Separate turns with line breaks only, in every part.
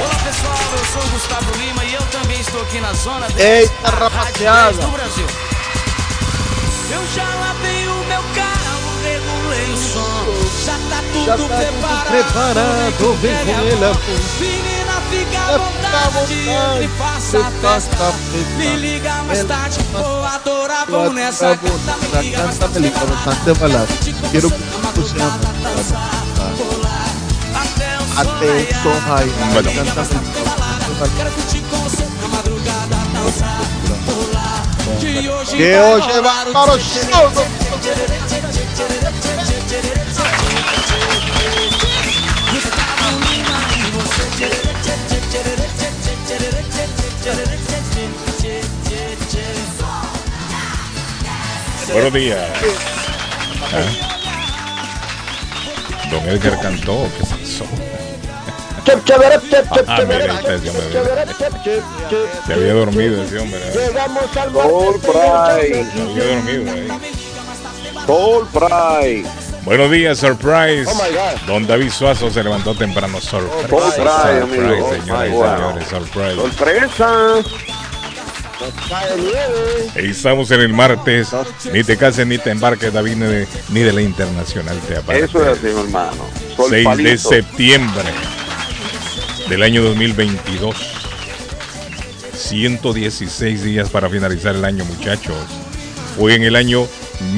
Olá pessoal, eu sou o Gustavo Lima e eu também estou aqui na zona 10,
Eita, rapaziada.
10 do Brasil. Eu já lavei o meu carro, regulei o som, já tá tudo
Já tá
preparado.
preparado, vem com ele, pô.
Menina, fica à
Fica à
vontade, me faça a festa. Me liga mais tarde, vou adorar,
Vou
vou nessa
adorar, vou
canta, me
nessa
liga mais tarde, vai
mais tarde, vai lá.
Te
Quero
começar na
que você
até o
Até o som raiar.
Me liga
Canta,
mais tarde,
me
balada. Quero curtir com você na madrugada, dançar, rolar. Que rolar
vai para o show.
Buenos días. Ah. Don Edgar cantó, ¿qué pasó? Ah, mira, este ese hombre, Se había dormido ese hombre. ¿eh?
Llegamos al
Soul Pride,
Se había dormido ahí.
Pride.
Buenos días, Surprise.
Oh, my God.
Don David Suazo se levantó temprano. Surprise.
Surprise, amigo. Oh,
señoras y
my God.
señores. Surprise.
Sorpresa.
Y Estamos en el martes. Ni te cases ni te embarques, David, ni de, ni de la internacional te aparte.
Eso es así, mi hermano. Sol
6 de septiembre del año 2022. 116 días para finalizar el año, muchachos. Fue en el año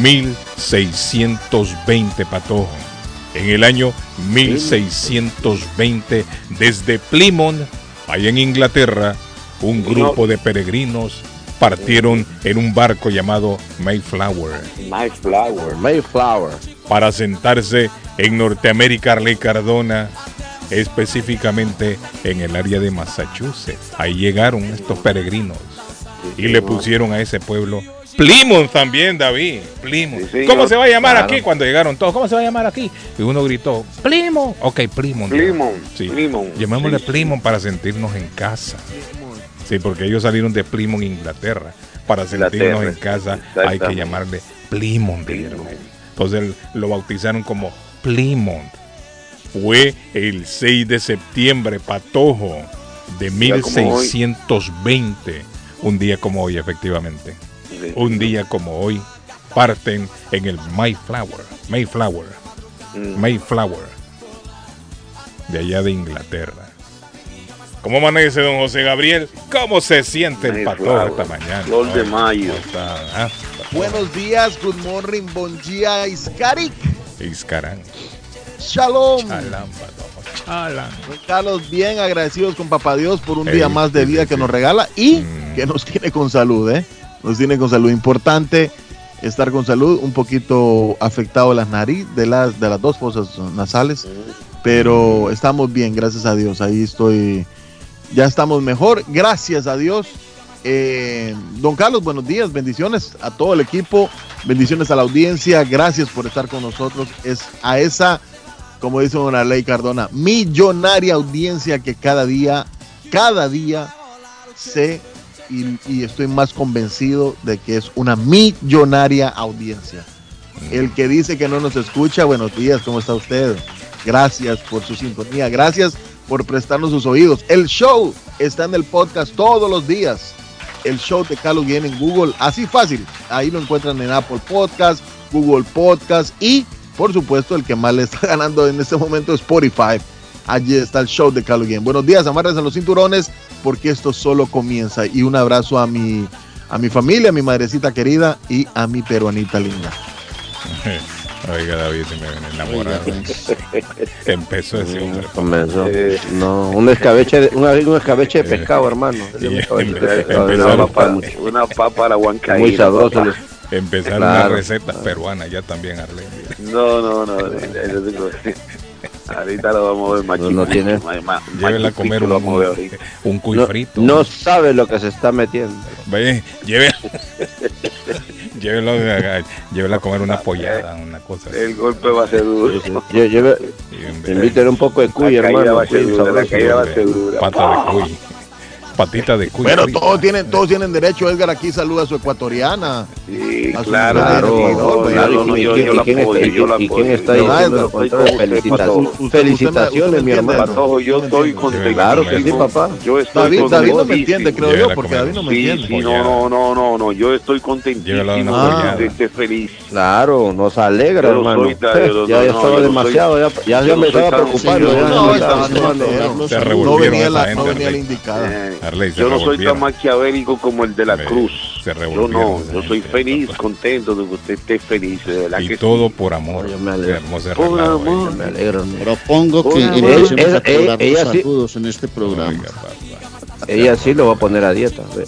1620, Patojo. En el año 1620, desde Plymouth, allá en Inglaterra, un grupo de peregrinos partieron en un barco llamado Mayflower
My flower.
Mayflower.
para sentarse en Norteamérica, Arley Cardona, específicamente en el área de Massachusetts. Ahí llegaron estos peregrinos y le pusieron a ese pueblo Plymouth también, David. Plymouth.
Sí.
¿Cómo se va a llamar
Claro.
aquí cuando llegaron todos? ¿Cómo se va a llamar aquí? Y uno gritó, Plymouth. Ok, Plymouth.
Plymouth,
Sí.
Plymouth,
Llamémosle
sí.
Plymouth para sentirnos en casa. Sí, porque ellos salieron de Plymouth, Inglaterra. Para sentirnos en casa hay que llamarle Plymouth. dijeron ellos. Entonces lo bautizaron como Plymouth. Fue el 6 de septiembre, Patojo, de
día como hoy.
1620. Un día como hoy, efectivamente. Un día como hoy, parten en el Mayflower. Mayflower.
Mm.
Mayflower. De allá de Inglaterra. ¿Cómo amanece don José Gabriel? ¿Cómo se siente el Patojo esta mañana?
flor de
Ay,
mayo.
Ah,
Buenos días, good morning, bon día, Iskarik.
Iscarán.
Shalom. Carlos, bien agradecidos con Papá Dios por un día más de vida
sí,
que
sí.
nos regala y
Mm.
que nos tiene con salud, ¿eh? Nos tiene con salud. Importante estar con salud, un poquito afectado las nariz de las, de las dos fosas nasales, pero estamos bien, gracias a Dios. Ahí estoy, ya estamos mejor, gracias a Dios. Eh, don Carlos, buenos días, bendiciones a todo el equipo, bendiciones a la audiencia, gracias por estar con nosotros. Es a esa, como dice una ley Cardona, millonaria audiencia que cada día, cada día sé y, y estoy más convencido de que es una millonaria audiencia. El que dice que no nos escucha, buenos días, ¿cómo está usted? Gracias por su sintonía, gracias por prestarnos sus oídos. El show está en el podcast todos los días. El show de Carlos viene en Google, así fácil. Ahí lo encuentran en Apple Podcast, Google Podcast y, por supuesto, el que más le está ganando en este momento es Spotify. Allí está el show de Carlos Guillén. Buenos días, amárrense los cinturones porque esto solo comienza. Y un abrazo a mi, a mi familia, a mi madrecita querida y a mi peruanita linda.
Oiga, David, se me ven enamorado. Empezó ese hombre.
Comenzó.
Eh,
No, un escabeche, de- un, un escabeche de pescado, hermano.
Y
Un escabeche de
empe-
pescado,
empezaron
una papa
una papa a la huancaína.
muy sabroso.
Papá.
Empezaron
Claro.
las recetas peruanas ya también, Arlene.
No, no, no. eh, eh, Ahorita lo vamos a ver más
No, no
chiquito,
tiene-
más- más-
Llévela a comer un,
ahorita.
un cuy
No,
frito.
no sabe lo que se está metiendo.
Ve, lleve- llévela, a- llévela a comer una pollada, una cosa así.
El golpe va a ser duro.
Invítale un poco de cuy,
La caída
hermano.
va a ser
cuy
dura, la
sabroso.
caída va a ser dura.
Pata de cuy. Patita de cuy.
Bueno,
frita.
todos tienen, todos tienen derecho. Edgar aquí saluda a su ecuatoriana.
Sí, Claro,
Claro,
no,
claro,
claro,
¿y
no,
quién-
yo,
y
yo la apoyo, yo la
y quién
apoyo.
está diciendo
con
Felicitaciones, mi hermano.
Patojo, yo estoy
Claro
contentísimo.
que sí, papá.
Yo estoy
David, David no me
contentísimo.
entiende, creo yo, porque. David no me
Sí,
entiende.
sí, no, no, no, no, no, yo estoy contentísimo, estoy, feliz.
Claro, nos alegra, hermano. ya
no,
ya
yo
estaba
no
demasiado, ya, me estaba preocupando.
No, venía, la, la indicada.
Eh, yo no soy tan maquiavélico como el de la cruz.
Se
Yo
revolvieron
no, yo soy feliz, contento de que usted esté feliz, de verdad
Y
que
todo
sí.
por amor.
Yo me alegro.
Por amor.
Me alegro.
Propongo que a
ella
los
sí-
saludos en este programa.
Oiga.
Ella sí lo va a poner a dieta. ve.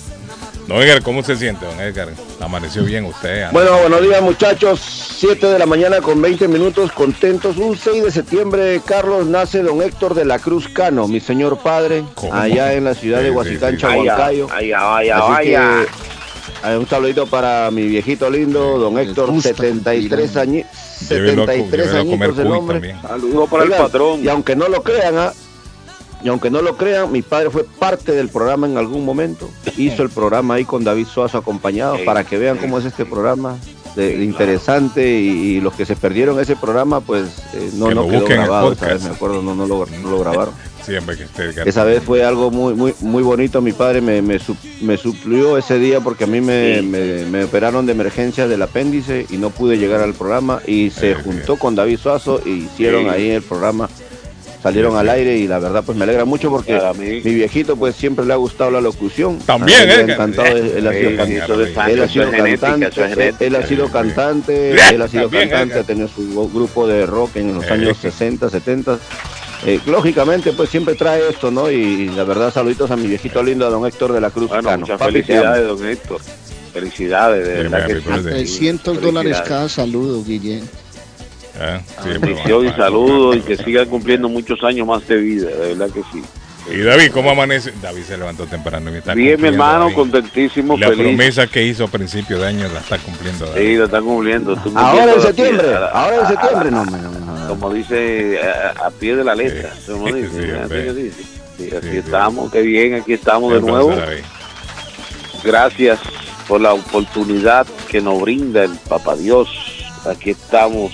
Don Edgar, ¿cómo se siente, don Edgar? ¿Amaneció bien usted? anda?
Bueno, buenos días muchachos. 7 de la mañana con 20 minutos, contentos. Un 6 de septiembre, Carlos, nace don Héctor de la Cruz Cano, mi señor padre,
¿Cómo?
allá en la ciudad de
Sí, sí,
Huacitán,
sí.
Chahuancayo. Así
vaya.
que, eh, un saludito para mi viejito lindo, don Héctor,
gusta
73
Pilar.
años.
Llévelo a, co-
73
llévelo a comer
añitos el hombre.
Saludos para el patrón.
Y aunque no lo crean, ¿ah? y aunque no lo crean, mi padre fue parte del programa en algún momento. Hizo el programa ahí con David Suazo acompañado
Sí,
para que vean
sí,
cómo es este
sí.
programa. de- interesante y, y los que se perdieron ese programa pues eh, no,
Que
no quedó grabado me acuerdo no, no, lo, no lo grabaron
Siempre que esté
esa vez fue algo muy muy muy bonito mi padre me, me, sup- me suplió ese día porque a mí me,
Sí.
me, me operaron de emergencia del apéndice y no pude llegar al programa y se
Eh,
juntó con David Suazo y hicieron
Sí.
ahí el programa salieron
Sí,
al
sí.
aire y la verdad pues me alegra mucho porque
Para mí.
mi viejito pues siempre le ha gustado la locución
También,
A él encantado, él, él ha sido
Sí,
can-
sí, eso de
él ha sido cantante, él, ha sido cantante, él ha sido cantante, ha tenido su grupo de rock en los
Eh.
años 60, 70. Eh, lógicamente, pues siempre trae esto, ¿no? Y la verdad, saluditos a mi viejito lindo, a don Héctor de la Cruz.
Bueno,
Cano.
muchas
Papi,
felicidades, don Héctor. Felicidades, de verdad que sí.
birthday.
300 dólares cada saludo, Guillén.
Ah, sí,
Bendición y saludos y que siga cumpliendo muchos años más de vida, de verdad que sí.
Y David, ¿cómo amanece? David se levantó temprano y está
Bien, mi hermano,
David.
contentísimo,
La
feliz.
promesa que hizo a principio de año la está cumpliendo. David.
Sí, lo están cumpliendo.
Ahora en septiembre,
la-
ahora en septiembre, no, no, no.
Como dice, a, a pie de la letra.
Sí.
como dice,
Sí,
así
hombre.
que dice. Sí, aquí
Sí, sí.
estamos, qué bien, aquí estamos de nuevo. Gracias por la oportunidad que nos brinda el Papa Dios. Aquí estamos.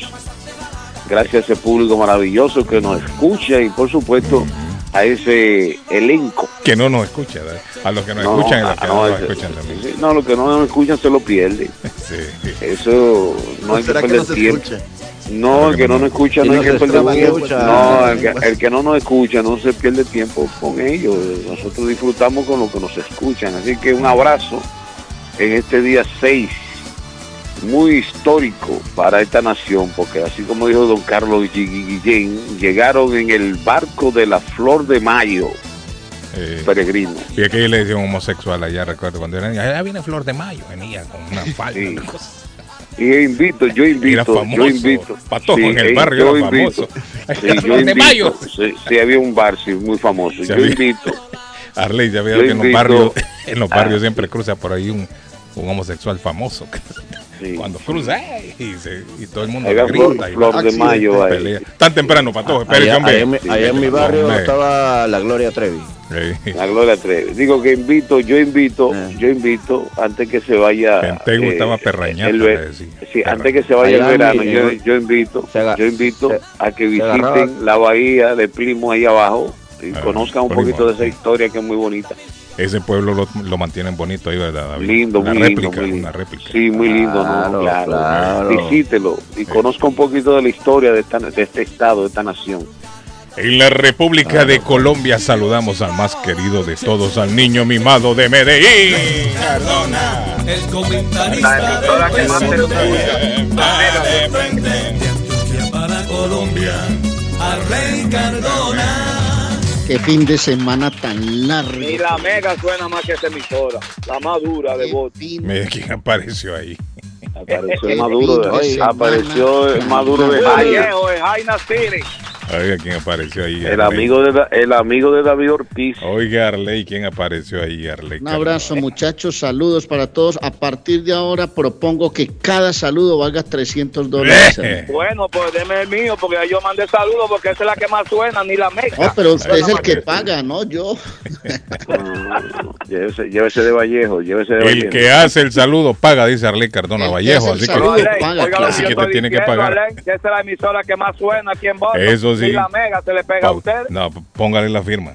Gracias a ese público maravilloso que nos escucha y por supuesto a ese elenco.
Que no nos escucha, David. a los que nos
No,
escuchan y a los que
no,
no nos
ese-
escuchan también.
sí, no, los que no nos escuchan se lo pierden.
Sí.
Eso no hay que
¿Será que
perder tiempo.
escucha?
No, el que no nos escucha no
no
que tiempo.
escucha.
No, el que, el que no nos escucha no se pierde tiempo con ellos. Nosotros disfrutamos con lo que nos escuchan. Así que un abrazo en este día 6, muy histórico para esta nación, porque así como dijo don Carlos Gui- Guillén, llegaron en el barco de la Flor de Mayo,
Eh,
peregrinos.
y aquí le decían homosexual allá, recuerdo cuando eran, allá viene Flor de Mayo, venía con una falda,
Sí.
una cosa.
Y yo invito, yo invito,
Era famoso,
yo invito.
Patojo en el barrio
yo
era
invito.
famoso.
Sí, yo
Flor de
invito.
Mayo.
Sí, sí, había un bar, sí, muy famoso.
Sí,
yo
había.
invito.
Arley, ya veo
Yo
que en los
invito
barrios, en los
a-
barrios siempre cruza por ahí un, un homosexual famoso.
Sí.
Cuando cruza, y, se- y todo el mundo
flor,
grita y
flor de
accidente,
mayo ahí.
Tan temprano, Patojo, espérese,
Allá, allá en mi- allá en mi barrio
Hombre.
estaba la Gloria Trevi.
Sí.
La Gloria Trevi. Digo que invito, yo invito,
Eh.
yo invito, antes que se vaya.
Tegu estaba perrañando,
el ve-
le decía.
Sí, antes que se vaya el
Allá
verano,
mi-
yo, yo invito,
se
yo invito
se-
a que visiten la bahía de Primo ahí abajo y
Ah,
conozcan un
Primo,
poquito de esa historia que es muy bonita.
Ese pueblo lo, lo mantienen bonito ahí, ¿verdad, David?
Lindo,
una
muy
réplica,
lindo,
una réplica.
Sí, muy lindo,
Claro,
¿no? Claro.
claro.
Visítelo y conozca un poquito de la historia de, esta- de este estado, de esta nación.
En la República de Colombia saludamos al más querido de todos, al niño mimado de Medellín. Cardona.
El comentarista presidente de frente de Antioquia para Colombia, Arley Cardona.
Qué fin de semana tan largo.
Ni la mega suena más que esa emisora, la más dura de voz.
fin
Mira quién apareció ahí.
Apareció el maduro
de semana
apareció el maduro de
es Jaina City.
Oiga, ¿quién apareció ahí?
El
Arley?
amigo de, Da- el amigo de David Ortiz.
Oiga, Arley, ¿quién apareció ahí, Arley?
Un abrazo, muchachos. Saludos para todos. A partir de ahora propongo que cada saludo valga 300 dólares.
Eh.
Bueno, pues deme el mío, porque yo mandé saludos, porque esa es la que más suena, ni la mega.
No, pero usted es el que
Bueno,
paga, ¿no? Yo.
Llévese, llévese de Vallejo, llévese de
El
Vallejo.
que hace el saludo paga, dice Arley Cardona
El
Vallejo.
el
Así que,
paga,
oiga.
Así que te tiene que pagar.
Arley, que esa es la emisora que más suena aquí en Boston.
Eso sí.
Y la mega se le pega a usted.
No, póngale la firma.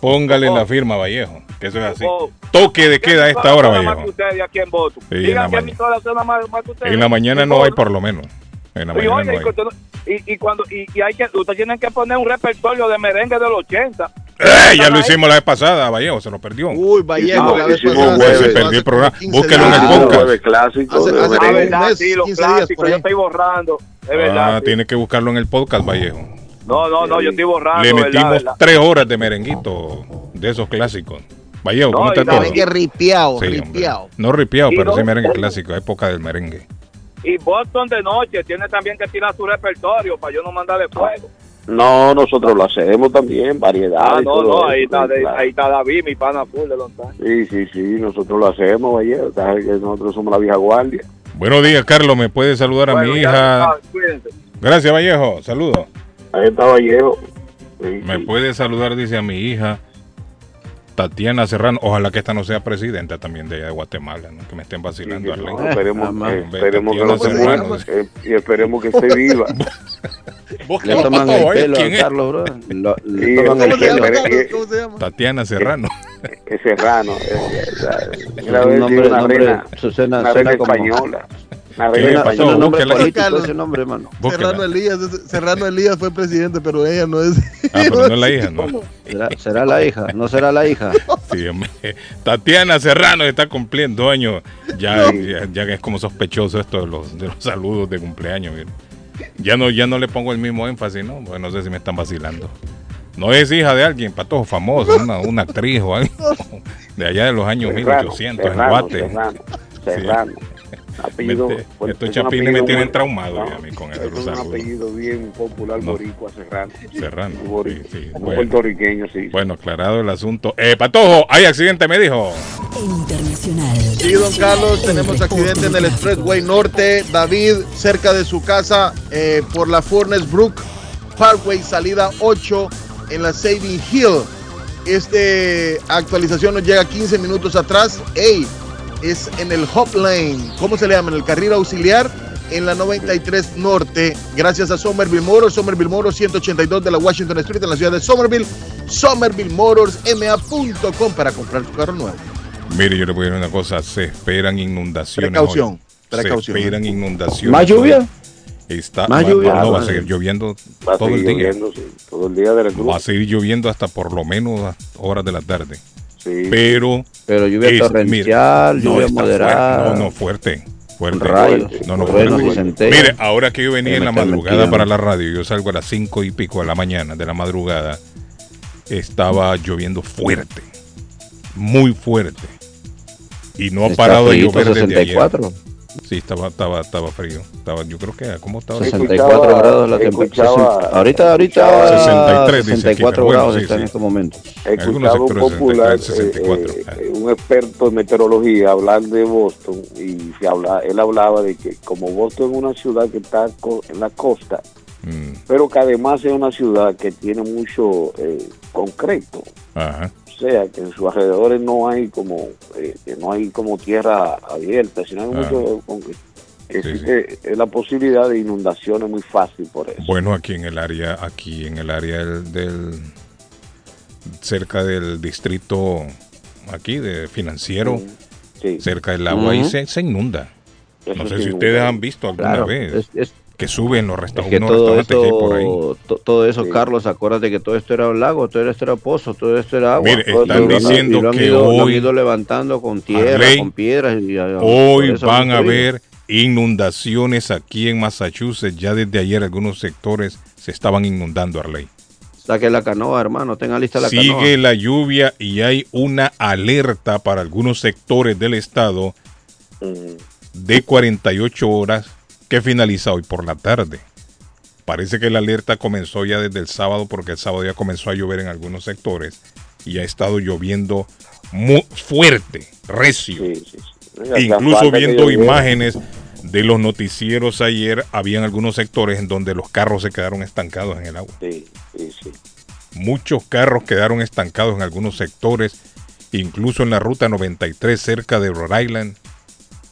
Póngale
Oh.
la firma, Vallejo. Que eso es así.
Oh.
Toque de queda a esta hora,
que
Vallejo.
aquí en.
Sí, la
que
mañana.
emisora suena más, más que ustedes.
En la mañana
Y
no hay, por lo menos. En la
Y,
mañana
oiga,
no
y
hay.
cuando- y, y cuando y, y hay que ustedes tienen que poner un repertorio de merengue del 80
¡Eh! Ya lo hicimos la vez pasada, Vallejo, se lo perdió.
Uy, Vallejo,
No,
la vez pasada. hizo
Se perdió el programa.
como 15
Búsquelo en el.
Ah,
podcast.
clásico
Hace- hace-
Ah, verdad, sí, los
15 días
clásicos, yo estoy borrando, es
Ah,
verdad. sí.
tiene que buscarlo en el podcast, Vallejo.
No, no, no, yo estoy borrando,
Le metimos
verdad.
tres horas de merenguito de esos clásicos. Vallejo,
No,
¿cómo está
y
todo?
Merengue ripiao,
Sí. No ripiado, pero sí
no-
merengue clásico, época del merengue.
Y Boston de noche tiene también que tirar su repertorio para yo no mandarle fuego.
No, nosotros lo hacemos también, variedad.
Ah, no,
todo
no,
eso,
ahí está,
claro.
ahí está David, mi pana full de Lontan.
Sí, sí, sí, nosotros lo hacemos, Vallejo. Nosotros somos la vieja guardia.
Buenos días, Carlos. ¿Me puede saludar a mi
ya,
hija?
ah, cuídense.
Gracias, Vallejo. Saludos.
Ahí está Vallejo. Sí,
Me
sí.
puede saludar, dice a mi hija Tatiana Serrano. Ojalá que esta no sea presidenta también de, allá de Guatemala, ¿no? que me estén vacilando.
Sí, no, esperemos, eh, que no se
Serrano.
muera eh, y esperemos que esté viva.
Le toman el pelo
¿quién
a
es?
Carlos, bro. Lo- le
Sí,
toman
¿cómo
el
se
pelo.
llama?
Carlos, ¿Cómo se llama?
Tatiana Serrano.
Es serrano. eh, eh,
Es
Mira, a
un
ver,
nombre,
una
nombre,
reina,
su- suena,
una reina española.
Serrano Elías, Serrano Elías fue presidente, pero ella no es.
Ah, pero no es la hija, ¿no?
¿Será, será la hija? ¿No será la hija?
Sí. Tatiana Serrano está cumpliendo años. Ya, ya, ya es como sospechoso esto de los, de los saludos de cumpleaños. Ya no, ya no le pongo el mismo énfasis, ¿no? Porque no sé si me están vacilando. No es hija de alguien, patojo famoso, una, una actriz o algo de allá de los años
Serrano,
1800 en
Serrano,
Guate.
Serrano, Serrano. Apellido, pues,
estos
es
chapines me tienen traumado
no,
ya a mí con
es
esos
un apellido bien popular
No.
boricua, Serrano.
Serrano,
Boricua.
sí, bueno.
puertorriqueño, sí.
Bueno, aclarado el asunto. Eh, Patojo, hay accidente, me dijo.
Internacional.
Sí, don Carlos, tenemos accidente en el Expressway Norte. David, cerca de su casa, eh, por la Furnace Brook Parkway, salida 8 en la Saving Hill. Este actualización nos llega 15 minutos atrás. Ey, es en el Hop Lane. ¿Cómo se le llama? En el carril auxiliar en la 93 Norte. Gracias a Somerville Motors. Somerville Motors 182 de la Washington Street en la ciudad de Somerville. SomervilleMotorsMA.com para comprar tu carro nuevo.
Mire, yo le voy a decir una cosa. Se esperan inundaciones.
Precaución,
hoy.
precaución.
Se esperan inundaciones.
¿Más lluvia?
Está,
¿Más
va-
lluvia?
No, va a seguir lloviendo
Va
todo el
seguir
día.
lloviendo, sí, todo el día de la cruz.
Va a seguir lloviendo hasta por lo menos horas de la tarde.
Sí.
Pero.
Pero lluvia
es-
torrencial, lluvia moderada.
fuerte, no, no, fuerte. Fuerte.
Rayos,
No, no, fuerte. Mire, ahora que yo venía
Que
en la madrugada
metiendo.
para la radio, yo salgo a las cinco y pico de la mañana de la madrugada, estaba lloviendo fuerte, muy fuerte. Y no ha
Está
parado de llover desde
64.
ayer. Sí, estaba, estaba, estaba frío. Estaba, yo creo que, ¿cómo estaba?
64
Escuchaba-
grados la
escuchaba-
temperatura. Ahorita, ahorita
escuchaba-
63 dice aquí,
64
pero bueno,
grados
sí,
está en
sí.
estos momentos.
Escuchado un popular,
64,
eh,
64.
eh, un experto en meteorología hablar de Boston y se habla, él hablaba de que como Boston es una ciudad que está co- en la costa,
Mm,
pero que además es una ciudad que tiene mucho eh, concreto,
ajá.
O sea que en sus alrededores no hay como eh, no hay como tierra abierta, sino hay
Ah.
mucho.
Sí,
Existe eh, la posibilidad de inundaciones muy fácil por eso.
Bueno, aquí en el área, aquí en el área del, del- cerca del distrito aquí de financiero,
Sí,
cerca del agua, ahí
Ujú.
se, se inunda.
eso
No sé si
inunda.
ustedes han visto alguna
Claro,
vez
es, es-
que suben los
es que todo
restaurantes que hay por ahí.
to- todo eso,
Sí.
Carlos, acuérdate que todo esto era un lago, todo esto era pozo, todo esto era agua.
Mire,
Todo
están
esto lo han-
diciendo
y lo han
que
ido, lo han
hoy-
ido levantando con tierra,
Arley,
con piedras. Y,
Hoy van a haber inundaciones aquí en Massachusetts. Ya desde ayer algunos sectores se estaban inundando, Arley.
Saque la canoa, hermano, tenga lista la
Sigue
canoa.
la lluvia y hay una alerta para algunos sectores del estado
Mm.
de 48 horas que finaliza hoy por la tarde. Parece que la alerta comenzó ya desde el sábado porque el sábado ya comenzó a llover en algunos sectores y ha estado lloviendo muy fuerte, recio.
Sí, sí, sí.
Incluso viendo imágenes de los noticieros ayer, habían algunos sectores en donde los carros se quedaron estancados en el agua.
Sí, sí, sí.
Muchos carros quedaron estancados en algunos sectores, incluso en la ruta 93 cerca de Rhode Island.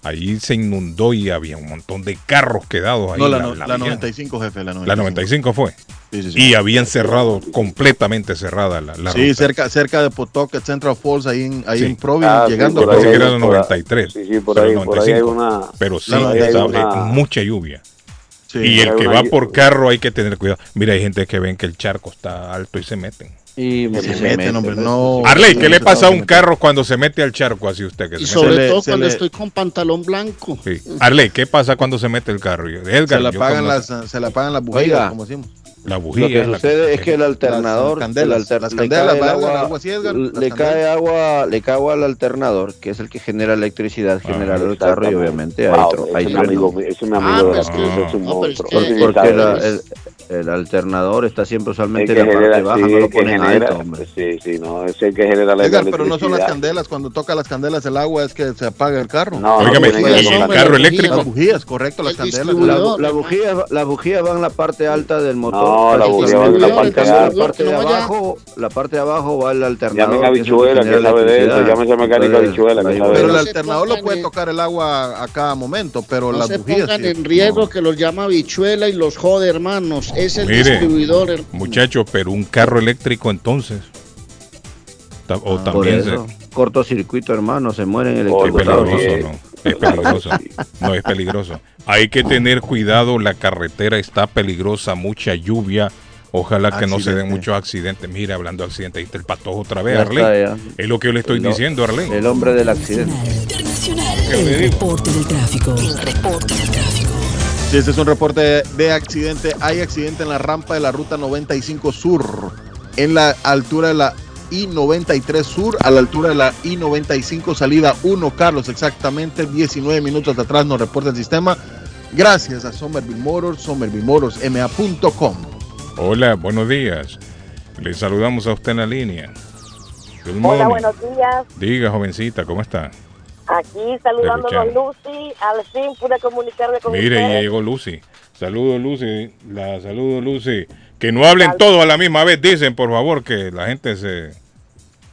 Allí se inundó y había un montón de carros quedados ahí.
No, la,
La- la
la
vía.
95, jefe. La 95.
La 95 fue.
Sí, sí, sí.
Y habían cerrado, completamente cerrada la, la
sí,
ruta.
cerca, cerca de Potocket Central Falls, ahí en, ahí
Sí.
en Providence,
Ah, sí,
llegando
por
a
ahí.
Pensé que era la 93.
Sí, sí, por
pero
ahí, por ahí hay
95.
una...
Pero sí,
ahí hay una-
mucha lluvia.
Sí.
y el que
una
va por carro hay que tener cuidado. Mira, hay gente que ven que el charco está alto y se meten.
Y
Se meten, hombre, no.
Arley, ¿qué le pasa a
se
un carro cuando se mete al charco así usted? Que
Y
se
sobre
Se
todo
se
cuando
le-
estoy con pantalón blanco.
Sí. Arley, ¿qué pasa cuando se mete el carro? Edgar,
Se apagan
como-
las, se le apagan las bujías, como decimos.
La
Lo
bujía.
que
es la
sucede es que el alternador,
Las candelas,
el alter-
las
le cae agua,
Algo así, Edgar, las
le cae agua, le cae agua al alternador, que es el que genera electricidad,
Ah,
genera el carro y obviamente hay,
Wow,
tro- hay
es mi amigo,
trueno.
ese es
Ah,
amigo de
pues
la
que-
es un
no, es
monstruo.
que-
Porque, la-
es-
el, el alternador está siempre
es
usualmente
que
en la parte
genera,
baja,
sí,
no lo
es que
ponen
genera,
alto, hombre.
sí, sí, no, es el que genera la
Edgar, pero no son las candelas. Cuando toca las candelas el agua es que se apaga el carro.
No, que ver
el carro
eléctrico.
Las bujías, correcto, las
El
candelas.
distribuidor.
La, la bujía, la bujía va en la parte alta del motor.
No, la va en la parte
de
Que no
abajo, la parte de abajo va el alternador.
Llamen a
que
Bichuela, que
genera
sabe de eso, llámese al mecánico Bichuela, que sabe
Pero el
No
alternador lo puede tocar el agua a cada momento, pero
No
las
se
bujías.
pongan
sí.
en riesgo
No.
que los llama bichuela y los jode, hermanos. Es el distribuidor.
Muchachos, pero un carro eléctrico entonces. O
Ah,
Por
también se-
eso, cortocircuito, hermano, se mueren
es
electrocutados.
Corto,
peligroso, ¿no? Es peligroso. No es peligroso. Hay que tener cuidado, la carretera está peligrosa, mucha lluvia. Ojalá que no se den muchos accidentes. Mira, hablando de accidentes, ahí está el patojo otra vez,
ya.
Es lo que yo le estoy
El-
diciendo, Arley.
El hombre del accidente.
Internacional.
¿Qué le
El reporte del tráfico. El reporte del tráfico.
Sí, este es un reporte de, de accidente. Hay accidente en la rampa de la ruta 95 Sur, en la altura de la I-93 Sur, a la altura de la I-95 salida 1, Carlos, exactamente 19 minutos atrás nos reporta el sistema. Gracias a Somerville Motors, somervillemotorsma.com.
Hola, buenos días. Le saludamos a usted en la línea. Good
Hola, buenos días.
Diga, jovencita, ¿cómo está?
Aquí saludándonos a. Lucy. Al fin pude comunicarme con
Mire, ya
ustedes.
llegó Lucy. Saludos, Lucy. La saludo, Lucy. Que no hablen todos a la misma vez, dicen, por favor, que la gente se...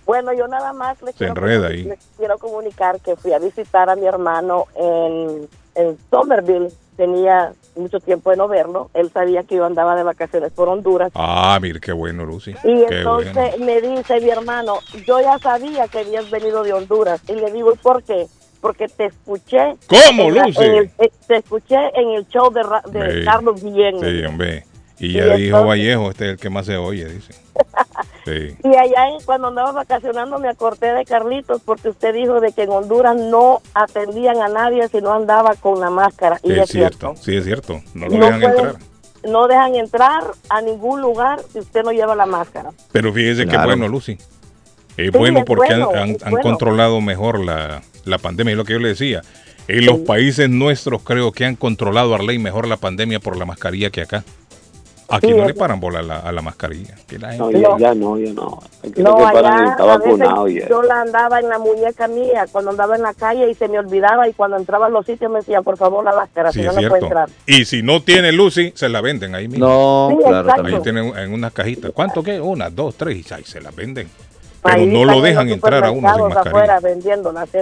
Bueno, yo nada más les quiero,
enreda ahí.
les quiero comunicar que fui a visitar a mi hermano en, en Somerville. Tenía mucho tiempo de no verlo. Él sabía que yo andaba de vacaciones por Honduras.
Ah, mire, qué bueno, Lucy.
Y
Qué
entonces
bueno.
me dice mi hermano, yo ya sabía que habías venido de Honduras. Y le digo, ¿y por qué? Porque te escuché.
¿Cómo,
en la-
Lucy?
en el- eh, te escuché en el show de. Carlos Guillén.
Sí, hombre. Y
Y
ya dijo
entonces-
Vallejo, este es el que más se oye, dice. Sí.
Y allá en- cuando andaba vacacionando me acordé de Carlitos porque usted dijo de que en Honduras no atendían a nadie si no andaba con la máscara. Y
es cierto, sí es cierto. No lo
No
dejan
pueden-
entrar.
No dejan entrar a ningún lugar si usted no lleva la máscara.
Pero fíjese que
Claro.
bueno, Lucy. Es
Sí,
bueno
es
porque han-
bueno,
han,
es
han
bueno.
controlado mejor la, la pandemia. Es lo que yo le decía. En los países nuestros creo que han controlado a ley mejor la pandemia por la mascarilla que acá. Aquí
Sí,
no le paran bola a la, a la mascarilla. Que la
No,
gente-
ya,
No.
ya no, ya no. Que
No,
que paran
allá
está vacunado ya.
yo la andaba en la muñeca mía cuando andaba en la calle y se me olvidaba y cuando entraba a los sitios me decía, por favor, la máscara,
Sí,
si no, no puede
cierto.
entrar.
Y si no tiene Lucy, se la venden ahí mismo.
No,
Sí,
claro,
exacto.
Ahí tienen en unas cajitas. ¿Cuánto qué? Una, dos, tres. Y ahí se las venden. Pero no lo dejan entrar a uno sin mascarilla.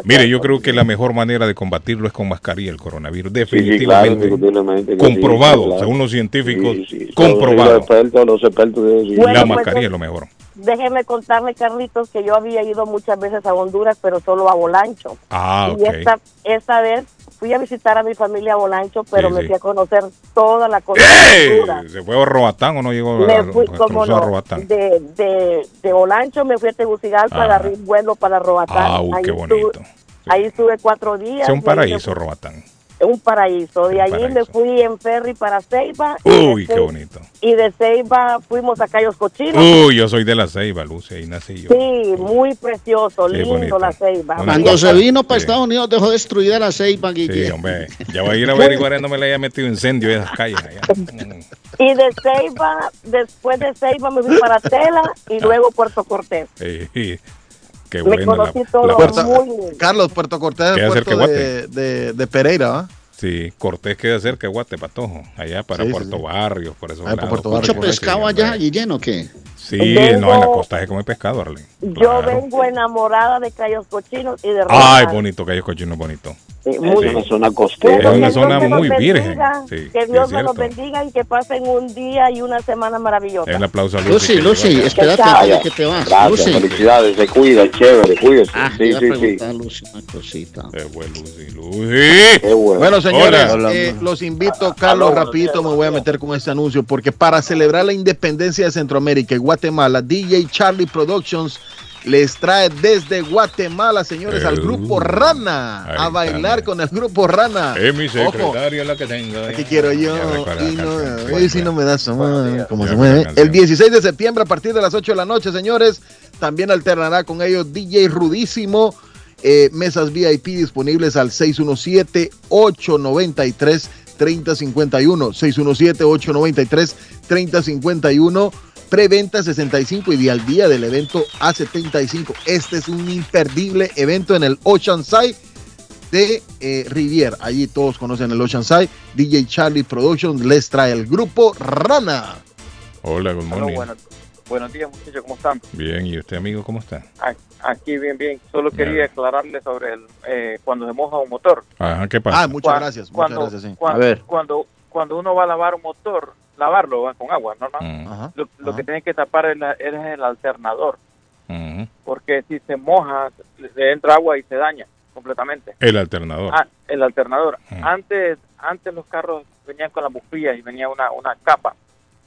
Mire, yo creo que la mejor manera de combatirlo es con mascarilla el coronavirus.
Sí, sí, claro,
Definitivamente. comprobado,
claro.
según los científicos,
Sí, sí,
comprobado.
Los expertos, los expertos de eso, sí.
Bueno,
la
pues,
mascarilla
eh,
es lo mejor.
Déjeme contarle, Carlitos, que yo había ido muchas veces a Honduras, pero solo a Bolancho.
Ah,
Y
ok.
esta, esta vez fui a visitar a mi familia a Bolancho, pero
Sí,
me
sí.
fui a conocer toda la cosa
¡Eh! ¿Se fue a Roatán o no llegó a,
Me fui,
a-
como
cruzó a
no,
Roatán?
de, de, de Bolancho me fui a Tegucigalpa,
Ajá.
agarré un vuelo para Roatán.
Ah, qué
estuve-
bonito.
Ahí estuve cuatro días.
Es un paraíso, Roatán.
Un paraíso. De allí
Paraíso.
me fui en ferry para Ceiba. y
Uy,
de
qué bonito.
Y de Ceiba fuimos a Cayos Cochinos.
Uy, yo soy de la Ceiba, Luce, ahí nací yo.
Sí, muy precioso,
Qué
lindo
bonito.
la Ceiba.
Cuando se vino para
sí.
Estados Unidos dejó destruida la ceiba, Guille.
Sí, hombre. Ya voy a ir a averiguar, no me le haya metido incendio en esas calles allá.
Y de Ceiba, después de Ceiba me fui para Tela y luego Puerto Cortés.
Eh, qué
conocí
la-
todo
la-
Puerto-
muy lindo.
Carlos, Puerto Cortés es puerto
de
de, de, de Pereira, ¿va?
Sí, Cortés queda cerca de Guatepatojo, allá para
Sí, sí,
Puerto
sí.
Barrios, por.
Puerto Barrios,
Mucho pescado
sí,
allá,
hombre.
Guillén, ¿o qué?
Sí,
Vengo-
no, en la costa se come pescado, Arlene.
Yo
Claro.
vengo enamorada de Cayos Cochinos y de
Ay, bonito, Cayo Cochino bonito.
Sí,
Es una zona
Bueno,
costera.
Es una zona muy virgen. Sí,
que Dios me los bendiga y que pasen un día y una semana maravillosa.
El aplauso a Lucy.
Lucy,
que
Lucy, espérate
Chao.
antes de que te vas.
Gracias,
Lucy.
felicidades, se cuida, chévere, cuídese.
Ah,
sí, sí, sí.
Lucy, una cosita.
Se fue Lucy, Lucy.
Qué bueno.
Bueno, señores,
Hola.
eh, los invito, Carlos, rapidito me voy a meter con este anuncio, porque para celebrar la independencia de Centroamérica y Guatemala, DJ Charlie Productions les trae desde Guatemala, señores, al
Eh,
grupo Rana,
ahí
a bailar con el grupo Rana.
Es mi
Ojo,
secretaria la que tengo.
Aquí quiero yo. Y no, hoy sí no me da como se mueve. El 16 de septiembre a partir de las 8 de la noche, señores. También alternará con ellos DJ Rudísimo. Eh, mesas VIP disponibles al 617-893-3051. 617-893-3051. Preventa 65 y día al día del evento a 75. Este es un imperdible evento en el Oceanside de eh, Rivier. Allí todos conocen el Oceanside. DJ Charlie Productions les trae el grupo Rana.
Hola, good morning.
buenos, buenos días, muchachos, ¿cómo están?
Bien, ¿y usted, amigo, cómo está?
A- Aquí bien, bien. Solo quería
Bien.
aclararle sobre el, eh, cuando se moja un motor.
Ajá, ¿qué pasa?
Ah, muchas gracias. Muchas
Cuando,
gracias, sí.
cuando,
A ver.
Cuando, cuando uno va a lavar un motor, lavarlo ¿va? con agua,
Ajá,
Lo, lo
ajá.
que tiene que tapar es, la- es el alternador, porque si se moja, le entra agua y se daña completamente.
El alternador.
Ah, el alternador. Antes antes los carros venían con las bujías y venía una, una capa.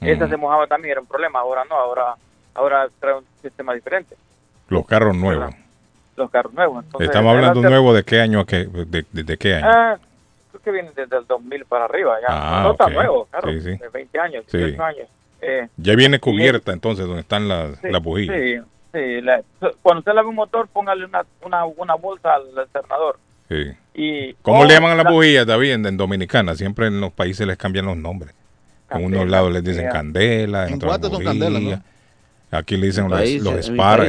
Esa se mojaba también, era un problema. Ahora no, ahora ahora trae un sistema diferente.
Los carros nuevos.
Los carros nuevos. Entonces,
Estamos hablando nuevo de qué año, a qué, de, de- de qué año.
Ah, que viene desde el 2000 para arriba ya.
Ah,
no tan
ok.
nuevo, claro,
Sí, sí.
de 20 años,
Sí.
18 años. Eh,
Ya viene cubierta entonces donde están las,
sí,
las bujías.
Sí, sí. la- cuando usted lave un motor, póngale una, una, una bolsa al alternador.
Sí.
Y,
¿Cómo
o
le llaman a las
la-
bujías, David, en, en Dominicana? Siempre en los países les cambian los nombres. En
Candela,
unos lados les dicen
yeah.
candela, en, otros
son
bujía.
candelas, ¿no?
Aquí le dicen
En
los,
país-
los spar,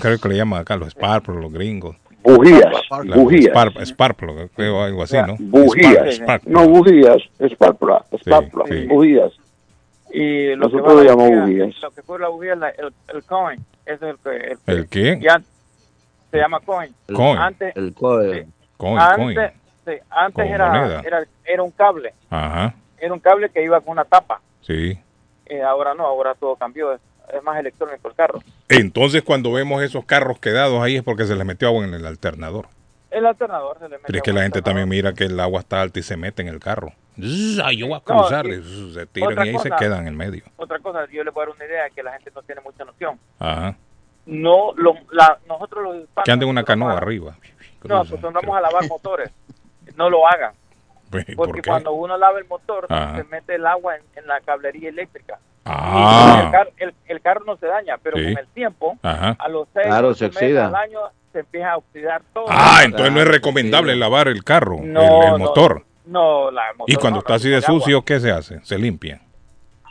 creo que le llaman acá, los sparklo, los gringos.
Bujías,
La-
bujías.
spar- sparklo, creo algo así, ¿no?
Bujías. No, bujías, espátula, espátula,
sí.
bujías.
Y lo que
Nosotros
la
llamamos
bujía-
bujías.
Lo que fue la bujía, la- el, el coin, ese es el que... El, que-
¿El qué?
ya se llama coin.
Coin.
Antes,
El
sí,
Coin, coin.
antes, sí, era, era, era un cable,
Ajá,
era un cable que iba con una tapa.
sí.
Eh, ahora no, ahora todo cambió, es, más electrónico el carro.
Entonces cuando vemos esos carros quedados ahí es porque se les metió agua en el alternador.
El alternador se le mete
Pero es que la gente también mira que el agua está alta y se mete en el carro. Ay, yo voy a
No,
cruzar.
y-
y se tiran y ahí se quedan en el medio.
Otra cosa, yo le voy a dar una idea que la gente no tiene mucha noción.
Ajá.
No, lo, la, nosotros los hispanos...
Que anden una canoa arriba.
No, acostumbramos a lavar motores. No lo hagan.
Pues,
Porque cuando uno lava el motor,
Ajá.
se mete el agua en, en la cablería eléctrica. El,
Ah,
car- el- el carro no se daña, pero
Sí.
con el tiempo,
ajá.
a los seis
Claro, se
meses
oxida.
al año, se empieza a oxidar todo.
Ah, entonces no es recomendable
sí.
lavar el carro, el-
No,
el,
no.
motor.
No, la motor
Y cuando
no,
está
no,
así de
con agua.
sucio, ¿qué se hace? Se limpia.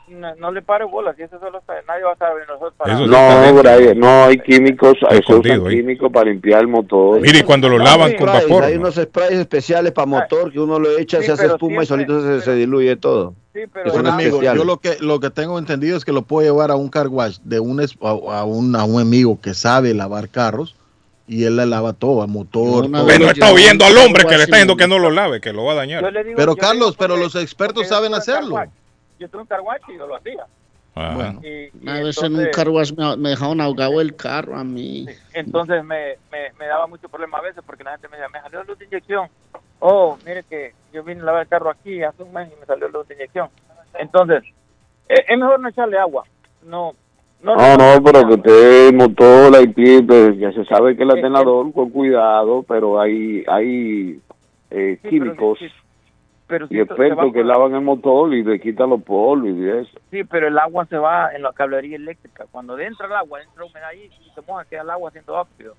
No, no le pare bolas, y eso solo está, nadie va a saber nosotros para...
Eso sí.
No, Brian, no hay químicos, usan
ahí.
químicos para limpiar el motor.
Mire, y cuando lo
No,
lavan
sí.
con
Sprays,
vapor.
hay
¿no?
unos sprays especiales para motor que uno lo echa,
Sí,
se hace espuma y solito se, diluye todo.
Sí, pero
Es
Bueno, amigo,
especial.
yo lo que lo que tengo entendido es que lo puedo llevar a un car wash de un a, a un, a un amigo que sabe lavar carros y él le lava todo, el motor.
Pero no
lo
está oyendo al hombre que le está diciendo que no lo lave, que lo va a dañar.
digo-
Pero Carlos,
digo
pero los expertos saben hacerlo.
Yo tuve un car wash y yo lo hacía.
Ajá.
Bueno.
Y, y
Una vez en un
entonces-
car wash me, me dejaron ahogado el carro a mí.
Entonces me, me, me daba mucho problema a veces porque la gente me decía, me salió luz de inyección. Oh, mire que yo vine a lavar el carro aquí hace un mes y me salió de inyección. Entonces, es, es mejor no echarle agua. No, no,
No, no, pero que usted motor, la IP, pues, ya se sabe que el
Eh,
alternador con cuidado, pero hay hay eh,
Sí, pero
químicos
pero
y
sí,
expertos que lavan el motor y le quitan los polvos y eso.
Sí, pero el agua se va en la cablería eléctrica. Cuando entra el agua, entra humedad ahí y se moja, queda el agua haciendo óxido.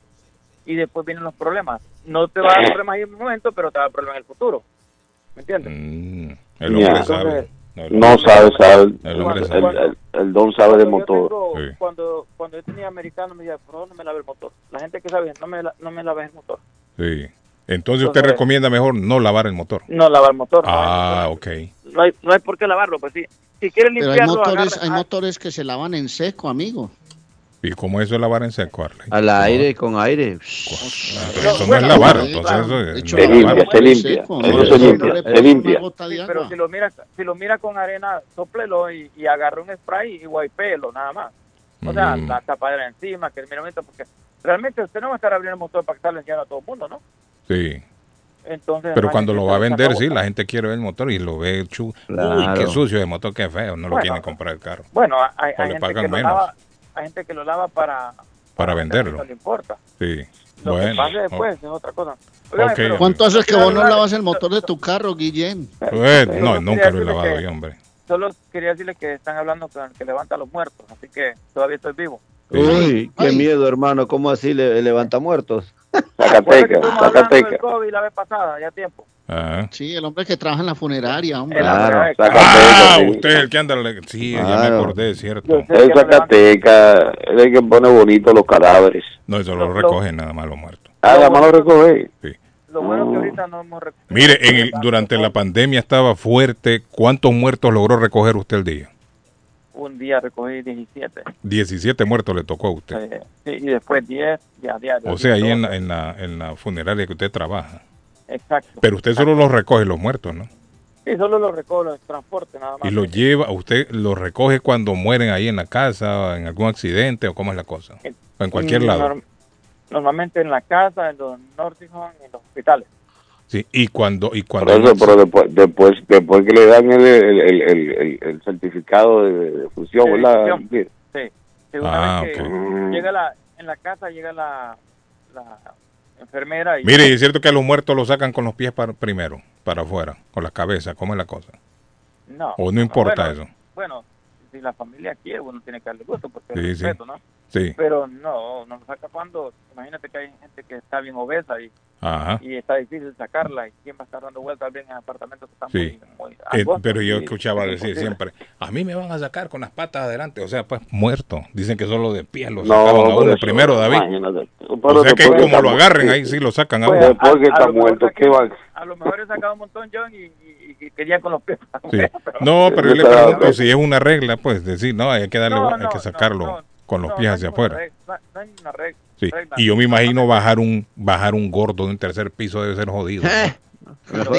Y después vienen los problemas. No te va a dar problemas en el momento, pero te va a dar problemas en el futuro. ¿Me entiendes?
Mm, el hombre sabe. el
No
hombre-
sabe, sabe.
El hombre sabe.
el- el don sabe de motor.
tengo-
Sí.
cuando, cuando yo tenía americano, me decía, por favor, no me lave el motor. La gente que sabe, no me, la- no me laves el motor.
Sí. Entonces usted
Entonces-
recomienda mejor no lavar el motor.
No lavar el motor. no.
Ah, ok.
No hay, no hay por qué lavarlo, pues sí. Si
Pero hay
limpiarlo,
motores,
agarra-
hay motores que se lavan en seco, amigo.
¿Y cómo eso es lavar en seco, Arley?
Al aire, con aire.
Pero eso no es lavar, entonces eso es,
hecho,
pero si lo mira si lo mira con arena, soplelo y, y agarra un spray y guaypelo, nada más. O sea,
Mm.
la tapadera encima, que el miramiento, porque realmente usted no va a estar abriendo el motor para que estarle enseñando a todo el mundo, ¿no?
Sí.
Entonces,
Pero cuando lo va a vender, sí, la gente quiere ver el motor y lo ve chu. Uy,
Claro.
qué sucio de motor, qué feo. No lo quieren comprar el carro.
Bueno, hay,
O
hay
le
gente
pagan
que lo
menos.
lava, hay gente que lo lava para...
Para venderlo.
que No le importa.
Sí.
Lo que
Bueno.
pase después es otra cosa.
¿Cuánto haces que vos no lavas el motor de tu carro, Guillén?
Pues, no, nunca lo he lavado
que-
yo, hombre.
Solo quería decirle que están hablando con el que levanta a los muertos, así que todavía estoy vivo.
Uy, qué
Ay.
miedo, hermano. ¿Cómo así le, levanta muertos?
Que
Zacateca, Zacateca.
COVID la vez pasada, ya tiempo.
Ah,
Sí, el hombre que trabaja en la funeraria, hombre.
Claro,
Zacateca.
Ah, usted es el que anda. Sí, ya me
Claro.
acordé, es cierto.
Es Zacateca, es el que pone bonito los cadáveres.
No, eso
Lo-
lo
lo-
recogen nada más los muertos.
Ah, la mano recoge.
Sí.
Lo bueno que
Mm.
ahorita no hemos...
Mire, en el- durante la pandemia estaba fuerte. ¿Cuántos muertos logró recoger usted el día?
Un día recogí 17.
17 muertos le tocó a usted.
eh, sí, y después 10 ya diario.
O sea, ahí en
12.
la, en, la, en la funeraria que usted trabaja.
Exacto.
Pero usted solo los recoge los muertos, ¿no?
Sí, solo lo recojo, los transporte nada más.
Y los lleva, usted los recoge cuando mueren ahí en la casa, en algún accidente o cómo es la cosa. O en cualquier lado.
norm- Normalmente en la casa, en los nursing homes, en los hospitales.
Sí, y cuando y
Por
cuando
eso, pero después, después, después que le dan el, el, el, el, certificado de, de fusión,
De
¿verdad?
Sí. Sí,
Ah,
vez que llega la, en la casa, llega la, la enfermera y...
Mire, y es cierto que a los muertos los sacan con los pies para, primero, para afuera, con la cabeza, ¿cómo es la cosa?
No,
¿O no importa
bueno,
eso?
Bueno, si la familia quiere, uno tiene que darle gusto porque
Sí,
es
sí.
respeto, ¿no?
Sí,
Pero no, no lo saca cuando, imagínate que hay gente que está bien obesa y,
ajá.
y está difícil sacarla y quién va a estar dando vueltas bien en apartamentos que están
Sí.
muy, muy
Eh, pero yo
y-
escuchaba decir
imposible.
siempre, a mí me van a sacar con las patas adelante, o sea, pues muerto. Dicen que solo de pies lo
No,
sacaban a
por
uno
eso,
primero, David.
imagínate. Pero
O sea que como lo agarren,
sí,
ahí sí lo sacan a
Pues
uno.
después que
a
está
lo mejor
muerto, ¿qué va?
A lo mejor he sacado un montón, John, y, y, y quería con los pies.
Sí. No, pero yo le pregunto si es una regla, pues decir, no, hay que darle,
No,
hay
no,
que
no,
sacarlo
no,
con los
no,
pies hacia afuera.
regla, no- no hay ninguna regla.
Sí.
regla.
Y yo me imagino bajar un bajar un gordo de un tercer piso debe ser jodido.
peso-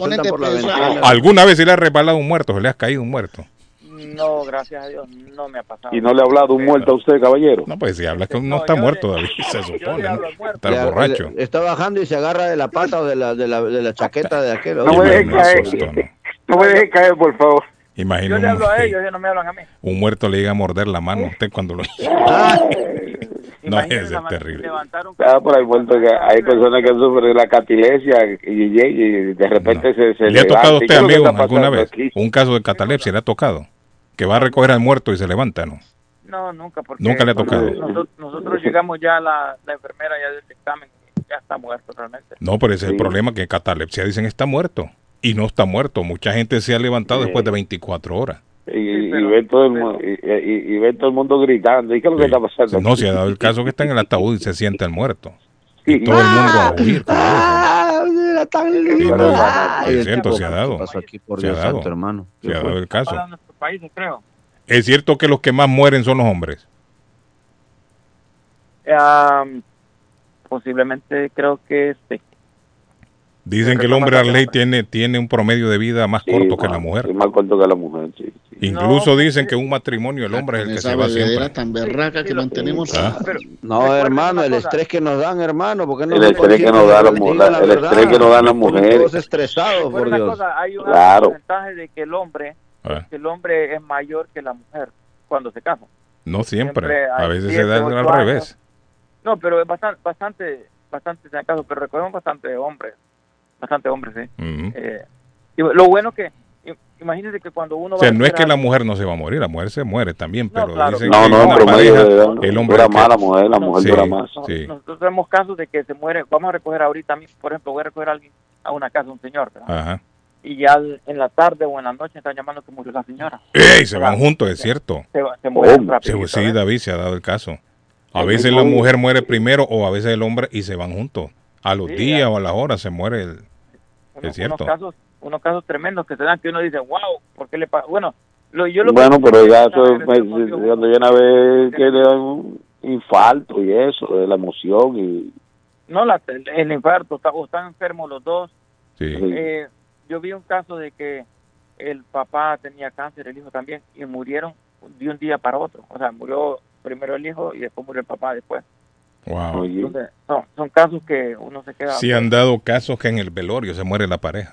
ventana.
¿Alguna vez se le ha resbalado un muerto? ¿Se le ha caído un muerto?
No, gracias a Dios, no me ha pasado.
Y no le ha hablado un muerto a usted, caballero.
No, pues si habla que
No,
uno está muerto,
le-
David, se supone. Está borracho.
le- está bajando y se agarra de la pata o de la, de la, de la chaqueta de aquel.
No me caer.
¿no?
No me deje caer, por favor.
Imagino
Yo le
un,
hablo a ellos, ellos no me hablan a mí.
un muerto le llega a morder la mano a usted cuando lo... No, es terrible.
levantar un
Ah, por ahí muerto que hay personas que sufren la catalepsia y, y- y de repente se, se
¿Le ha tocado a
levanta. ¿Y
usted, amigo, alguna vez?
aquí?
Un caso de catalepsia le ha tocado. Que va a recoger al muerto y se levanta, ¿no?
No, nunca, porque
Nunca le ha tocado.
Nosotros, nosotros llegamos ya a la, la enfermera ya del examen y ya está muerto realmente.
No, pero ese es el problema, que catalepsia dicen está muerto. Y no está muerto. Mucha gente se ha levantado
Sí.
después de 24 horas.
Y,
Sí,
y
pero-
ve todo el mundo, y, y- y ve todo el mundo gritando. ¿Y qué es lo que está pasando?
No, se ha dado el caso que está en el ataúd y se siente el muerto.
Sí.
Y todo el mundo a huir. eso.
ah, era tan lindo.
es cierto, se ha dado.
¿qué pasó aquí, por
Se ha dado.
santo, hermano? ¿Qué
Se ha dado el caso.
Países, creo.
Es cierto que los que más mueren son los hombres.
Am, posiblemente creo que sí.
Dicen que el
que
hombre Arley
hombres.
tiene, tiene un promedio de vida más
Sí,
corto que
más-
la mujer.
sí, más corto que la mujer, sí. sí.
Incluso
No,
dicen que un matrimonio el hombre es el que se va siempre.
tan berraca
Sí,
que mantenemos.
Ah.
Pero,
No, hermano, el estrés que nos dan, hermano. ¿por qué no
El estrés que nos da la
digan
mujer,
la
el estrés que nos dan las mujeres.
todos estresados, por Dios.
cosa, hay un
Claro.
porcentaje de que el hombre, que el hombre es mayor que la mujer cuando se casa.
No siempre.
Siempre
A veces se da al revés.
No, pero es bastante, bastante, bastante en el caso, pero recogemos bastante hombres, bastante hombres, sí. Eh, Y lo bueno que, imagínese que cuando uno
O sea,
va a
no es que la mujer no se va a morir, la mujer se muere también, pero
claro.
dicen
No,
que
no,
una
pero
pareja,
medio
el hombre
dura más la mujer, la mujer
Sí,
dura más.
sí.
Nosotros tenemos casos de que se muere, vamos a recoger ahorita, por ejemplo, voy a recoger a alguien a una casa, un señor, ¿verdad?
Ajá.
y ya en la tarde o en la noche están llamando que murió la señora.
¡Ey! Se van juntos, es cierto.
Se, se mueren
Sí,
rapidito,
sí,
¿eh?
David, se ha dado el caso. A veces la mujer muere primero o a veces el hombre y se van juntos. A los
Sí,
días
ya.
o a las horas se muere el...
Uno-
es cierto.
Unos casos, unos casos tremendos que se dan que uno dice, wow, ¿por qué le pasa? Bueno, lo, yo lo que-
Bueno, pero ya cuando viene a ver que le dan un infarto y eso, de la emoción y...
No, la, el, el infarto, está- o están enfermos los dos.
Sí.
Eh, yo vi un caso de que el papá tenía cáncer, el hijo también, y murieron de un día para otro. O sea, murió primero el hijo y después murió el papá después.
Wow.
Entonces, son, son casos que uno se queda...
Sí han dado casos que en el velorio se muere la pareja.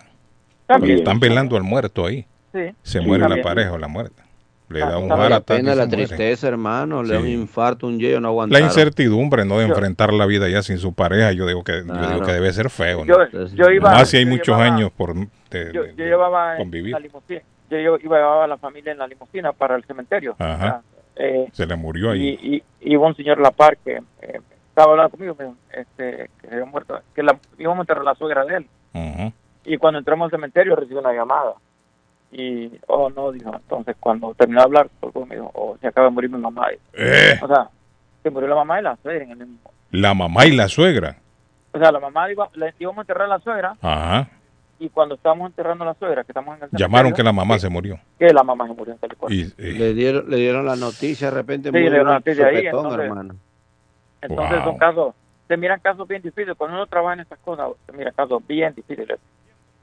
También.
Cuando están velando al muerto ahí.
Sí.
Se
Sí,
muere la pareja o la muerta. Le da un
Vale la pena la
muere.
tristeza, hermano. Le da un infarto, un yello, no
La
aguantaron.
incertidumbre, ¿no? De
Yo-
enfrentar la vida ya sin su pareja, yo digo que, yo digo que debe ser feo, ¿no?
Yo- yo iba-
Más si hay muchos
llevaba-
años por de-
yo,
de-
yo llevaba en
convivir.
la limusina, yo, iba llevaba a la familia en la limusina para el cementerio.
Ajá.
Eh,
Se le murió ahí.
y, y, un señor La Par que eh, estaba hablando conmigo, me dijo, este, que se había muerto, que la, íbamos a enterrar a la suegra de él. Y cuando entramos al cementerio recibió una llamada. Y, oh, no, dijo, entonces cuando terminó de hablar, me dijo, oh, se acaba de morir mi mamá.
Eh.
O sea, se murió la mamá y la suegra en el mismo.
La mamá y la suegra.
O sea, la mamá iba, le íbamos a enterrar a la suegra
Ajá.
y cuando estábamos enterrando a la suegra, que estamos en el
Llamaron que la mamá se murió.
que la mamá se murió en California.
Y, y-
Le dieron, le dieron la noticia de repente.
Sí, le dieron la noticia ahí, entonces-
hermano.
Entonces
Wow.
son casos, se miran casos bien difíciles. Cuando uno trabaja en estas cosas, se miran casos bien difíciles.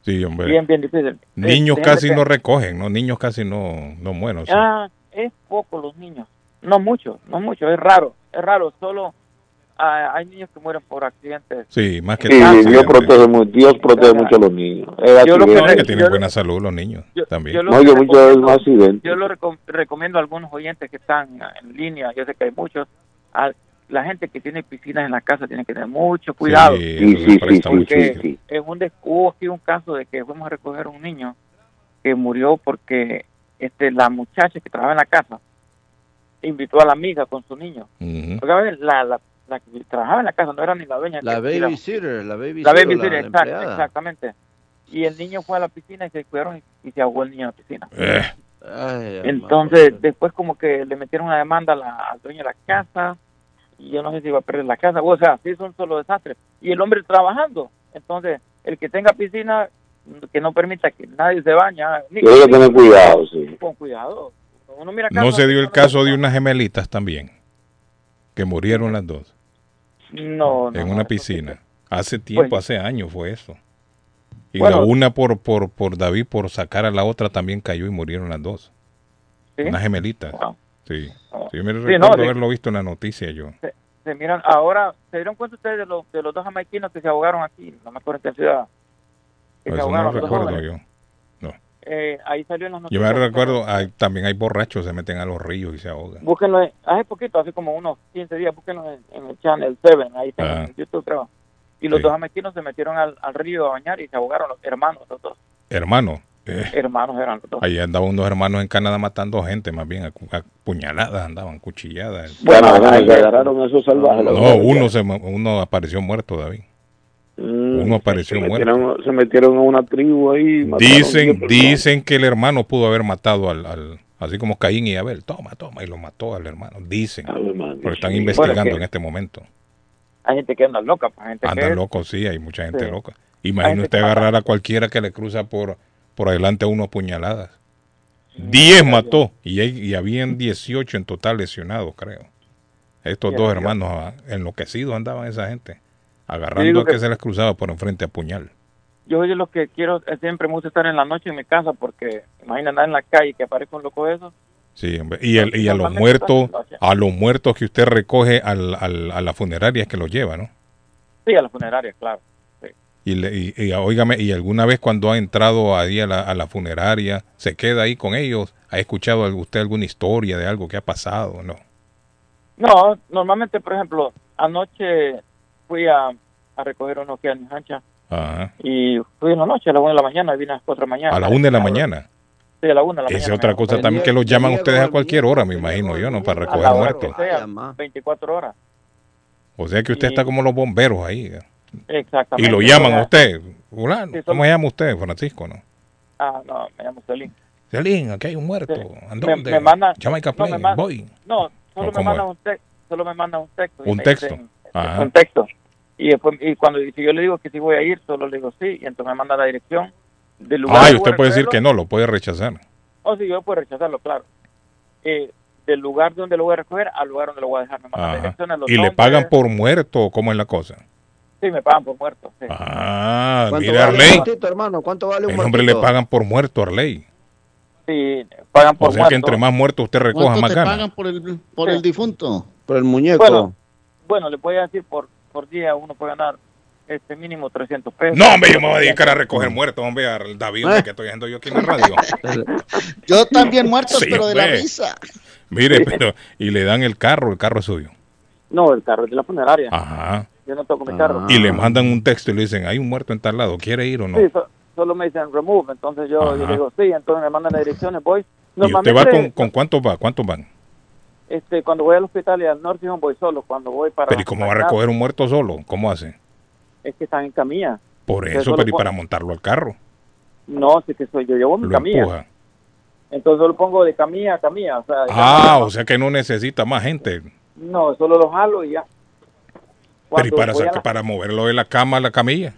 sí, hombre.
Bien, bien difíciles.
Niños
Eh,
casi
déjame
no
que-
recogen, ¿no? Niños casi no, no mueren. sí.
Ah, es poco los niños. No mucho, no mucho. Es raro, es raro. Solo ah, hay niños que mueren por accidentes.
Sí, más que
Sí,
todo,
Dios
siempre.
protege, mu- Dios protege mucho a los niños. Es
Yo lo que.
No, es que
yo
tienen
lo-
buena salud los niños también.
yo lo
No, yo
recomiendo-
accidentes.
Yo lo recom- recomiendo a algunos oyentes que están en línea, yo sé que hay muchos, a la gente que tiene piscinas en la casa tiene que tener mucho cuidado.
Sí,
Sí, sí,
porque
sí.
en un hubo aquí un caso de que fuimos a recoger un niño que murió porque este la muchacha que trabajaba en la casa invitó a la amiga con su niño.
Ujú.
Porque a ver, la, la, la que trabajaba en la casa no era ni la dueña.
La babysitter, la babysitter.
la babysitter, exact- exactamente. Y el niño fue a la piscina y se cuidaron y, y se ahogó el niño en la piscina.
Eh,
Ay.
Entonces, después como que le metieron una demanda a la, al dueño de la casa y yo no sé si iba a perder la casa. O sea, sí son solo desastres. Y el hombre trabajando. Entonces, el que tenga piscina, que no permita que nadie se baña. ni-
Tiene que tener cuidado, sí.
Con cuidado. Uno mira
no se dio el caso de unas gemelitas también, que murieron las dos
No, no,
en una piscina. Hace tiempo,
Pues-
hace años fue eso. Y
Bueno.
la una por, por, por David, por sacar a la otra, también cayó y murieron las dos.
sí.
Unas gemelitas.
Wow.
Sí.
Oh.
Sí, me
Sí,
recuerdo
no, sí.
haberlo visto en la noticia yo.
Se, se miran, ahora, ¿se dieron cuenta ustedes de los, de los dos jamaiquinos que se ahogaron aquí? No me acuerdo en qué ciudad. Que se
Eso no
ahogaron dos
recuerdo yo.
Eh, ahí salió en las
Yo
noticias.
me recuerdo, hay- también hay borrachos que se meten a los ríos y se ahogan.
Búsquenlo, en- hace poquito, hace como unos 15 días, búsquenlo en, en el Channel 7, ahí está
Ah.
en YouTube, creo. Y los
Sí.
dos jamaiquinos se metieron al, al río a bañar y se ahogaron, los hermanos, los dos.
Hermano, eh,
Hermanos eran los dos.
ahí andaban unos hermanos en Canadá matando gente, más bien a, puñaladas andaban, cuchilladas.
Bueno, agarraron a esos salvajes.
No, uno, se, uno apareció muerto, David.
Mm,
uno apareció
se
muerto.
metieron, se metieron a una tribu ahí.
Dicen, dicen que el hermano pudo haber matado al, al- así como Caín y Abel. Toma, toma, y lo mató al hermano. Dicen, porque están
Sí.
investigando
Bueno, es que-
en este momento.
Hay gente que anda loca, pues, gente
Andan
que
locos, sí, hay mucha gente
Sí.
loca. Imagina usted agarrar a cualquiera que le cruza por, por adelante a uno a puñaladas. Diez mató y, y habían 18 en total lesionados, creo. Estos dos hermanos ah, enloquecidos andaban esa gente, agarrando a que,
que-
se les cruzaba por enfrente a puñal.
yo soy de los que quiero, siempre me gusta estar en la noche en mi casa porque imagina andar en la calle que aparezca un loco de esos.
Sí, hombre. Y, el- y a los muertos, a los muertos que usted recoge al, al- a la funeraria es que los lleva, ¿no?
Sí, a la funeraria, claro.
Y, le, y, y, óigame, y alguna vez cuando ha entrado ahí a la, a la funeraria, se queda ahí con ellos, ¿ha escuchado usted alguna historia de algo que ha pasado? No.
No, normalmente, por ejemplo, anoche fui a, a recoger uno que en Hancha.
Ajá.
Y fui en la noche, a la una de la mañana, y vine a las cuatro de la mañana.
A la una de la mañana.
Sí, a la una de la
Esa es
mañana.
otra cosa también que los llaman ustedes a cualquier hora, me imagino yo, ¿no? Para recoger muertos.
que sea, 24 horas.
O sea que usted
Y-
está como los bomberos ahí. ¿eh?
Exactamente.
Y lo llaman a usted.
Sí,
¿Cómo se llama usted, Francisco? no?
Ah, no, me llamo Celín.
Celín, aquí hay un muerto. ¿A
Me,
dónde?
me.
Jamaica
no, me
voy.
No, solo
¿O
me
es?
un texto. Solo me mandan un texto. y
Un texto.
dicen,
Ajá.
un texto. Y después, y cuando si yo le digo que sí voy a ir, solo le digo sí, y entonces me manda la dirección del lugar.
Ah, y usted puede decir que no, lo puede rechazar.
Oh, sí, yo puedo rechazarlo, claro. Eh, del lugar donde lo voy a recoger al lugar donde lo voy a dejar. Me mandan
Ajá.
direcciones, los
¿Y le pagan por muerto o cómo es la cosa?
Sí, me pagan por muerto. sí.
Ah,
¿Cuánto
mire
vale un
Arley.
muertito, hermano? ¿Cuánto vale un
El hombre le
muertito?
pagan por muerto, Arley.
Sí, pagan por
O sea
muerto.
que entre más muertos usted recoja,
¿Cuánto
más
te
gana.
pagan por el, por el difunto?
Por el muñeco.
Bueno, bueno, le voy a decir por, por día uno puede ganar este mínimo 300 pesos.
No, hombre, yo me voy a dedicar a recoger muertos, hombre, al David, hombre, que estoy haciendo yo aquí en la radio.
Yo también muertos,
Sí,
pero de la risa.
Mire, pero, y le dan el carro, el carro es suyo.
No, el carro es de la funeraria.
Ajá.
Yo no toco mi carro.
Y le mandan un texto y le dicen, hay un muerto en tal lado, ¿quiere ir o no?
Sí, so- solo me dicen remove, entonces yo, yo digo sí, entonces me mandan las direcciones, voy.
¿Y usted va con, con cuántos va? ¿Cuántos van?
este, cuando voy al hospital y al Norte voy solo, cuando voy para...
Pero ¿y cómo va a recoger un muerto solo? ¿Cómo hace?
Es que están en camilla.
Por
Entonces,
eso, pero ¿y para montarlo al carro?
No, sí que soy yo, llevo mi
Lo
camilla.
empuja.
Entonces solo pongo de camilla a camilla, o sea...
Ah, o sea que no necesita más gente.
No, solo lo jalo y ya.
Pero ¿y para,
la-
para moverlo de la cama a la camilla?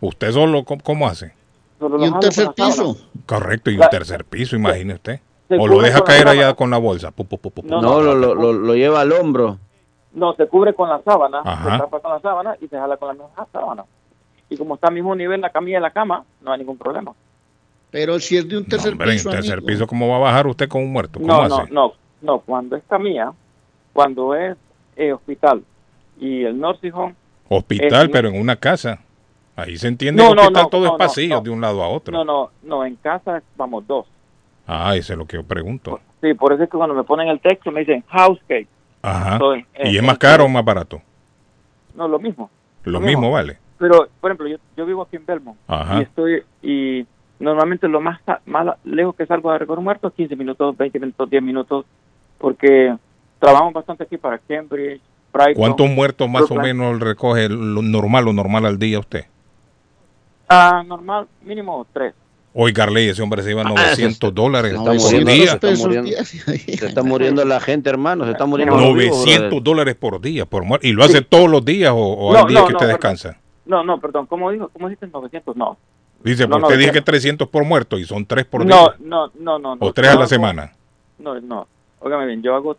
¿Usted solo cómo, cómo hace?
¿Y un tercer piso?
Correcto, y un tercer piso, imagine usted. O lo deja caer allá con la bolsa. Pu, pu, pu.
No,
No,
no,
lo,
no,
lo, lo, lleva al hombro.
No, se cubre con la sábana,
Ajá.
se tapa con la sábana y se jala con la misma sábana. Y como está al mismo nivel la camilla y la cama, no hay ningún problema.
Pero si es de un
No,
tercer
hombre, en
piso,
tercer
amigo.
piso, ¿cómo va a bajar usted con un muerto? ¿Cómo
No, no,
hace?
no, no, cuando es camilla, cuando es eh, hospital y el nursing home,
Hospital,
Eh,
pero en una casa. Ahí se entiende
No,
que
no,
hospital
no,
todo es pasillo de un lado a otro.
no, no, no, en casa vamos dos.
Ah, eso es lo que yo pregunto.
Sí, por eso es que cuando me ponen el texto me dicen house cake.
Ajá.
Entonces,
¿Y es más
eh,
caro o más barato?
No, lo mismo.
Lo
lo
mismo,
mismo.
vale.
Pero, por ejemplo, yo, yo vivo aquí en Belmont
Ajá.
y estoy, y normalmente lo más, más lejos que salgo recoger un muerto es 15 minutos, 20 minutos, 10 minutos, porque trabajamos bastante aquí para Cambridge.
¿Cuántos muertos más o menos recoge lo normal o normal al día usted?
Ah, normal, mínimo tres.
Hoy Garley, ese hombre se lleva
Ah,
900 dólares
se
por
está muriendo,
día.
se está muriendo. Se está muriendo la gente, hermano. Se está muriendo. los vivos,
900
brother.
dólares por día. por ¿Y lo hace todos los días o, o
No,
hay días
no,
que usted descansa?
No, no, perdón, ¿cómo dijo? ¿Cómo dijiste 900? No.
Dice,
No,
porque usted dije
900.
que 300 por muerto y son 3 por
no,
día.
no, no, no, no.
O 3 a la semana.
No, no. Óigame bien, yo hago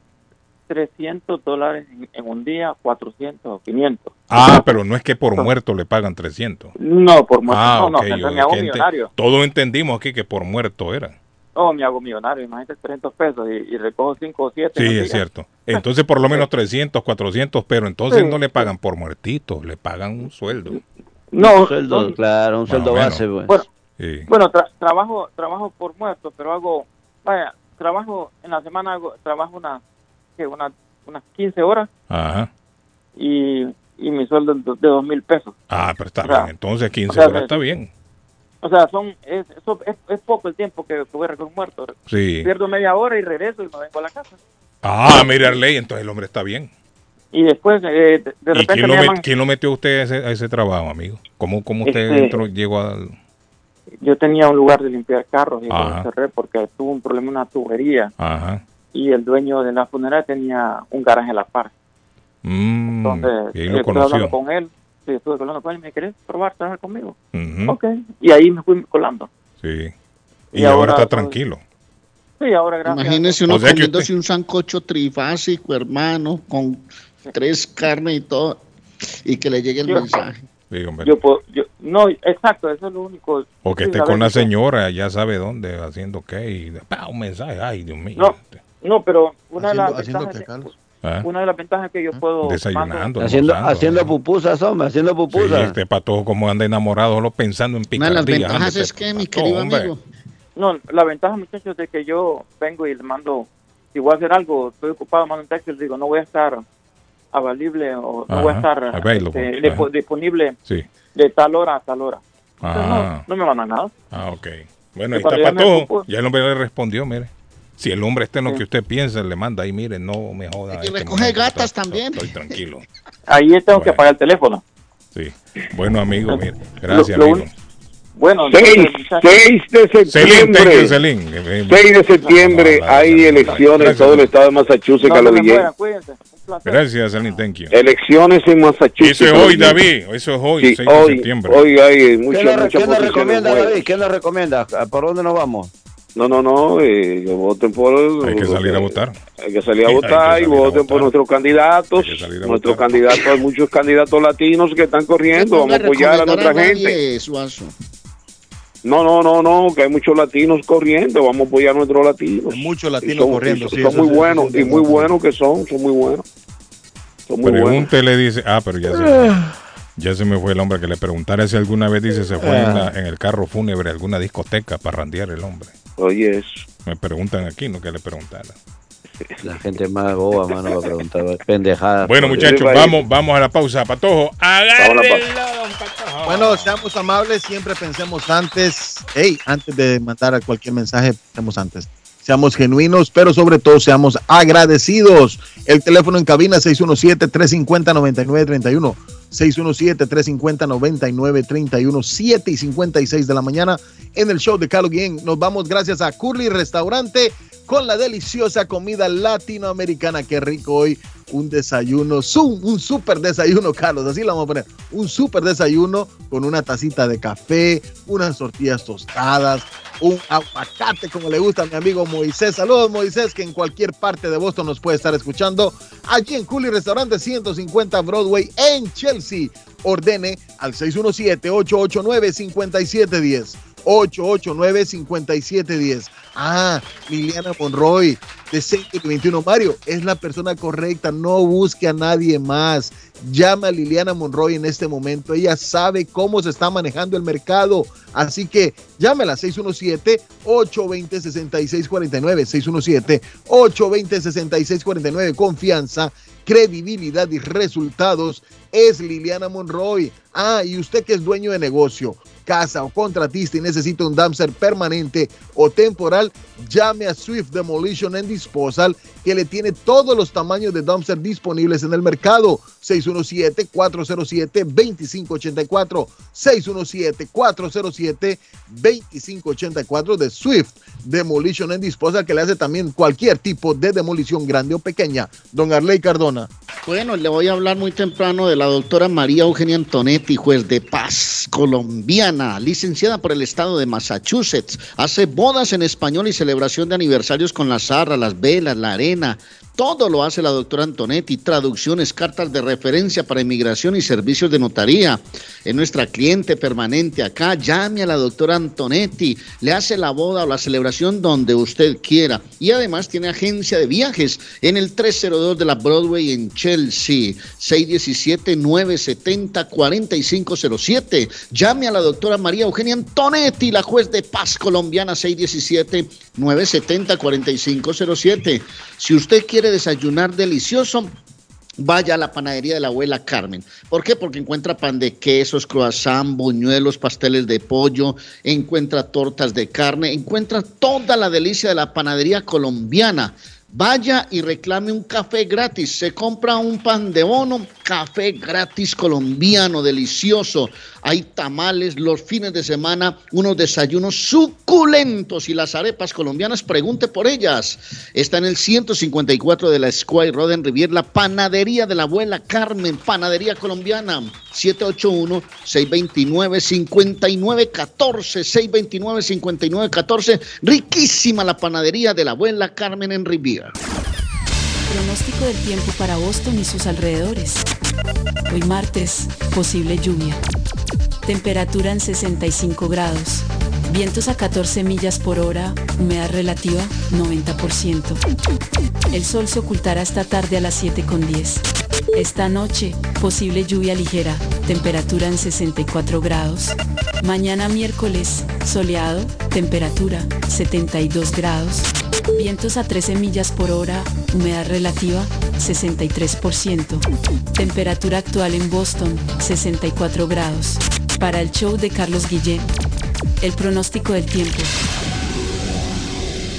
300 dólares en, en un día, 400 o 500.
Ah, pero no es que por muerto le pagan 300.
No, por muerto.
Ah,
no, no,
yo-
me hago
ente-
millonario.
Todos entendimos aquí que por muerto era.
Oh, me hago millonario. Imagínate 300 pesos y, y recojo 5 o 7.
Sí, es cierto. Entonces por lo menos 300, 400, pero entonces
Sí.
no le pagan por muertito, le pagan un sueldo.
No,
Un sueldo, claro, un sueldo base, pues.
Bueno,
Sí.
bueno tra- trabajo trabajo por muerto, pero hago, vaya, trabajo en la semana, hago, trabajo unas, ¿qué? Unas, unas 15 horas
Ajá.
y, y mi sueldo de dos mil pesos.
Ah, pero está
O sea,
bien. Entonces 15
o sea,
horas está bien.
O sea, son es, es, es poco el tiempo que, que recoger un muerto.
Sí.
Pierdo media hora y regreso y me vengo a la casa.
Ah, mire Arley, entonces el hombre está bien.
Y después, eh, de, de
¿Y
repente
quién lo, met-
llaman.
quién lo metió usted a ese, a ese trabajo, amigo? ¿Cómo, cómo usted
Este-
entró, llegó al...
Yo tenía un lugar de limpiar carros y lo cerré porque tuvo un problema en una tubería
Ajá.
Y el dueño de la funeraria tenía un garaje a la par.
Mm,
Entonces,
y ahí lo
estuve hablando
conoció.
con él. Sí, estuve hablando con él. ¿Me querés probar trabajar conmigo? Ok. Y ahí me fui colando.
Sí. Y,
Y
ahora,
ahora,
está
pues,
tranquilo.
Sí, ahora gracias.
Imagínese uno
O sea
un sancocho trifásico, hermano, con tres carnes y todo, y que le llegue el
Yo-
mensaje.
Yo puedo, yo, no, exacto, eso es lo único.
O que
Sí,
esté con la señora, ya sabe dónde, haciendo qué, y pa, un mensaje, ay, Dios mío.
No, no, pero una de las
Haciendo-
ventajas?
¿Ah?
una de las ventajas que yo puedo
Desayunando,
Haciendo, haciendo
¿no?
pupusas, hombre, haciendo
Sí,
pupusas.
este patojo como anda enamorado, solo pensando en
Una
picardía.
de las ventajas es que, mi querido
hombre.
amigo,
No, la ventaja, muchachos, es de que yo vengo y le mando, si voy a hacer algo, estoy ocupado, mando un texto y les digo, no voy a estar avalible o no voy a estar este, disponible
Sí.
de tal hora a tal hora. Entonces,
Ah,
no, no me mandan nada.
ah, ok. Bueno, ahí
Cuando
está Patojo. Ya el hombre le respondió, mire. Si el hombre está en lo
Sí.
que usted piensa, le manda ahí, mire, no me joda.
Y
este
recoge
momento,
gatas
estoy-
también.
Estoy tranquilo.
Ahí tengo que
Bueno.
apagar el teléfono.
Sí. Bueno, amigo, mire. Gracias,
Lo- lo
amigo.
Bueno,
6,
entonces, muchachos,
6 de
Celine,
septiembre.
Celine. Eh,
6 de septiembre
No, no, no,
hay
no, no, no.
elecciones en todo el estado de Massachusetts,
placer.
Gracias, Celine, thank you.
Elecciones en Massachusetts.
Eso es hoy. David. Eso es hoy,
Sí,
6 de
hoy,
septiembre.
hoy hay
¿Qué
muchas,
nos,
muchas
qué nos recomienda. David? ¿Qué nos recomienda? ¿Por dónde nos vamos?
No, no, no, eh, voten por...
Hay que salir a votar.
Hay que salir a votar
salir
y voten
votar.
por nuestros candidatos. Nuestros candidatos, hay muchos candidatos latinos que están corriendo. Vamos a apoyar a nuestra gente.
Suazo.
No, no, no, no, que hay muchos latinos corriendo. Vamos a apoyar a nuestros latinos.
Hay muchos latinos
son-
corriendo,
Son,
sí,
son muy buenos, y muy buenos que son, son muy buenos. Son muy buenos.
Pregúntele, dice. Ah, pero ya se, ya se me fue el hombre que le preguntara si alguna vez, dice, se fue en, la- en el carro fúnebre a alguna discoteca para randear el hombre.
Oye, eso.
Me preguntan aquí, no que le preguntara.
La gente más boba, mano, va a preguntar pendejadas.
Bueno, muchachos, vamos, vamos a la pausa. Patojo,
a
Patojo.
Bueno, seamos amables, siempre pensemos antes, hey, antes de mandar cualquier mensaje, pensemos antes. Seamos genuinos, pero sobre todo seamos agradecidos. El teléfono en cabina 617-350-9931. 617-350-9931. 7 y 56 de la mañana en el show de Carlos Guillén. Nos vamos gracias a Curly Restaurante con la deliciosa comida latinoamericana. Qué rico hoy. Un desayuno, un súper desayuno, Carlos. Así lo vamos a poner. Un súper desayuno con una tacita de café, unas tortillas tostadas, un aguacate como le gusta a mi amigo Moisés. Saludos Moisés, que en cualquier parte de Boston nos puede estar escuchando. Aquí en Cooley Restaurante 150 Broadway en Chelsea. Ordene al 617-889-5710. 889-5710. Ah, Liliana Monroy de Century 21. Mario, es la persona correcta. No busque a nadie más. Llama a Liliana Monroy en este momento. Ella sabe cómo se está manejando el mercado. Así que llámela 617-820-6649. 617-820-6649. Confianza, credibilidad y resultados es Liliana Monroy. Ah, y usted que es dueño de negocio, casa o contratista y necesita un dumpster permanente o temporal, llame a Swift Demolition and Disposal que le tiene todos los tamaños de dumpster disponibles en el mercado. 617-407-2584. 617-407-2584 de Swift Demolition and Disposal que le hace también cualquier tipo de demolición grande o pequeña. Don Arley Cardona.
Bueno, le voy a hablar muy temprano de la doctora María Eugenia Antonetti, juez de paz colombiana, licenciada por el estado de Massachusetts. Hace bodas en español y celebración de aniversarios con la zarra, las velas, la arena. Todo lo hace la doctora Antonetti, traducciones, cartas de referencia para inmigración y servicios de notaría. Es nuestra cliente permanente acá. Llame a la doctora Antonetti, le hace la boda o la celebración donde usted quiera. Y además tiene agencia de viajes en el 302 de la Broadway en Chelsea, 617-970-4507. Llame a la doctora María Eugenia Antonetti, la juez de paz colombiana, 617-970-4507. Si usted quiere desayunar delicioso, Vaya a la panadería de la abuela Carmen. ¿Por qué? Porque encuentra pan de quesos, croissant, buñuelos, pasteles de pollo, encuentra tortas de carne, encuentra toda la delicia de la panadería colombiana. Vaya y reclame un café gratis. Se compra un pan de bono, café gratis colombiano, delicioso. Hay tamales los fines de semana, unos desayunos suculentos y las arepas colombianas, pregunte por ellas. Está en el 154 de la Square Road en Rivier, la panadería de la abuela Carmen, panadería colombiana. 781-629-5914, 629-5914. Riquísima la panadería de la abuela Carmen en
Pronóstico del tiempo para Boston y sus alrededores. Hoy martes, posible lluvia. Temperatura en 65 grados. Vientos a 14 millas por hora. Humedad relativa 90%. El sol se ocultará esta tarde a las 7.10. Esta noche, posible lluvia ligera. Temperatura en 64 grados. Mañana miércoles, soleado. Temperatura 72 grados. Vientos a 13 millas por hora, humedad relativa 63%. Temperatura actual en Boston 64 grados. Para el show de Carlos Guillén, el pronóstico del tiempo.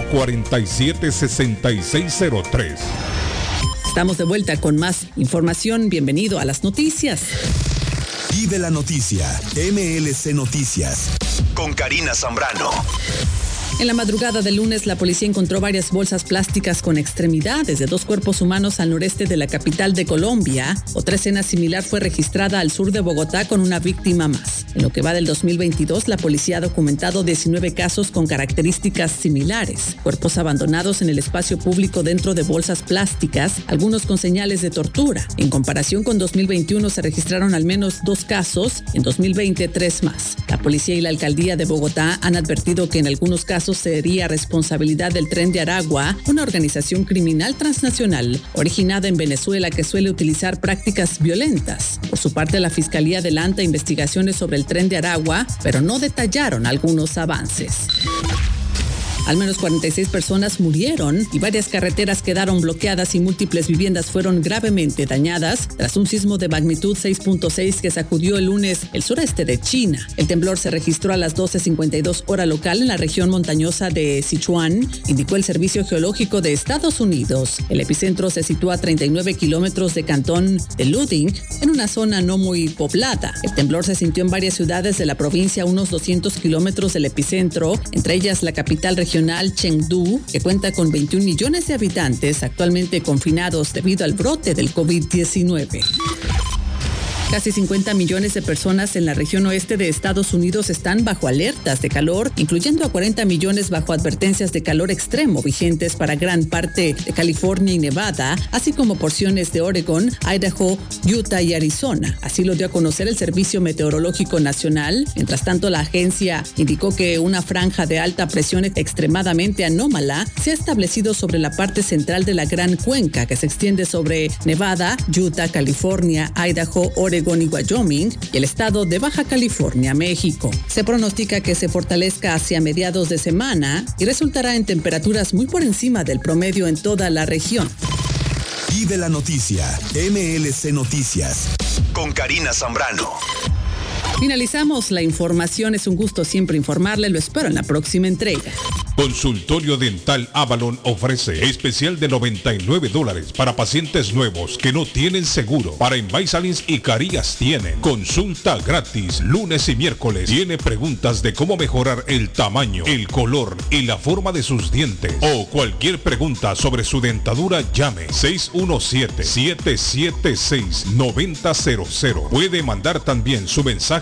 447-6603.
Estamos de vuelta con más información. Bienvenido a las noticias.
Vive la noticia. MLC Noticias. Con Karina Zambrano.
En la madrugada del lunes, la policía encontró varias bolsas plásticas con extremidades de dos cuerpos humanos al noreste de la capital de Colombia. Otra escena similar fue registrada al sur de Bogotá con una víctima más. En lo que va del 2022, la policía ha documentado 19 casos con características similares. Cuerpos abandonados en el espacio público dentro de bolsas plásticas, algunos con señales de tortura. En comparación con 2021 se registraron al menos dos casos, en 2020 tres más. La policía y la alcaldía de Bogotá han advertido que en algunos casos sería responsabilidad del Tren de Aragua, una organización criminal transnacional originada en Venezuela que suele utilizar prácticas violentas. Por su parte, la Fiscalía adelanta investigaciones sobre el Tren de Aragua, pero no detallaron algunos avances. Al menos 46 personas murieron y varias carreteras quedaron bloqueadas y múltiples viviendas fueron gravemente dañadas tras un sismo de magnitud 6.6 que sacudió el lunes el sureste de China. El temblor se registró a las 12.52 hora local en la región montañosa de Sichuan, indicó el Servicio Geológico de Estados Unidos. El epicentro se sitúa a 39 kilómetros de Cantón de Luding, en una zona no muy poblada. El temblor se sintió en varias ciudades de la provincia a unos 200 kilómetros del epicentro, entre ellas la capital regional Chengdu, que cuenta con 21 millones de habitantes actualmente confinados debido al brote del COVID-19. Casi 50 millones de personas en la región oeste de Estados Unidos están bajo alertas de calor, incluyendo a 40 millones bajo advertencias de calor extremo vigentes para gran parte de California y Nevada, así como porciones de Oregon, Idaho, Utah y Arizona. Así lo dio a conocer el Servicio Meteorológico Nacional. Mientras tanto, la agencia indicó que una franja de alta presión extremadamente anómala se ha establecido sobre la parte central de la Gran Cuenca, que se extiende sobre Nevada, Utah, California, Idaho, Oregon, y Wyoming y el estado de Baja California, México. Se pronostica que se fortalezca hacia mediados de semana y resultará en temperaturas muy por encima del promedio en toda la región.
Vive la noticia, MLC Noticias, con Karina Zambrano.
Finalizamos la información, es un gusto siempre informarle, lo espero en la próxima entrega.
Consultorio Dental Avalon ofrece especial de 99 dólares para pacientes nuevos que no tienen seguro. Para Invisalins y Carías tienen consulta gratis lunes y miércoles. Tiene preguntas de cómo mejorar el tamaño, el color y la forma de sus dientes. O cualquier pregunta sobre su dentadura, llame 617-776-9000. Puede mandar también su mensaje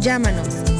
Llámanos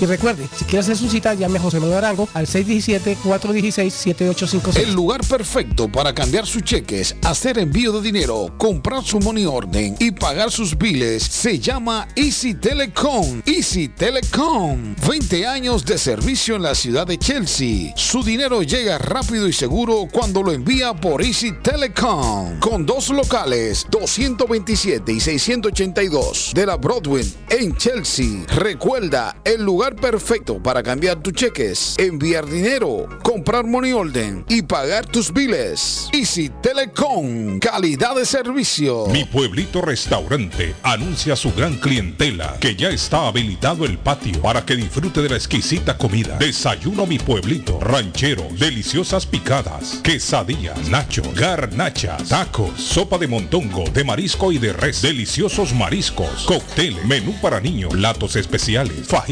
Y recuerde, si quiere hacer su cita, llame a José Manuel Arango al 617-416-7856.
El lugar perfecto para cambiar sus cheques, hacer envío de dinero, comprar su money orden y pagar sus biles se llama Easy Telecom. Easy Telecom. 20 años de servicio en la ciudad de Chelsea. Su dinero llega rápido y seguro cuando lo envía por Easy Telecom. Con dos locales, 227 y 682 de la Broadway en Chelsea. Recuerda, el lugar perfecto para cambiar tus cheques, enviar dinero, comprar money order y pagar tus biles. Easy Telecom. Calidad de servicio.
Mi pueblito restaurante anuncia a su gran clientela que ya está habilitado el patio para que disfrute de la exquisita comida. Desayuno mi pueblito, ranchero, deliciosas picadas, quesadillas, nacho, garnachas, tacos, sopa de montongo, de marisco y de res, deliciosos mariscos, cócteles, menú para niños, platos especiales, fajitas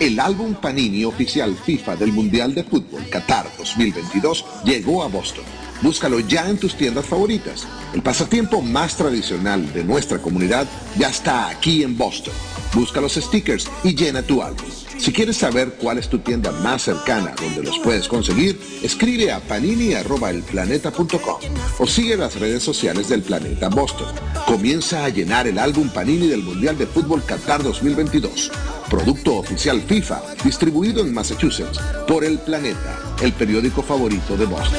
El álbum Panini oficial FIFA del Mundial de Fútbol Qatar 2022 llegó a Boston. Búscalo ya en tus tiendas favoritas. El pasatiempo más tradicional de nuestra comunidad ya está aquí en Boston. Busca los stickers y llena tu álbum. Si quieres saber cuál es tu tienda más cercana donde los puedes conseguir, escribe a panini.elplaneta.com o sigue las redes sociales del Planeta Boston. Comienza a llenar el álbum Panini del Mundial de Fútbol Qatar 2022. Producto oficial FIFA, distribuido en Massachusetts por El Planeta, el periódico favorito de Boston.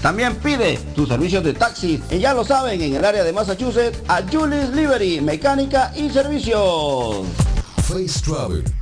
También pide tus servicios de taxi. Y ya lo saben, en el área de Massachusetts, a Julie's Livery, mecánica y servicios.
Face Travel.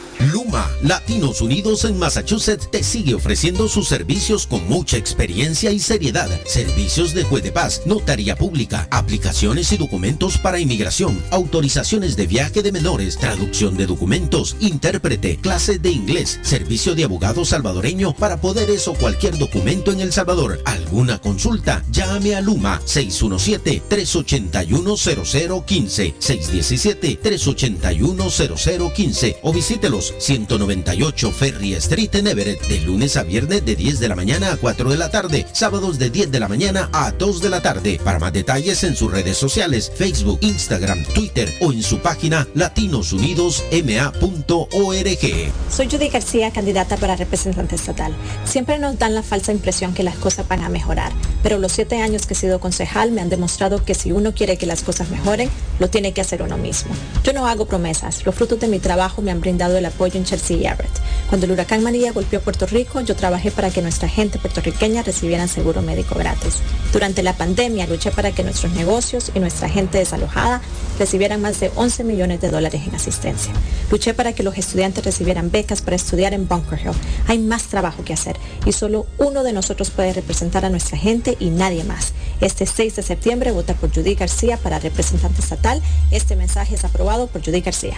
Luma, Latinos Unidos en Massachusetts, te sigue ofreciendo sus servicios con mucha experiencia y seriedad. Servicios de juez de paz, notaría pública, aplicaciones y documentos para inmigración, autorizaciones de viaje de menores, traducción de documentos, intérprete, clases de inglés, servicio de abogado salvadoreño para poderes o cualquier documento en El Salvador. ¿Alguna consulta? Llame a Luma 617-381-0015, 617-381-0015 o visítelos 198 Ferry Street en Everett, de lunes a viernes de 10 de la mañana a 4 de la tarde, sábados de 10 de la mañana a 2 de la tarde. Para más detalles en sus redes sociales, Facebook, Instagram, Twitter o en su página latinosunidosma.org.
Soy Judy García, candidata para representante estatal. Siempre nos dan la falsa impresión que las cosas van a mejorar, pero los siete años que he sido concejal me han demostrado que si uno quiere que las cosas mejoren, lo tiene que hacer uno mismo. Yo no hago promesas, los frutos de mi trabajo me han brindado el apoyo Cuando el huracán María golpeó Puerto Rico, yo trabajé para que nuestra gente puertorriqueña recibieran seguro médico gratis. Durante la pandemia luché para que nuestros negocios y nuestra gente desalojada recibieran más de 11 millones de dólares en asistencia. Luché para que los estudiantes recibieran becas para estudiar en Bunker Hill. Hay más trabajo que hacer y solo uno de nosotros puede representar a nuestra gente y nadie más. Este 6 de septiembre vota por Judy García para representante estatal. Este mensaje es aprobado por Judy García.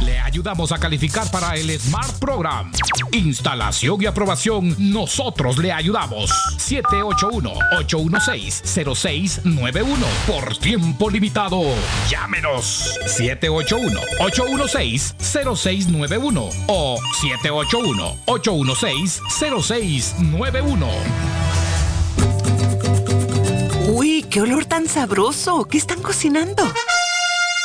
Le ayudamos a calificar para el Smart Program. Instalación y aprobación, nosotros le ayudamos. 781-816-0691. Por tiempo limitado. Llámenos. 781-816-0691 o 781-816-0691.
Uy, qué olor tan sabroso. ¿Qué están cocinando?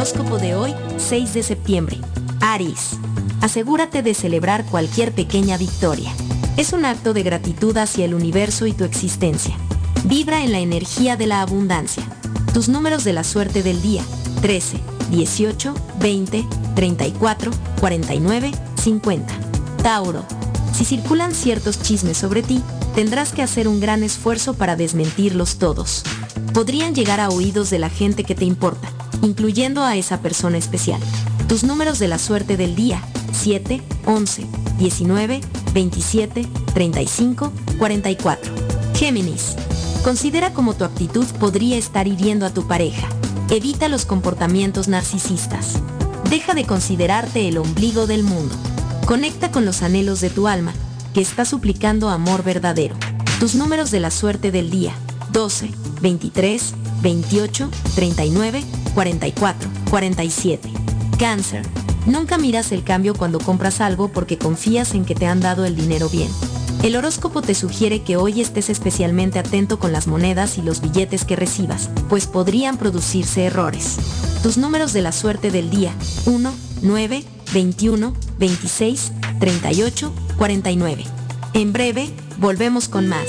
Horóscopo de hoy, 6 de septiembre. Aries. Asegúrate de celebrar cualquier pequeña victoria. Es un acto de gratitud hacia el universo y tu existencia. Vibra en la energía de la abundancia. Tus números de la suerte del día. 13, 18, 20, 34, 49, 50. Tauro. Si circulan ciertos chismes sobre ti, tendrás que hacer un gran esfuerzo para desmentirlos todos. Podrían llegar a oídos de la gente que te importa incluyendo a esa persona especial. Tus números de la suerte del día, 7, 11, 19, 27, 35, 44. Géminis. Considera cómo tu actitud podría estar hiriendo a tu pareja. Evita los comportamientos narcisistas. Deja de considerarte el ombligo del mundo. Conecta con los anhelos de tu alma, que está suplicando amor verdadero. Tus números de la suerte del día, 12, 23, 28, 39, 44, 47. Cáncer. Nunca miras el cambio cuando compras algo porque confías en que te han dado el dinero bien. El horóscopo te sugiere que hoy estés especialmente atento con las monedas y los billetes que recibas, pues podrían producirse errores. Tus números de la suerte del día, 1, 9, 21, 26, 38, 49. En breve, volvemos con más.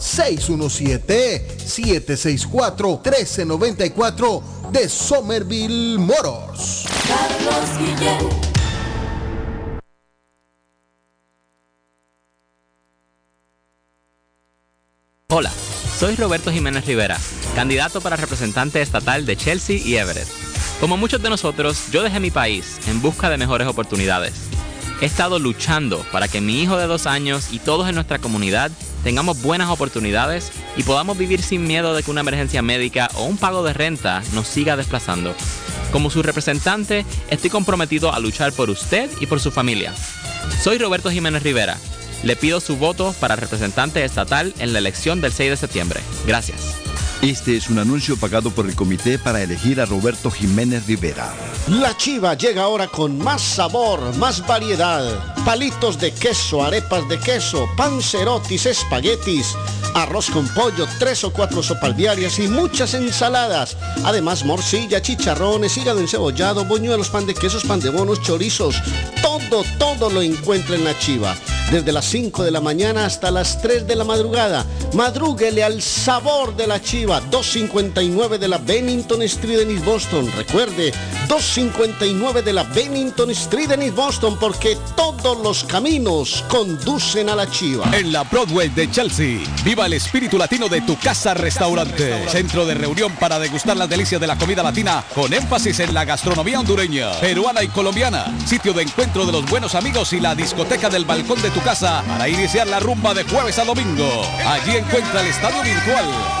617-764-1394 de Somerville Motors.
Carlos Guillén.
Hola, soy Roberto Jiménez Rivera, candidato para representante estatal de Chelsea y Everett. Como muchos de nosotros, yo dejé mi país en busca de mejores oportunidades. He estado luchando para que mi hijo de dos años y todos en nuestra comunidad tengamos buenas oportunidades y podamos vivir sin miedo de que una emergencia médica o un pago de renta nos siga desplazando. Como su representante, estoy comprometido a luchar por usted y por su familia. Soy Roberto Jiménez Rivera. Le pido su voto para representante estatal en la elección del 6 de septiembre. Gracias.
Este es un anuncio pagado por el comité para elegir a Roberto Jiménez Rivera.
La chiva llega ahora con más sabor, más variedad. Palitos de queso, arepas de queso, pancerotis, espaguetis, arroz con pollo, tres o cuatro sopas diarias y muchas ensaladas. Además, morcilla, chicharrones, hígado encebollado, boñuelos, pan de quesos, pan de bonos, chorizos. Todo, todo lo encuentra en la chiva. Desde las 5 de la mañana hasta las 3 de la madrugada. Madrúguele al sabor de la chiva. 259 de la Bennington Street en East Boston. Recuerde, 259 de la Bennington Street en East Boston porque todos los caminos conducen a la chiva.
En la Broadway de Chelsea, viva el espíritu latino de tu casa restaurante. Centro de reunión para degustar las delicias de la comida latina con énfasis en la gastronomía hondureña, peruana y colombiana. Sitio de encuentro de los buenos amigos y la discoteca del balcón de tu casa para iniciar la rumba de jueves a domingo. Allí encuentra el estadio virtual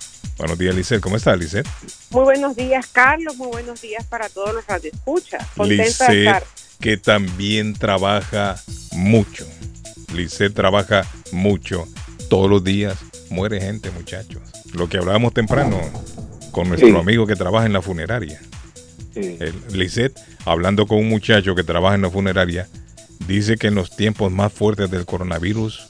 Buenos días, Lisette. ¿Cómo está, Lisette?
Muy buenos días, Carlos. Muy buenos días para todos los radioescuchas. Contenta de estar.
que también trabaja mucho. Lisette trabaja mucho. Todos los días muere gente, muchachos. Lo que hablábamos temprano con nuestro
Sí.
amigo que trabaja en la funeraria. Lisette, hablando con un muchacho que trabaja en la funeraria, dice que en los tiempos más fuertes del coronavirus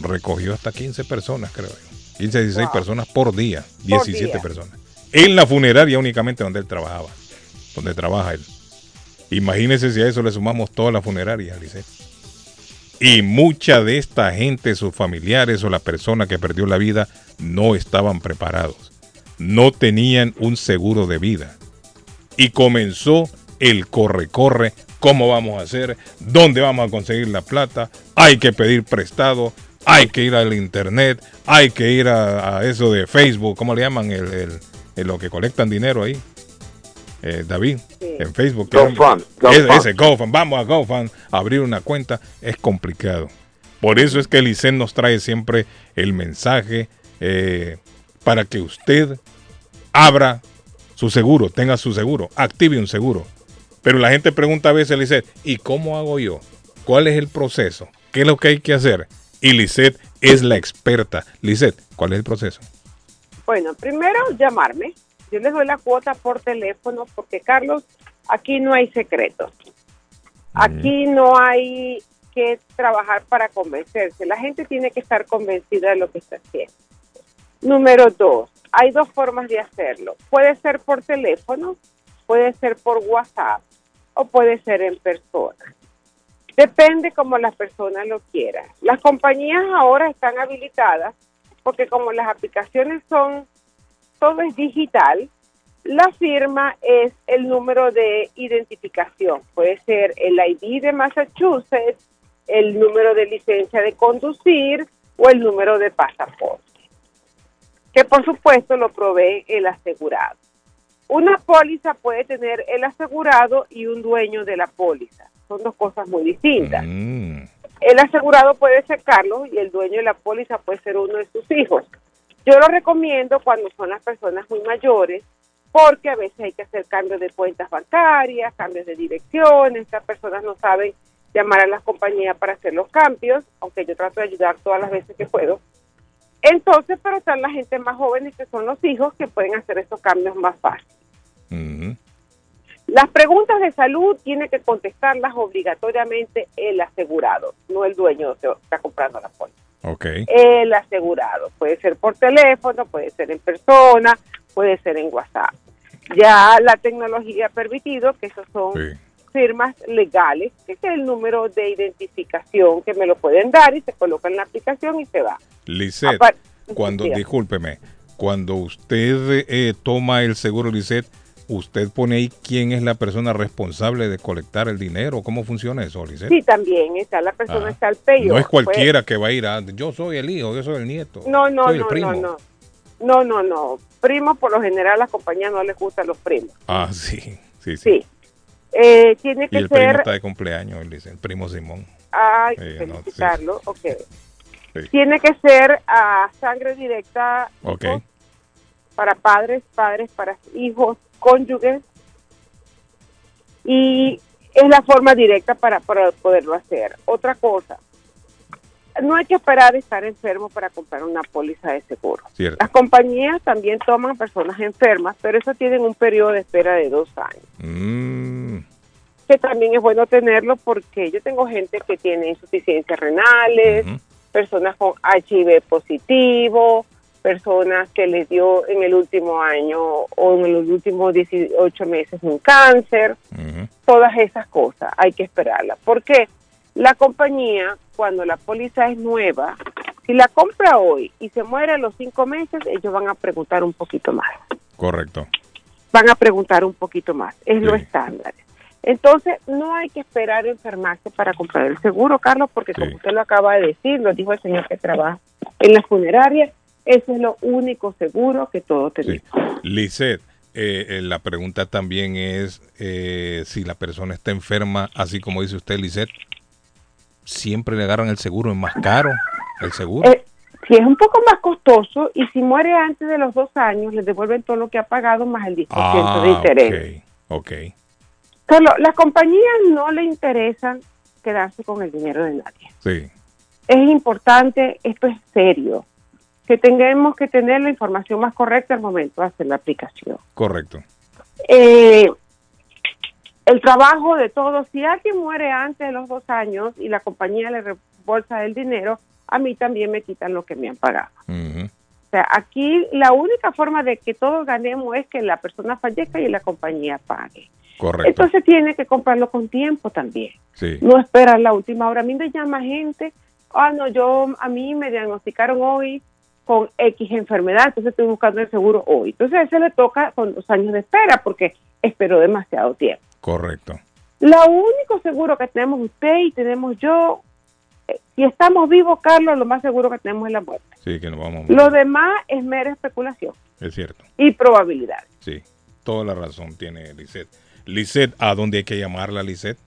recogió hasta 15 personas, creo yo. 15, 16
Wow.
personas por día.
Por
17
día.
personas. En la funeraria únicamente donde él trabajaba. Donde trabaja él. Imagínese si a eso le sumamos toda la funeraria, Lisette. Y mucha de esta gente, sus familiares o la persona que perdió la vida, no estaban preparados. No tenían un seguro de vida. Y comenzó el corre-corre. ¿Cómo vamos a hacer? ¿Dónde vamos a conseguir la plata? Hay que pedir prestado. Hay que ir al internet. Hay que ir a, a eso de Facebook. ¿Cómo le llaman? El, el- el lo que colectan dinero ahí. eh, David,
Sí.
en Facebook.
GoFund,
Ese-
GoFund.
Ese GoFund, vamos a GoFund, abrir una cuenta es complicado. Por eso es que el ICEN nos trae siempre el mensaje eh, para que usted abra su seguro, tenga su seguro, active un seguro. Pero la gente pregunta a veces, Lisset, ¿y cómo hago yo? ¿Cuál es el proceso? ¿Qué es lo que hay que hacer? Y Lisset es la experta. Lisset, ¿cuál es el proceso?
Bueno, primero llamarme. Yo les doy la cuota por teléfono porque, Carlos, aquí no hay secretos. Aquí no hay que trabajar para convencerse. La gente tiene que estar convencida de lo que está haciendo. Número dos, hay dos formas de hacerlo. Puede ser por teléfono, puede ser por WhatsApp o puede ser en persona. Depende como la persona lo quiera. Las compañías ahora están habilitadas porque como las aplicaciones son, todo es digital, la firma es el número de identificación. Puede ser el ID de Massachusetts, el número de licencia de conducir o el número de pasaporte, que por supuesto lo provee el asegurado. Una póliza puede tener el asegurado y un dueño de la póliza. Son dos cosas muy distintas. El asegurado puede ser Carlos y el dueño de la póliza puede ser uno de sus hijos. Yo lo recomiendo cuando son las personas muy mayores porque a veces hay que hacer cambios de cuentas bancarias, cambios de dirección, estas personas no saben llamar a las compañías para hacer los cambios, aunque yo trato de ayudar todas las veces que puedo. Entonces, pero están la gente más jóvenes que son los hijos que pueden hacer estos cambios más fácil. Las preguntas de salud tiene que contestarlas obligatoriamente el asegurado, no el dueño que está comprando la póliza.
Ok.
El asegurado. Puede ser por teléfono, puede ser en persona, puede ser en WhatsApp. Ya la tecnología ha permitido que esos son firmas legales, que es el número de identificación que me lo pueden dar y se coloca en la aplicación y se va.
Lisset, cuando,
Diga.
discúlpeme, cuando usted eh, toma el seguro Lisset, ¿usted pone ahí quién es la persona responsable de colectar el dinero? ¿Cómo funciona eso, Lisset?
Sí, también está la persona,
Ah.
está el payo.
No es cualquiera que va a ir a, yo soy el hijo, yo soy el nieto.
No, no,
soy el
no,
primo.
no, no. No, no, no. Primos, por lo general, a las compañías no les gustan los primos.
Ah, sí, sí, sí.
Sí. Eh, tiene
Y
que
el primo
ser.
está de cumpleaños, dice, el primo Simón.
Ay,
Eh, no,
felicitarlo. Ok.
Sí.
Tiene que ser a sangre directa
Ok,
para padres, padres para hijos, cónyuges. Y es la forma directa para, para poderlo hacer. Otra cosa, no hay que esperar estar enfermo para comprar una póliza de seguro.
cierto.
Las compañías también toman personas enfermas, pero eso tienen un periodo de espera de dos años,
Mm,
que también es bueno tenerlo porque yo tengo gente que tiene insuficiencias renales, personas con HIV positivo, personas que les dio en el último año o en los últimos 18 meses un cáncer, todas esas cosas hay que esperarlas. porque La compañía, cuando la póliza es nueva, si la compra hoy y se muere a los cinco meses, ellos van a preguntar un poquito más.
correcto.
Van a preguntar un poquito más. Es lo estándar. Entonces, no hay que esperar enfermarse para comprar el seguro, Carlos, porque como usted lo acaba de decir, lo dijo el señor que trabaja en la funeraria, ese es lo único seguro que todos tenemos.
Lisset, eh, eh, la pregunta también es eh, si la persona está enferma, así como dice usted, Lisset, siempre le agarran el seguro, es más caro el seguro.
Eh, si es un poco más costoso y si muere antes de los dos años, le devuelven todo lo que ha pagado más el 10%
ah,
de interés.
ok, ok.
Carlos, las compañías no le interesan quedarse con el dinero de nadie.
Sí,
Es importante, esto es serio, que tengamos que tener la información más correcta al momento de hacer la aplicación.
correcto.
Eh, el trabajo de todos, si alguien muere antes de los dos años y la compañía le reembolsa el dinero, a mí también me quitan lo que me han pagado. O sea, aquí la única forma de que todos ganemos es que la persona fallezca y la compañía pague.
Correcto.
Entonces tiene que comprarlo con tiempo también.
Sí.
No esperar la última hora. A mí me llama gente, ah, no, yo, a mí me diagnosticaron hoy con X enfermedad, entonces estoy buscando el seguro hoy. Entonces a ese le toca con dos años de espera porque esperó demasiado tiempo.
Correcto.
Lo único seguro que tenemos usted y tenemos yo, eh, si estamos vivos, Carlos, lo más seguro que tenemos es la muerte.
Sí, que nos vamos.
Lo demás es mera especulación
Es cierto.
y probabilidad.
Sí. Toda la razón tiene Lisette. Lisette, ¿a dónde hay que llamarla, Lisette?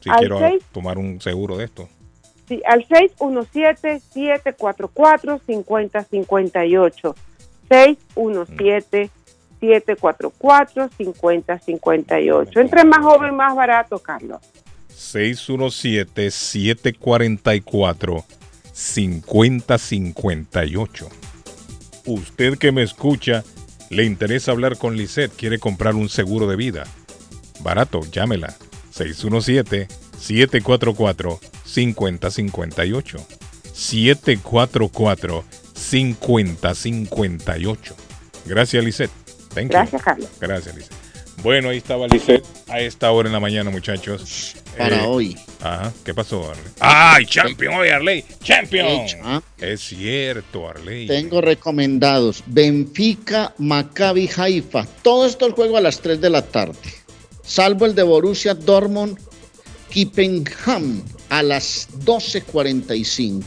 Si
Al
quiero
seis.
tomar un seguro de esto.
Al 617-744-5058. 617-744-5058. Entre más joven, más barato, Carlos.
617-744-5058. Usted que me escucha, le interesa hablar con Lisette, quiere comprar un seguro de vida. Barato, llámela. 617-744-5058. 744-5058. Gracias, Lisette. Thank you.
Gracias, Carlos.
Gracias, Lisette. Bueno, ahí estaba Lisette a esta hora en la mañana, muchachos.
Para hoy.
Ajá, ¿qué pasó, Arley? ¡Ay, champion hoy, Arley! ¡Champion!
Hey.
Es cierto, Arley.
Tengo recomendados. Benfica, Maccabi Haifa. Todos estos juegos a las 3 de la tarde. Salvo el de Borussia Dortmund, Kippenham a las 12.45.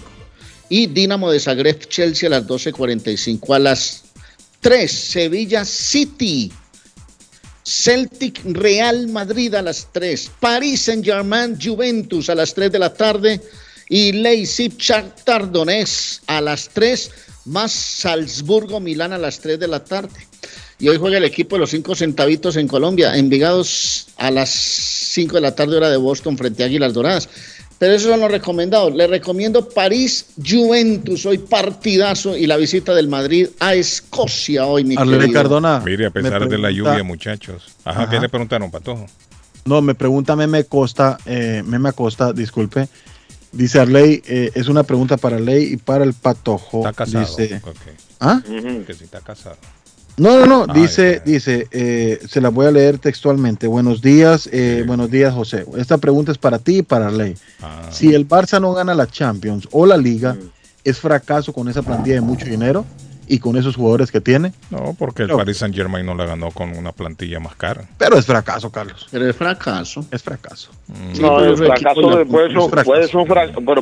Y Dinamo de Zagreb, Chelsea a las 12.45. A las 3, Sevilla City. Celtic Real Madrid a las 3, París Saint Germain Juventus a las 3 de la tarde y Leipzig Shakhtar Donetsk a las 3, más Salzburgo Milán a las 3 de la tarde. Y hoy juega el equipo de los 5 centavitos en Colombia, Envigados a las 5 de la tarde hora de Boston frente a Águilas Doradas. Pero esos son los recomendados. Les recomiendo París Juventus, hoy partidazo y la visita del Madrid a Escocia hoy, mi
Arley
querido.
Cardona.
Mire, a pesar de la lluvia, muchachos. Ajá, ¿qué
Ajá.
le preguntaron, Patojo?
No, me pregunta Meme Costa, eh, Meme Acosta, disculpe. Dice Arley, eh, es una pregunta para Arley y para el Patojo.
Está casado.
Dice. ¿Ah?
Que si está casado.
No, no, no,
Ah,
dice, dice, eh, se la voy a leer textualmente. Buenos días, eh, buenos días, José. Esta pregunta es para ti y para Arley.
Ah.
Si el Barça no gana la Champions o la Liga,
Mm.
¿es fracaso con esa plantilla de mucho dinero y con esos jugadores que tiene?
No, porque el
No.
Paris Saint Germain no la ganó con una plantilla más cara.
Pero es fracaso, Carlos.
Pero es fracaso.
Es fracaso.
Sí,
no,
esos
fracaso de- puede, ser-
es fracaso.
puede ser un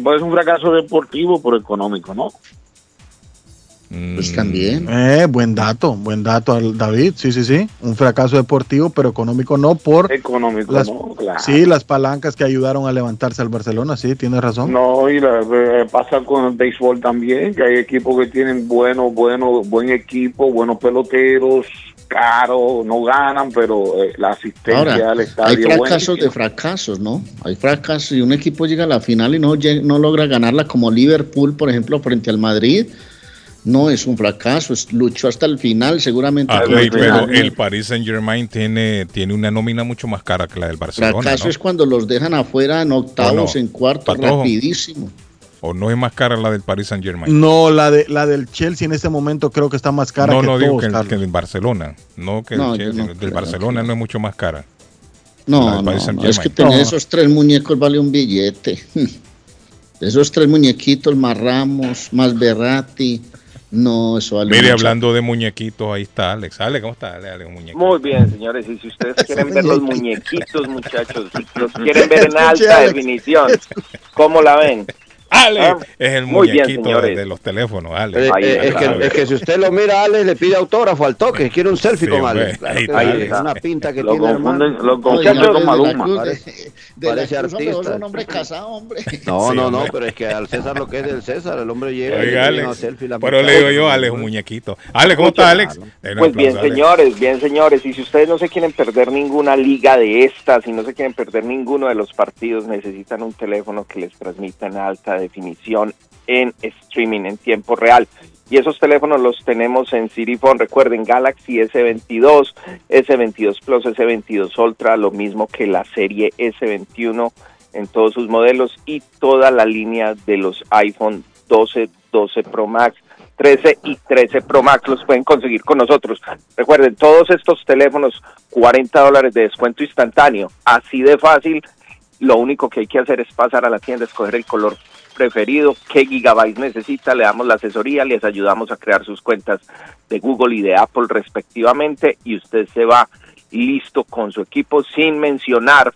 puede ser un fracaso deportivo pero económico, ¿no?
Pues también.
Eh, buen dato, buen dato, al- David. Sí, sí, sí. Un fracaso deportivo, pero económico no por
Económico,
las,
¿no? Claro.
sí, las palancas que ayudaron a levantarse al Barcelona. Sí, tienes razón.
No, y la- eh, pasa con el béisbol también, que hay equipos que tienen buenos, buenos, buen equipo, buenos peloteros, caros, no ganan, pero eh, la asistencia
Ahora,
al
hay
estadio
fracasos
buenísima.
de fracasos, ¿no? Hay fracasos y un equipo llega a la final y no, no logra ganarla como Liverpool, por ejemplo, frente al Madrid. No es un fracaso, es, luchó hasta el final, seguramente.
Ah,
el
pero el Paris Saint Germain tiene, tiene una nómina mucho más cara que la del Barcelona.
fracaso
¿no?
es cuando los dejan afuera en octavos, en cuartos, rapidísimo.
¿O no es más cara la del Paris Saint Germain?
No, la de la del Chelsea en este momento creo que está más cara
no,
que
no digo
todos,
que, que el Barcelona. No, que
No,
el Chelsea,
no
del
creo
Barcelona no es mucho más cara.
No,
del
no, no, es que tener
No.
esos tres muñecos vale un billete. Esos tres muñequitos, más Ramos, más Berratti, no, eso vale
Mire,
mucho.
hablando de muñequitos, ahí está Alex. Alex, ¿cómo está? Alex, muñequito.
Muy bien, señores, y si ustedes quieren ver los muñequitos, muchachos, si los quieren ver en alta definición, ¿cómo la ven?
Alex
Ah,
es el
muy
muñequito de, los teléfonos, Alex.
Eh, eh,
está,
es que- es
Si usted lo mira Ale, le pide autógrafo al toque, quiere un selfie
Sí,
con Ale. Claro
ahí ahí
es una pinta que
Lo
tiene
confunden-
hermano.
lo confunden con Maluma.
Parece,
De
artista.
un hombre casado, hombre.
No,
Sí,
no, no,
hombre.
pero es que al César lo que es del César, el hombre llega
Oiga,
una selfie. la
Pero le digo yo, Alex, un muñequito. Alex, ¿cómo está, Alex?
Pues bien,
Alex.
señores, bien, señores, y si ustedes no se quieren perder ninguna liga de estas, y no se quieren perder ninguno de los partidos, necesitan un teléfono que les transmita en alta definición en streaming en tiempo real. Y esos teléfonos los tenemos en City Phone. Recuerden, Galaxy S22, S22 Plus, S22 Ultra, lo mismo que la serie S21 en todos sus modelos y toda la línea de los iPhone 12, 12 Pro Max, 13 y 13 Pro Max los pueden conseguir con nosotros. Recuerden, todos estos teléfonos, 40 dólares de descuento instantáneo, así de fácil. Lo único que hay que hacer es pasar a la tienda, escoger el color preferido, qué gigabytes necesita, le damos la asesoría, les ayudamos a crear sus cuentas de Google y de Apple respectivamente y usted se va listo con su equipo sin mencionar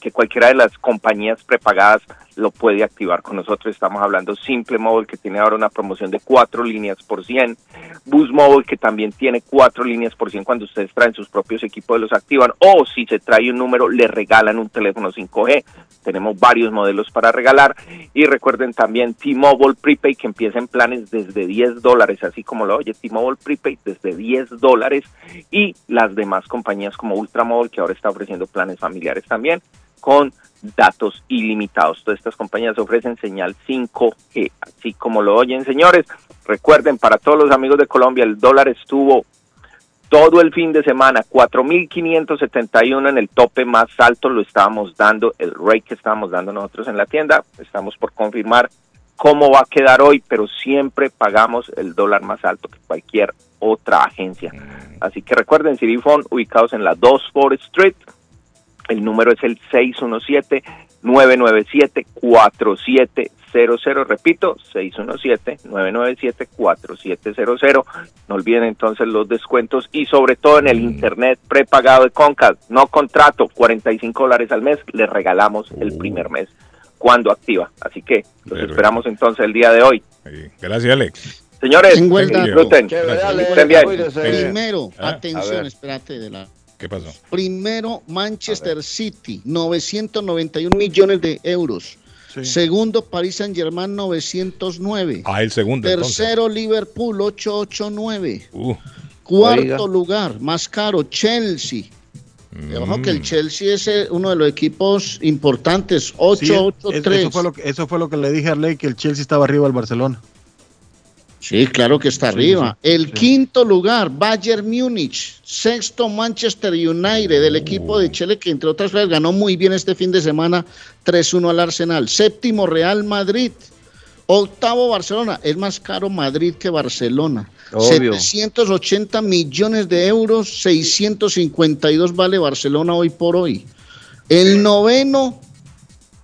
que cualquiera de las compañías prepagadas lo puede activar con nosotros. Estamos hablando Simple Móvil, que tiene ahora una promoción de cuatro líneas por 100. Bus Móvil, que también tiene cuatro líneas por 100 cuando ustedes traen sus propios equipos, los activan. O si se trae un número, le regalan un teléfono 5G. Tenemos varios modelos para regalar. Y recuerden también T-Mobile Prepaid, que empieza en planes desde 10 dólares, así como lo oye, T-Mobile Prepaid desde 10 dólares. Y las demás compañías como Ultramobile, que ahora está ofreciendo planes familiares también con datos ilimitados. Todas estas compañías ofrecen señal 5G, así como lo oyen, señores. Recuerden, para todos los amigos de Colombia, el dólar estuvo todo el fin de semana, 4.571 en el tope más alto, lo estábamos dando, el rate que estábamos dando nosotros en la tienda. Estamos por confirmar cómo va a quedar hoy, pero siempre pagamos el dólar más alto que cualquier otra agencia. Así que recuerden, Phone ubicados en la 2 Ford Street, el número es el 617-997-4700. Repito, 617-997-4700. No olviden entonces los descuentos y sobre todo en el internet prepagado de Concad. No contrato, 45 dólares al mes. Les regalamos el primer mes cuando activa. Así que los esperamos entonces el día de hoy.
Gracias, Alex.
Señores, disfruten.
Primero,
Ah,
atención, espérate de la.
¿Qué pasó?
Primero, Manchester City, 991 millones de euros. Segundo, Paris Saint Germain, 909.
Ah, el segundo. entonces.
Tercero, Liverpool, 889.
Uh,
Cuarto
Oiga.
lugar, más caro, Chelsea.
Mm.
Ojo que el Chelsea es eh, uno de los equipos importantes,
Sí,
883.
eso, fue lo que, eso fue lo que le dije a Arley, que el Chelsea estaba arriba del Barcelona.
Sí, claro que está arriba.
sí,
el quinto lugar, Bayern Múnich. Sexto, Manchester United, el equipo de Chile que entre otras cosas ganó muy bien este fin de semana 3-1 al Arsenal. Séptimo, Real Madrid. Octavo, Barcelona. Es más caro Madrid que Barcelona.
Obvio.
780 millones de euros, 652 vale Barcelona hoy por hoy. El noveno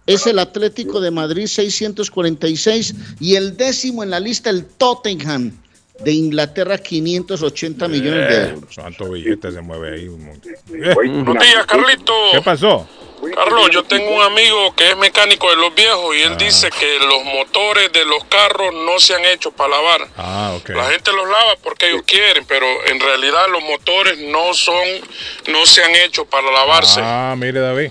es el Atlético de Madrid 646 y el décimo en la lista el Tottenham de Inglaterra 580 millones de
Eh,
euros.
Santo billete se mueve ahí. un montón.
Buenos días, Carlito.
¿Qué pasó?
Carlos, yo tengo un amigo que es mecánico de los viejos y él dice que los motores de los carros no se han hecho para lavar.
Ah, ok.
La gente los lava porque ellos quieren, pero en realidad los motores no son, no se han hecho para lavarse.
Ah, mire, David.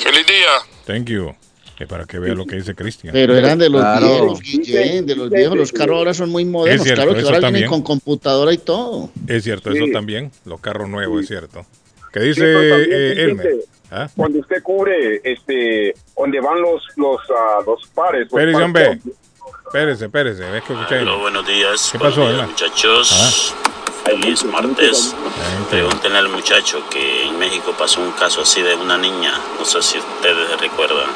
Feliz día.
Thank you. Es para que vea lo que dice Cristian.
Pero eran de los
Claro.
viejos, Guillén, de los viejos. Los carros ahora son muy modernos.
Cierto,
claro que ahora
también.
vienen con computadora y todo.
Es cierto,
Sí.
eso también. Los carros nuevos, es cierto. ¿Qué dice
Sí, también,
eh? ¿Ah?
Cuando usted cubre este donde van los los los pares. los pares-.
Espérese, espérese. ¿Ves que escuché?
Hola, buenos días.
¿Qué pasó,
días, muchachos? Feliz martes. Pregúntenle al muchacho que en México pasó un caso así de una niña, no sé si ustedes recuerdan,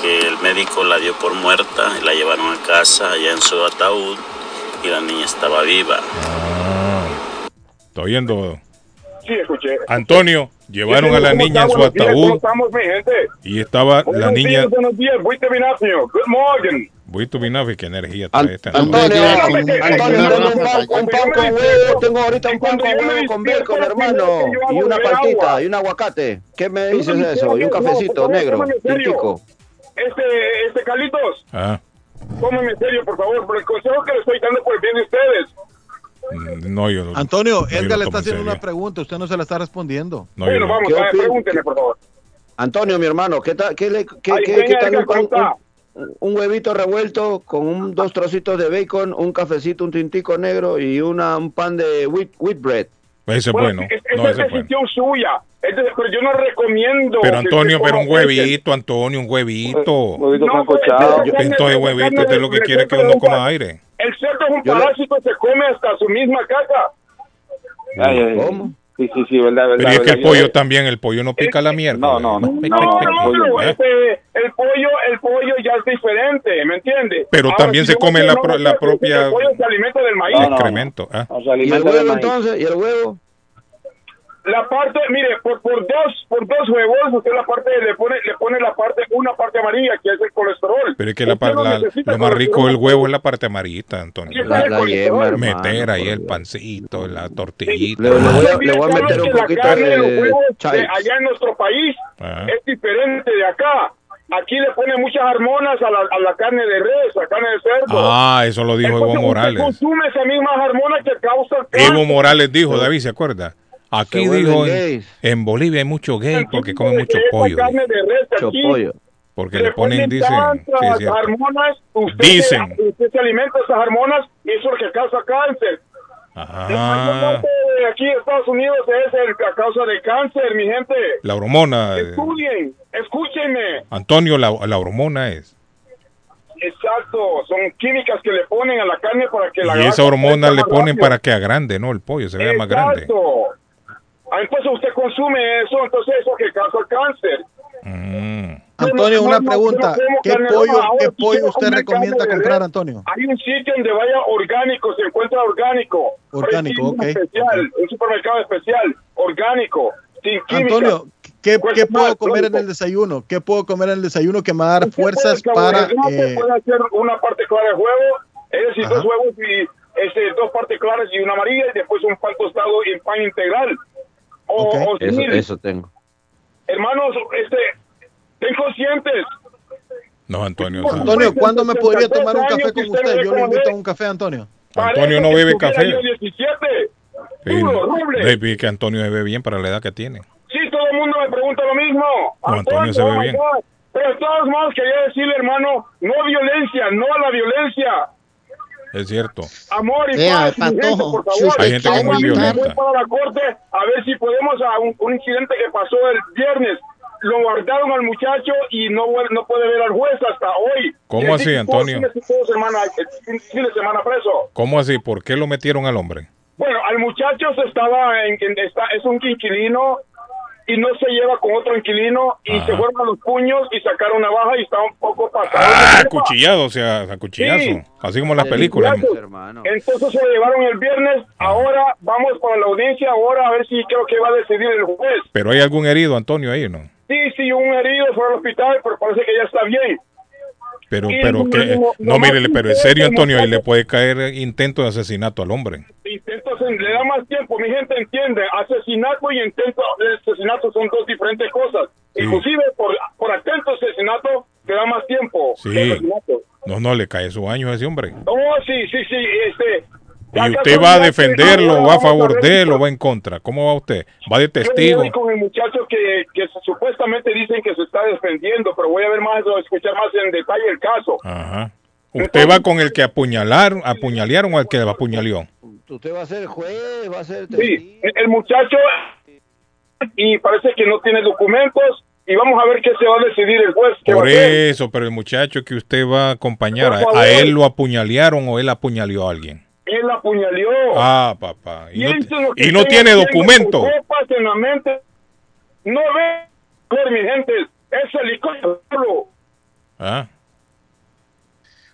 que el médico la dio por muerta y la llevaron a casa allá en su ataúd y la niña estaba viva.
Estoy oyendo.
Sí, escuché.
Antonio, llevaron a la
¿Cómo
niña en su
Buenos días, ¿Cómo
ataúd
estamos, mi gente?
y estaba la
Buenos
niña.
días, buenos días. Good morning.
Voy tu Binafi, qué energía trae esta
Antonio. Antonio, tengo un pan, con huevo, tengo ahorita un pan con huevo con bacon, hermano, y una paltita, y un aguacate. ¿Qué me dices de eso? Y un cafecito negro, tintico.
Este, este, Carlitos,
Ah,
tómeme en serio, por favor, por el consejo que le estoy dando por el bien de ustedes.
Mm, no, yo no.
Antonio,
no,
Edgar le está
en
haciendo
serio.
una pregunta, usted no se la está respondiendo.
No, yo no.
¿Qué opin-
pregúntele, por favor.
Antonio, mi hermano, ¿qué tal? ¿Qué, le, qué,
Ay,
qué-
venga,
qué tal un, huevito revuelto con un- dos trocitos de bacon, un cafecito, un tintico negro y una, un pan de wheat, wheat bread?
Ese es bueno.
es-
No,
esa
ese
es
es bueno.
decisión suya. Es de- pero yo no recomiendo.
Pero Antonio, pero un huevito, Antonio, un huevito.
Huevito No, sancochado.
Yo- Entonces, huevito, usted lo que quiere es que uno coma aire.
El cerdo es un parásito, se come hasta su misma casa.
¿Cómo?
Sí, sí, sí, verdad, verdad.
Pero es que el
yo-
pollo también, el pollo no pica la mierda. No,
no, no.
No, no, no,
¿Eh?
este, el pollo, el pollo ya es diferente, ¿me entiende?
Pero
Ahora,
también
si
se come la pro- propia-
El pollo se alimenta del maíz.
Excremento. ah.
¿Y el huevo entonces? ¿Y el huevo?
La parte, mire, por, por dos por dos huevos, usted la parte le pone le pone la parte una parte amarilla que es el colesterol.
Pero es que la,
no
la- lo más rico del huevo es la parte amarillita, Antonio.
La- la yema, hermano,
Meter ahí el pancito, la tortillita.
Le- le voy a-
Mire,
le voy a
Carlos,
meter un poquito
carne de los huevos de
chives.
allá en nuestro país
Ah.
es diferente de acá. aquí le ponen muchas hormonas a la, a la carne de res, a la carne de cerdo.
Ah, eso lo dijo
Entonces,
Evo
usted
Morales.
consume esas mismas hormonas que causan
Evo Morales dijo, David, ¿se acuerda? Aquí dijo, en, Bolivia hay muchos gays porque comen mucho pollo.
carne de res aquí
Porque le ponen, dicen, sí,
hormonas, usted,
Dicen.
Se, usted se alimenta de esas hormonas y eso es lo que causa cáncer. Parte de aquí en Estados Unidos es el, a causa de cáncer, mi gente.
la hormona, eh,
Estudien, escúchenme.
Antonio, la, la hormona es.
Exacto, son químicas que le ponen a la carne para que la
Y esa hormona le ponen
rápido.
para que agrande, ¿no? El pollo se vea más grande.
Exacto. Ah, Entonces usted consume eso, entonces eso que causa cáncer.
Mm.
Antonio, una pregunta. ¿Qué pollo, qué pollo usted recomienda comprar, Antonio?
Hay un sitio donde vaya orgánico, se encuentra orgánico.
Orgánico, ok.
Especial, un supermercado especial, orgánico, sin química.
Antonio, ¿qué,
Cuesta
qué puedo comer en el desayuno? ¿Qué puedo comer en el desayuno que me va a dar fuerzas para... eh,
puede hacer una parte clara de huevo, es decir,
Ajá.
dos huevos y este, dos partes claras y una amarilla y después un pan tostado y pan integral. O, o
Eso,
sin-
eso tengo.
Hermanos, este, ten conscientes.
No, Antonio. sí.
Antonio, ¿cuándo me podría tomar un café con
usted
Yo le invito a un café, Antonio.
Antonio no bebe café.
yo 17.
Sí,
Puro, roble.
Baby, que Antonio se ve bien para la edad que tiene.
Sí, todo el mundo me pregunta lo mismo.
No, Antonio se ve
oh
bien.
Pero de todos modos quería decirle, hermano, no violencia, no a la violencia.
Es cierto.
Amor y
Vea,
paz, mi gente,
Patojo,
por favor.
Hay gente que es muy violenta.
para la corte a ver si podemos a un, un incidente que pasó el viernes. Lo guardaron al muchacho y no, no puede ver al juez hasta hoy.
¿Cómo así, Antonio?
fin de- semana, eh, preso.
¿Cómo así? ¿Por qué lo metieron al hombre?
Bueno, al muchacho se estaba en, en- está, es un inquilino y no se lleva con otro inquilino y se fueron a los puños y sacaron una baja y estaba un poco pasado.
Ah,
de copa.
cuchillado, o sea, a cuchillazo.
Sí.
Así como en las películas.
Entonces se lo llevaron el viernes, ahora vamos para la audiencia, ahora a ver si creo que va a decidir el juez.
Pero hay algún herido, Antonio, ahí, ¿no?
Sí, sí, un herido fue al hospital, pero parece que ya está bien.
Pero,
Y
pero
no-
que,
no-
no,
no
mire, pero en serio,
intento,
Antonio, ahí le puede caer intento de asesinato al hombre.
Intentos en- le da más tiempo, mi gente entiende. Asesinato y intento de asesinato son dos diferentes cosas.
Sí.
Inclusive por, por atento asesinato te da más tiempo.
Sí. No, no, le cae su año a ese hombre.
Oh, sí, sí, sí. Este,
Y usted va a defenderlo, va a favor de él o va en contra. ¿Cómo va usted? ¿Va de
Yo
testigo?
voy con el muchacho que, que supuestamente dicen que se está defendiendo, pero voy a ver más o escuchar más en detalle el caso.
Ajá. ¿Usted va con el que apuñalaron, apuñalearon o al que apuñaleó?
Usted va a ser juez, va a ser
Sí, el muchacho y parece que no tiene documentos y vamos a ver qué se va a decidir el juez.
Por eso, pero el muchacho que usted va a acompañar,
Por
¿a,
favor.
a él lo apuñalearon o él apuñaleó a alguien?
Él apuñaleó.
Ah, papá. Y no, y no tiene documento.
en la mente. No ve, ver, mi gente, es helicóptero.
Ah.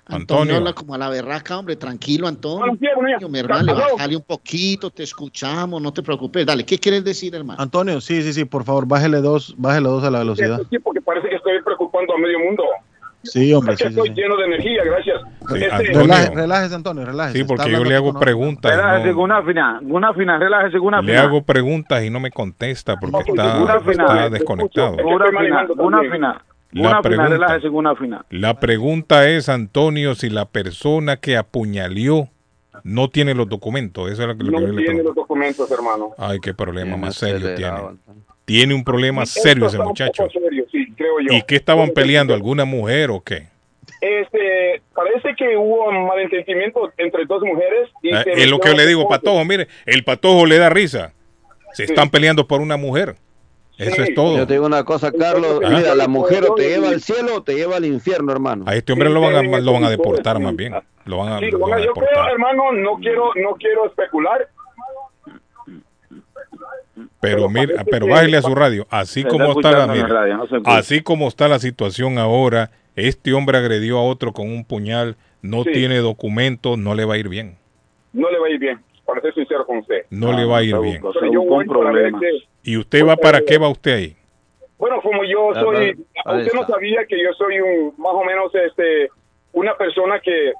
Antonio
Antonio.
habla como a la berraca, hombre, tranquilo, Antonio.
Buenos días.
Mi hermano, bájale un poquito, te escuchamos, no te preocupes. Dale, ¿qué quieres decir, hermano?
Antonio, sí, sí, sí, por favor, bájele dos, bájele dos a la velocidad.
Sí, porque parece que estoy preocupando a medio mundo.
Sí, hombre,
que
sí, sí,
estoy
sí.
lleno de energía, gracias. Este,
Antonio.
Relaje- relájese, Antonio, relájese.
Sí,
Está
porque yo le hago
con-
preguntas.
Relájese,
no-
Gunafina, Gunafina, relájese,
le
Gunafina.
hago preguntas y no me contesta porque está,
Gunafina,
está desconectado.
Gunafina, Gunafina,
La pregunta.
relájese, Gunafina.
La pregunta es, Antonio, si la persona que apuñaleó no tiene los documentos. Eso es lo que, lo
no
que le
tiene los documentos, hermano.
Ay, qué problema más serio tiene. Tiene un problema
Esto
serio ese muchacho.
poco serio, sí, creo yo.
¿Y qué estaban peleando? ¿Alguna mujer o qué?
Este, parece que hubo un malentendimiento entre dos mujeres. Y se
es lo que le digo. Patojo. Mire, el Patojo le da risa. Se están peleando por una mujer. Eso es todo.
Yo te digo una cosa, Carlos.
Ah.
Mira, la mujer o te lleva al cielo o te lleva al infierno, hermano.
A este hombre lo van a, lo van a deportar más bien. Lo van a,
Sí,
lo van a
yo creo,
deportar.
hermano, no quiero, no quiero especular.
Pero mira, pero
que-
bájele a su radio. Así como
está
está la
la radio, no
así como está la situación ahora, este hombre agredió a otro con un puñal, no
Sí.
tiene documentos, no le va a ir bien.
No le va a ir bien, para ser sincero con usted.
No le va a ir bien.
Pero yo voy para ver que-
¿Y usted va para qué va usted ahí?
bueno, como yo
Ah,
soy,
ah,
usted no sabía que yo soy un, más o menos, este, una persona que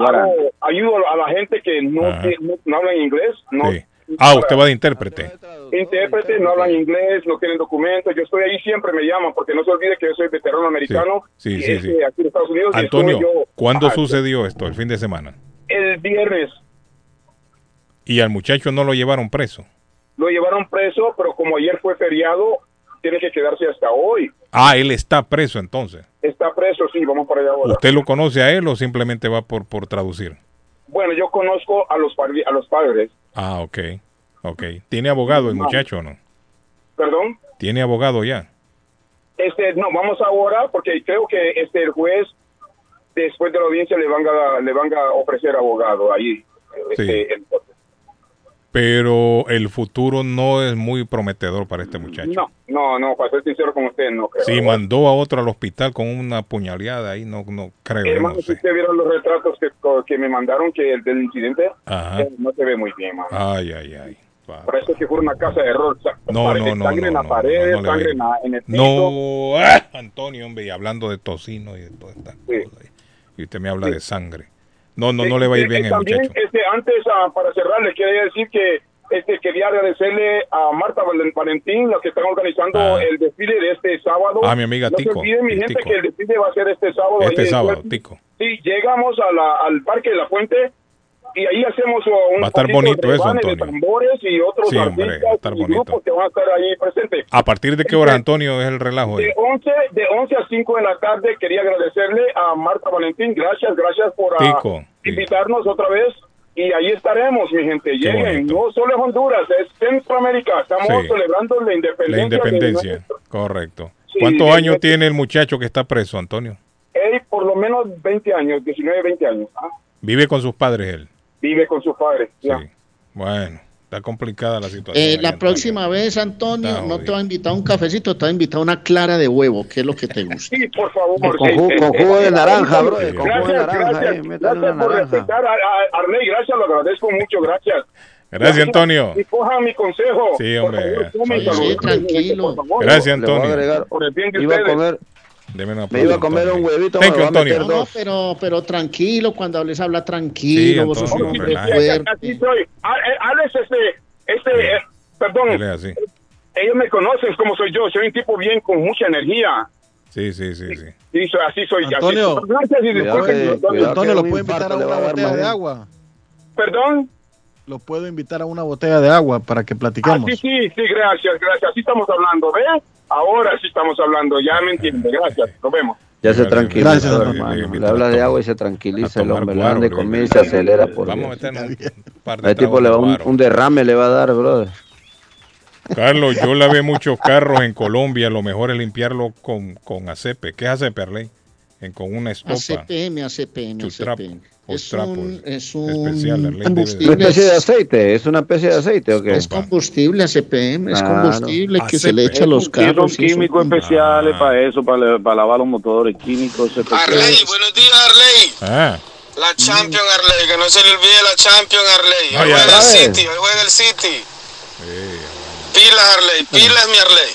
hago- ayudo a la gente que no, no, no habla inglés, no,
Sí. Ah, usted va de intérprete.
intérpretes, no hablan inglés, no tienen documentos. Yo estoy ahí siempre, me llaman, porque no se olvide que yo soy veterano americano.
Sí, sí, sí.
aquí en Estados Unidos. y
Antonio,
yo-
¿cuándo
Ajá,
sucedió esto? ¿El fin de semana?
El viernes
Y al muchacho no lo llevaron preso.
lo llevaron preso, pero como ayer fue feriado, tiene que quedarse hasta hoy.
Ah, él está preso entonces.
Está preso, sí, vamos para allá ahora.
¿Usted lo conoce a él o simplemente va por, por traducir?
Bueno, yo conozco a los, a los padres.
Ah, ok. Ok. ¿Tiene abogado el
No.
muchacho o no?
Perdón.
¿Tiene abogado ya?
Este, no, vamos ahora porque creo que este el juez después de la audiencia le van a le van a ofrecer abogado ahí. Este, el-
Pero el futuro no es muy prometedor para este muchacho.
no, no, no, para ser sincero con usted, no creo.
Si mandó a otro al hospital con una puñaleada ahí, no, no creo.
Hermano,
no
si usted vieron los retratos que, que me mandaron que el del incidente, eh, no se ve muy bien, mano.
Ay, ay, ay.
Parece que fue una casa de error.
No, no, no,
Sangre
no,
en la pared,
no,
sangre en, el piso.
No, ¡ah! Antonio, hombre, y hablando de tocino y de todas estas cosas. Y usted me habla de sangre. No, no, no le va a ir
Eh,
bien
eh, También,
muchacho.
este, antes, ah, para cerrar, le quería decir que este, quería agradecerle a Marta Valen- Valentín, la que están organizando
Ah.
el desfile de este sábado.
Ah, mi amiga
no
Tico,
se olviden, mi gente,
Tico.
que el desfile va a ser este sábado.
Este sábado. Tico.
Sí, llegamos a la- al Parque de la Fuente y ahí hacemos uh, un
Va a estar bonito
de
eso,
de
Antonio.
tambores y otros
Sí, hombre,
artistas
va a estar
y
bonito.
grupos que van a estar ahí presentes.
¿A partir de qué hora, Antonio, es el relajo? ahí?
De 11, de 11 a 5 de la tarde quería agradecerle a Marta Valentín. Gracias, gracias por ah, invitarnos otra vez. Y ahí estaremos, mi gente. Lleguen. No solo es Honduras, es Centroamérica. Estamos
Sí.
celebrando la independencia.
La
de
independencia,
nuestro-
correcto.
Sí,
¿Cuántos
de
años tiene el muchacho que está preso, Antonio?
Él por lo menos 20 años, 19, 20 años. ¿ah?
Vive con sus padres él.
Vive con sus padres. ya.
Bueno, está complicada la situación.
Eh, la
Antonio.
próxima vez, Antonio,
Está
no te va a invitar a un cafecito, te va a invitar a una clara de huevo, que es lo que te gusta.
Sí, por favor.
Con jugo- con jugo de naranja,
eh,
bro, con jugo de
Gracias,
naranja,
gracias,
eh,
gracias
una
por respetar a, a Arley, gracias, lo agradezco mucho, gracias.
Gracias, Antonio.
Y cojan mi consejo.
Sí,
Por
hombre.
favor,
Sí, sí,
tranquilo.
Por favor.
Gracias,
Le voy a
Antonio.
agregar-
Por el bien de
iba a comer,
Deme una
me iba a comer un huevito,
Thank
me
you,
va a meter
Antonio.
No,
dos.
pero, pero tranquilo, cuando hables habla tranquilo,
Sí,
vos sos un
Antonio,
hombre
relaje.
fuerte.
Así soy. Eh, Alex, este, este, eh, perdón,
así.
ellos me conocen como soy yo. Soy un tipo bien con mucha energía.
Sí, sí, sí, sí.
Sí, soy- así soy. así
Antonio.
soy. Gracias y
Cuidado
disculpen.
que-
Antonio.
cuidado
Antonio,
que
¿lo puedo invitar a una botella de agua?
Perdón.
Lo puedo invitar a una botella de agua para que
Ah,
platiquemos.
sí, sí, sí, gracias, gracias. Así estamos hablando, ¿ve? Ahora sí estamos hablando, ya me entiende. Gracias, nos vemos.
Ya se tranquiliza,
gracias,
hermano. Le habla de agua y se tranquiliza el hombre. Le de
le-
comer y se acelera por
Vamos a meternos un par de
A este tipo le va un, derrame le va a dar, brother.
Carlos, yo lavé muchos carros en Colombia. Lo mejor es limpiarlo con, con acepe. ¿Qué es acepe, Arley? En, con una estopa.
ACPM, ACPM, ACPM. Es
trapo,
un, es
especial,
un
debe de-
Una
combustible.
especie de aceite, es una especie de aceite, ¿o qué?
Es combustible ACPM, es combustible que se le echa a los carros. eso-
químicos especiales
Ah.
para eso, para, para lavar los motores, químicos especiales.
Arley, buenos días, Arley.
Ah,
La Champion, Arley, que no se le olvide la Champion, Arley. Hoy
Oye,
juega el. City, hoy juega el City.
sí,
Pilas, Arley, pilas, mi Arley.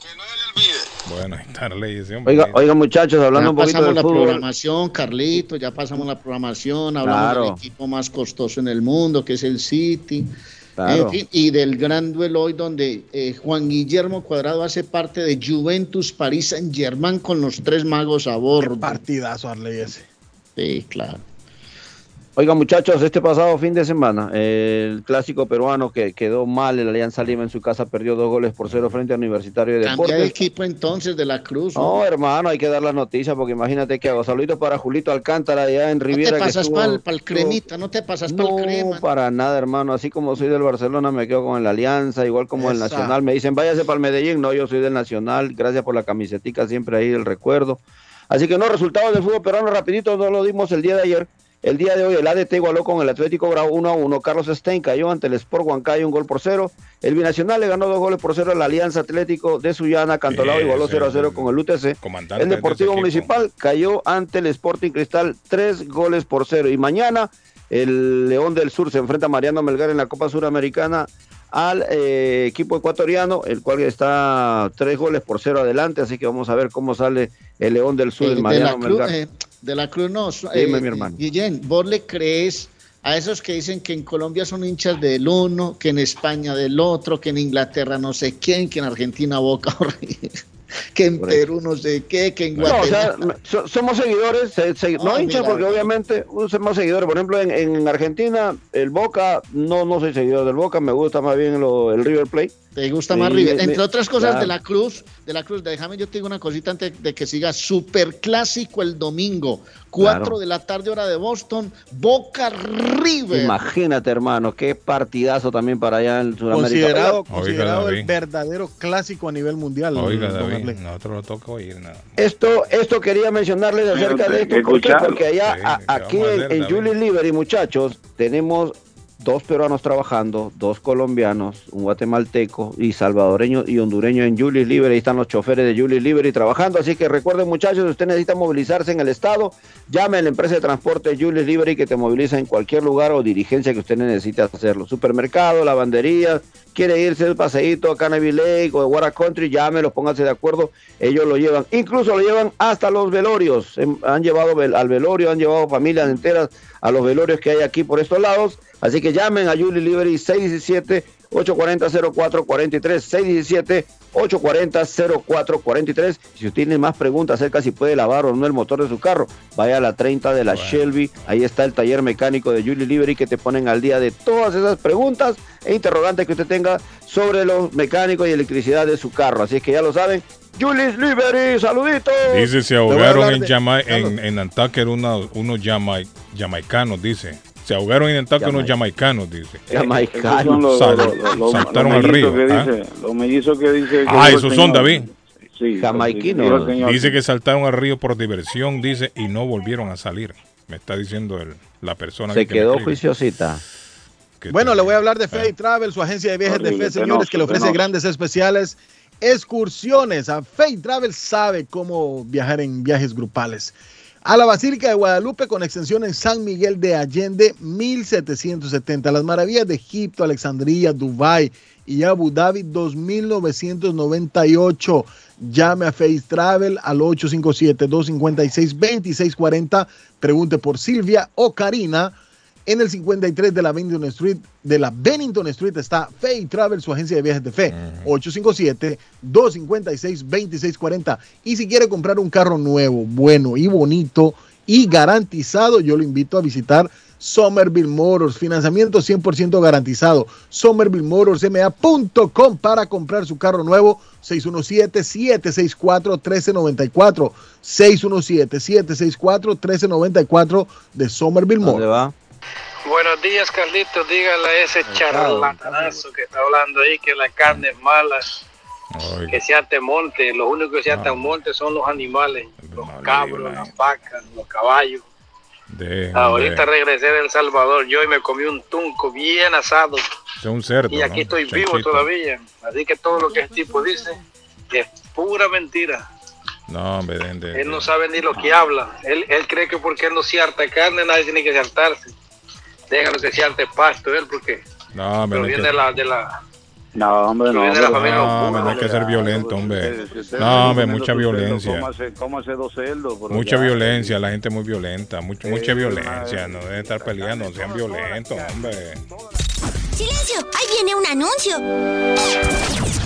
Que no se le olvide.
bueno, ese hombre.
Oiga, oiga muchachos, hablando
Ya
un poquito
pasamos
del
la
fútbol.
programación, Carlito, ya pasamos la programación, hablamos
Claro.
del equipo más costoso en el mundo, que es el City.
Claro.
En fin, y del gran duelo hoy donde eh, Juan Guillermo Cuadrado hace parte de Juventus París Saint Germain con los tres magos a bordo.
Partidazo, Arley, ese.
Sí, claro.
Oiga, muchachos, este pasado fin de semana, el clásico peruano que quedó mal, el Alianza Lima en su casa perdió dos goles por cero frente al Universitario de
Cambia de
Deportes.
equipo entonces de la Cruz.
No, hermano, hay que dar las noticias porque imagínate que hago saluditos para Julito Alcántara allá en
no
Riviera.
te
que
pasas para el
estuvo-
cremita, no te pasas para
No,
el crema.
para nada, hermano. Así como soy del Barcelona, me quedo con el Alianza, igual como el. Nacional. Me dicen, váyase para el Medellín. No, yo soy del Nacional. Gracias por la camisetica, siempre ahí el recuerdo. Así que no, resultados del fútbol peruano, rapidito, no lo dimos el día de ayer. El día de hoy el ADT igualó con el Atlético Bravo 1 a 1. Carlos Stein cayó ante el Sport Huancayo un gol por cero. El Binacional le ganó dos goles por cero a la Alianza Atlético de Sullana. Cantolao
Bien,
igualó
sí,
0 a 0
sí.
con el UTC.
Comandante
El
de
Deportivo. Municipal cayó ante el Sporting Cristal tres goles por cero. Y mañana el León del Sur se enfrenta a Mariano Melgar en la Copa Suramericana al eh, equipo ecuatoriano, el cual está tres goles por cero adelante. Así que vamos a ver cómo sale el León del Sur,
Eh,
el
de,
Mariano Melgar.
eh, de la Cruz no.
Dime, mi hermano.
Guillén, ¿vos le crees a esos que dicen que en Colombia son hinchas del uno, que en España del otro, que en Inglaterra no sé quién, que en Argentina Boca horrible, que en Perú no sé qué, que en
No, o sea,
Guatemala.
so- somos seguidores, se- se- no
Ah,
hinchas
mira.
porque obviamente uh, somos seguidores. Por ejemplo, en, en Argentina, el Boca, no, no soy seguidor del Boca, me gusta más bien lo- el River Plate.
Te gusta
Sí,
más River.
me-
Entre otras cosas
claro.
de la Cruz, de la Cruz, déjame yo te digo una cosita antes de que siga. Super clásico el domingo, 4
Claro.
de la tarde hora de Boston, Boca River.
Imagínate, hermano, qué partidazo también para allá en Sudamérica.
Considerado,
Oiga,
considerado
David.
el verdadero clásico a nivel mundial.
Oiga, David, nosotros lo toca oír nada.
Esto, esto quería mencionarles acerca de esto. Porque allá,
Sí,
a-
¿qué
aquí en, en? Julie Liberty, muchachos, tenemos dos peruanos trabajando, dos colombianos, un guatemalteco y salvadoreño y hondureño en Julie Liberty. Ahí están los choferes de Julie Liberty trabajando. Así que recuerden, muchachos, si usted necesita movilizarse en el estado, llame a la empresa de transporte Julie Liberty que te moviliza en cualquier lugar o dirigencia que usted necesite hacerlo. Supermercado, lavandería, quiere irse el paseíto a Canary Lake o de Water Country, llámelos, pónganse de acuerdo, ellos lo llevan. Incluso lo llevan hasta los velorios. Em, Han llevado al velorio, han llevado familias enteras a los velorios que hay aquí por estos lados. Así que llamen a Julie Liberty 617-840-0443, 617-840-0443. Si usted tiene más preguntas acerca si puede lavar o no el motor de su carro, vaya a la 30 de la Shelby. Ahí está el taller mecánico de Julie Liberty que te ponen al día de todas esas preguntas e interrogantes que usted tenga sobre los mecánicos y electricidad de su carro. Así que ya lo saben. Julie Liberty, saluditos.
Dice, se ahogaron en, Jama- en, en Nantucket unos jamai- jamaicanos, dice. Se ahogaron en Nantucket unos jamaicanos, dice.
Jamaicanos.
Sal- saltaron al río.
que
¿ah?
dice, los mellizos que dice. que
Ah,
el
esos son. David.
Sí,
Jamaiquinos.
Dice que saltaron al río por diversión, dice, y no volvieron a salir. Me está diciendo el- la persona
Se
que
quedó juiciosita.
Bueno, le voy a hablar de Fay Travel, su agencia de viajes de fe, señores, que le ofrece grandes especiales, excursiones. A Fay Travel sabe cómo viajar en viajes grupales. A la Basílica de Guadalupe con extensión en San Miguel de Allende, 1770. Las maravillas de Egipto, Alexandría, Dubái y Abu Dhabi, 2998. Llame a Face Travel al 857-256-2640. Pregunte por Silvia o Karina. En el 53 de la Bennington Street, de la Bennington Street está Fay Travel, su agencia de viajes de fe. 857-256-2640. Y si quiere comprar un carro nuevo, bueno y bonito y garantizado, yo lo invito a visitar Somerville Motors, financiamiento 100% garantizado. SomervilleMotorsMA.com para comprar su carro nuevo. 617-764-1394. 617-764-1394 de Somerville Motors.
va?
Buenos días, Carlitos. Dígale a ese charlatanazo que está hablando ahí que la carne es mala, que se ate monte. Los únicos que se atan monte son los animales, los cabros, las vacas, los caballos.
De,
Ahorita regresé de El Salvador yo y me comí un tunco bien asado.
un cerdo.
Y aquí
¿no?
estoy vivo todavía. Así que todo lo que el tipo dice es pura mentira.
No, hombre,
Él no sabe ni lo que habla. Él, él cree que porque él no se harta carne, nadie tiene que hartarse. Déjalo que se harte pasto él, porque
no, hombre,
pero
no
viene
que-
de la, de la,
No, hombre, no. hombre,
familia
no,
Osuna.
hombre, no hay que ser violento, hombre. No, hombre, mucha violencia.
Cómase, dos cerdos.
Mucha violencia, la gente muy violenta, mucha, mucha violencia, no deben estar peleando, no sean violentos, hombre.
¡Silencio! ¡Ahí viene un anuncio!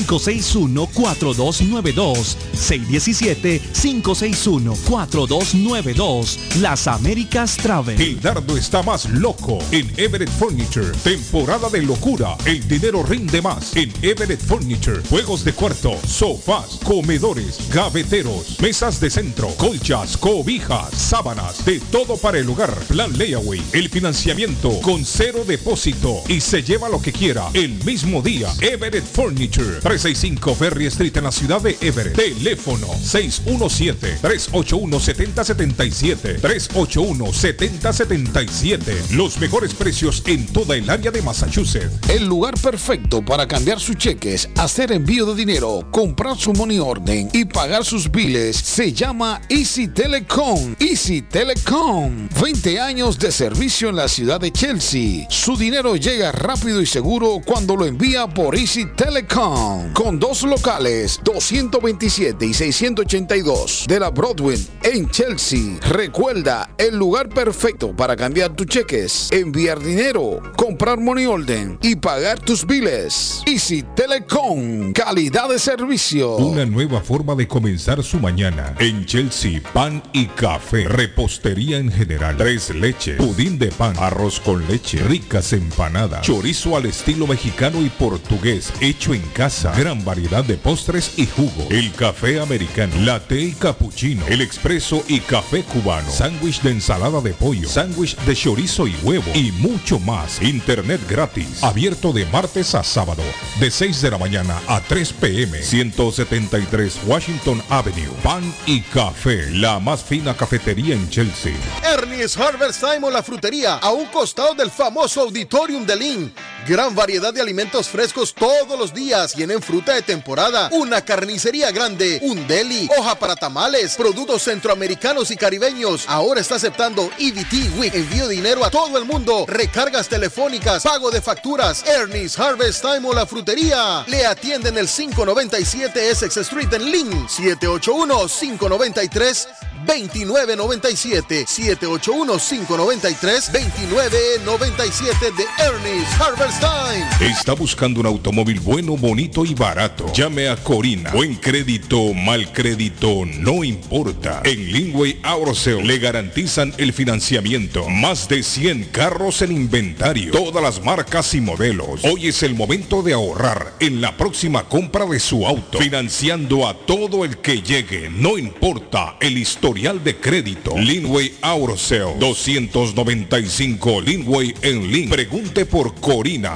617-561-4292. 617-561-4292. Las Américas Travel.
El dardo está más loco en Everett Furniture. Temporada de locura. El dinero rinde más en Everett Furniture. Juegos de cuarto, sofás, comedores, gaveteros, mesas de centro, colchas, cobijas, sábanas, de todo para el hogar. Plan Layaway. El financiamiento con cero depósito y se lleva lo que quiera el mismo día. Everett Furniture. 365 Ferry Street en la ciudad de Everett. Teléfono 617-381-7077. 381-7077. Los mejores precios en toda el área de Massachusetts.
El lugar perfecto para cambiar sus cheques, hacer envío de dinero, comprar su money orden y pagar sus biles se llama Easy Telecom. Easy Telecom. 20 años de servicio en la ciudad de Chelsea. Su dinero llega rápido y seguro cuando lo envía por Easy Telecom. Con dos locales, 227 y 682 de la Broadway en Chelsea. Recuerda, el lugar perfecto para cambiar tus cheques, enviar dinero, comprar money order y pagar tus biles. Easy Telecom, calidad de servicio.
Una nueva forma de comenzar su mañana. En Chelsea, pan y café. Repostería en general. Tres leches. Pudín de pan. Arroz con leche. Ricas empanadas. Chorizo al estilo mexicano y portugués. Hecho en casa. Gran variedad de postres y jugo. El café americano. Latte y cappuccino. El expreso y café cubano. Sándwich de ensalada de pollo. Sándwich de chorizo y huevo. Y mucho más. Internet gratis. Abierto de martes a sábado. De 6 de la mañana a 3 pm. 173 Washington Avenue. Pan y café. La más fina cafetería en Chelsea.
Ernie's Harvest Time o la frutería, a un costado del famoso Auditorium de Lynn. Gran variedad de alimentos frescos todos los días. Fruta de temporada, una carnicería grande, un deli, hoja para tamales, productos centroamericanos y caribeños. Ahora está aceptando EBT Week. Envío dinero a todo el mundo. Recargas telefónicas, pago de facturas. Ernie's Harvest Time o la frutería. Le atienden el 597 Essex Street en Lynn. 781 593 2997 781-593-2997 de Ernest Harvest Time.
Está buscando un automóvil bueno, bonito y barato. Llame a Corina. Buen crédito, mal crédito, no importa. En Lingway Auto Sale le garantizan el financiamiento. Más de 100 carros en inventario. Todas las marcas y modelos. Hoy es el momento de ahorrar en la próxima compra de su auto. Financiando a todo el que llegue. No importa el historial de crédito. Linway Auto Sale 295 Linway en Link. Pregunte por Corina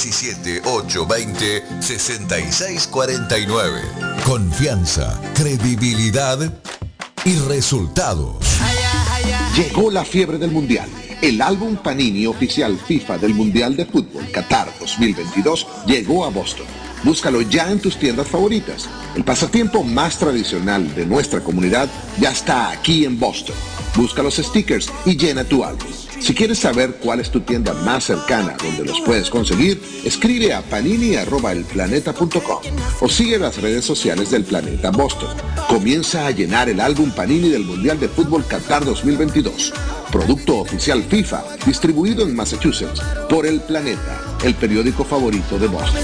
617-820-6649. Confianza, credibilidad y resultados.
Llegó la fiebre del Mundial. El álbum Panini oficial FIFA del Mundial de Fútbol Qatar 2022 llegó a Boston. Búscalo ya en tus tiendas favoritas. El pasatiempo más tradicional de nuestra comunidad ya está aquí en Boston. Busca los stickers y llena tu álbum. Si quieres saber cuál es tu tienda más cercana donde los puedes conseguir, escribe a panini.elplaneta.com o sigue las redes sociales del Planeta Boston. Comienza a llenar el álbum Panini del Mundial de Fútbol Qatar 2022. Producto oficial FIFA, distribuido en Massachusetts por El Planeta, el periódico favorito de Boston.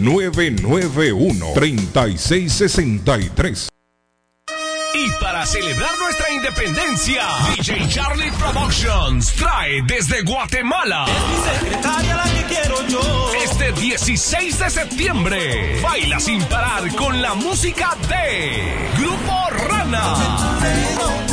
991-3663.
Y para celebrar nuestra independencia, DJ Charlie Productions trae desde Guatemala. Este 16 de septiembre, baila sin parar con la música de Grupo Rana.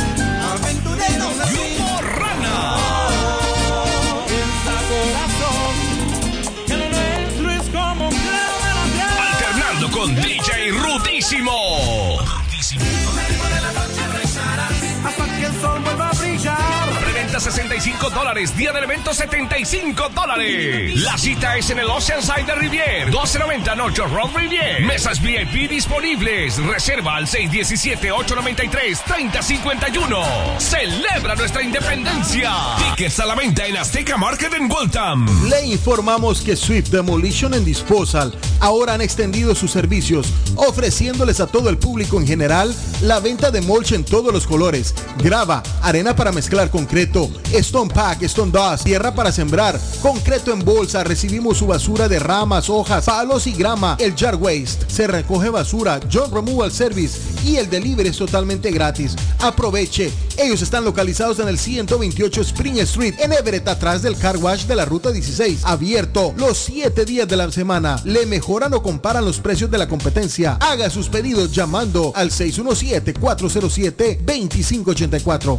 Preventa 65 dólares, día del evento 75 dólares. La cita es en el Oceanside de Rivier, 1290 North Road Rivier. Mesas VIP disponibles. Reserva al 617-893-3051. Celebra nuestra independencia. Tickets a la venta en Azteca Market en Waltham.
Le informamos que Swift Demolition and Disposal ahora han extendido sus servicios, ofreciéndoles a todo el público en general la venta de mulch en todos los colores, grava, arena para mezclar concreto, stone pack, stone dust, tierra para sembrar, concreto en bolsa, recibimos su basura de ramas, hojas, palos y grama, el jar waste, se recoge basura, John Removal Service y el delivery es totalmente gratis. Aproveche, ellos están localizados en el 128 Spring Street, en Everett, atrás del car wash de la ruta 16, abierto los 7 días de la semana. Le mejoran o comparan los precios de la competencia. Haga sus pedidos llamando al 617-407-2584.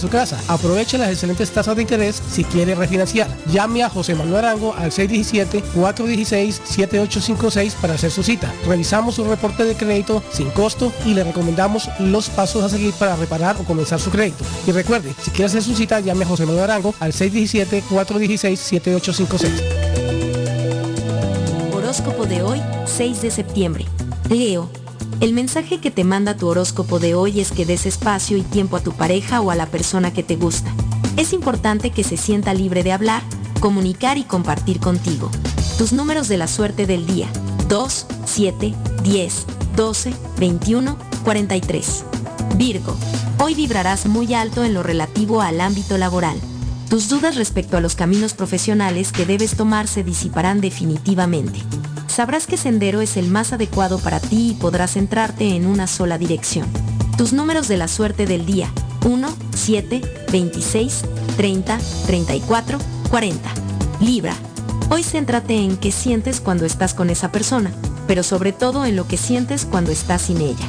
su casa. Aproveche las excelentes tasas de interés si quiere refinanciar. Llame a José Manuel Arango al 617-416-7856 para hacer su cita. Revisamos su reporte de crédito sin costo y le recomendamos los pasos a seguir para reparar o comenzar su crédito. Y recuerde, si quiere hacer su cita, llame a José Manuel Arango al 617-416-7856.
Horóscopo de hoy, 6 de septiembre. Leo. El mensaje que te manda tu horóscopo de hoy es que des espacio y tiempo a tu pareja o a la persona que te gusta. Es importante que se sienta libre de hablar, comunicar y compartir contigo. Tus números de la suerte del día. 2, 7, 10, 12, 21, 43. Virgo, hoy vibrarás muy alto en lo relativo al ámbito laboral. Tus dudas respecto a los caminos profesionales que debes tomar se disiparán definitivamente. Sabrás que sendero es el más adecuado para ti y podrás centrarte en una sola dirección. Tus números de la suerte del día. 1, 7, 26, 30, 34, 40. Libra. Hoy céntrate en qué sientes cuando estás con esa persona, pero sobre todo en lo que sientes cuando estás sin ella.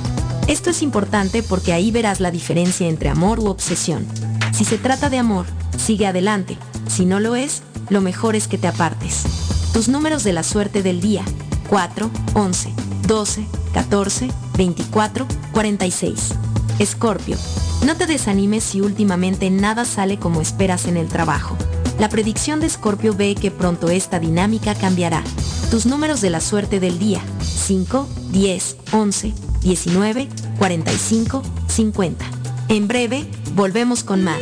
Esto es importante porque ahí verás la diferencia entre amor u obsesión. Si se trata de amor, sigue adelante. Si no lo es, lo mejor es que te apartes. Tus números de la suerte del día. 4, 11, 12, 14, 24, 46. Escorpio. No te desanimes si últimamente nada sale como esperas en el trabajo. La predicción de Escorpio ve que pronto esta dinámica cambiará. Tus números de la suerte del día. 5, 10, 11, 19, 45, 50. En breve, volvemos con más.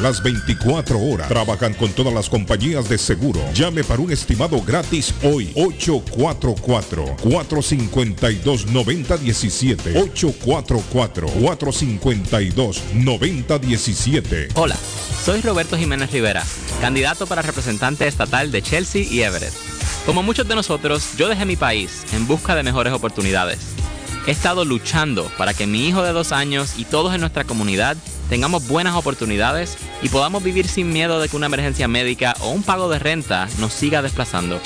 las 24 horas. Trabajan con todas las compañías de seguro. Llame para un estimado gratis hoy. 844-452-9017. 844-452-9017.
Hola, soy Roberto Jiménez Rivera, candidato para representante estatal de Chelsea y Everett. Como muchos de nosotros, yo dejé mi país en busca de mejores oportunidades. He estado luchando para que mi hijo de dos años y todos en nuestra comunidad tengamos buenas oportunidades y podamos vivir sin miedo de que una emergencia médica o un pago de renta nos siga desplazando.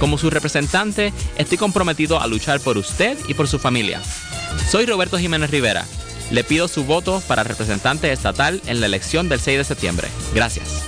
Como su representante, estoy comprometido a luchar por usted y por su familia. Soy Roberto Jiménez Rivera. Le pido su voto para representante estatal en la elección del 6 de septiembre. Gracias.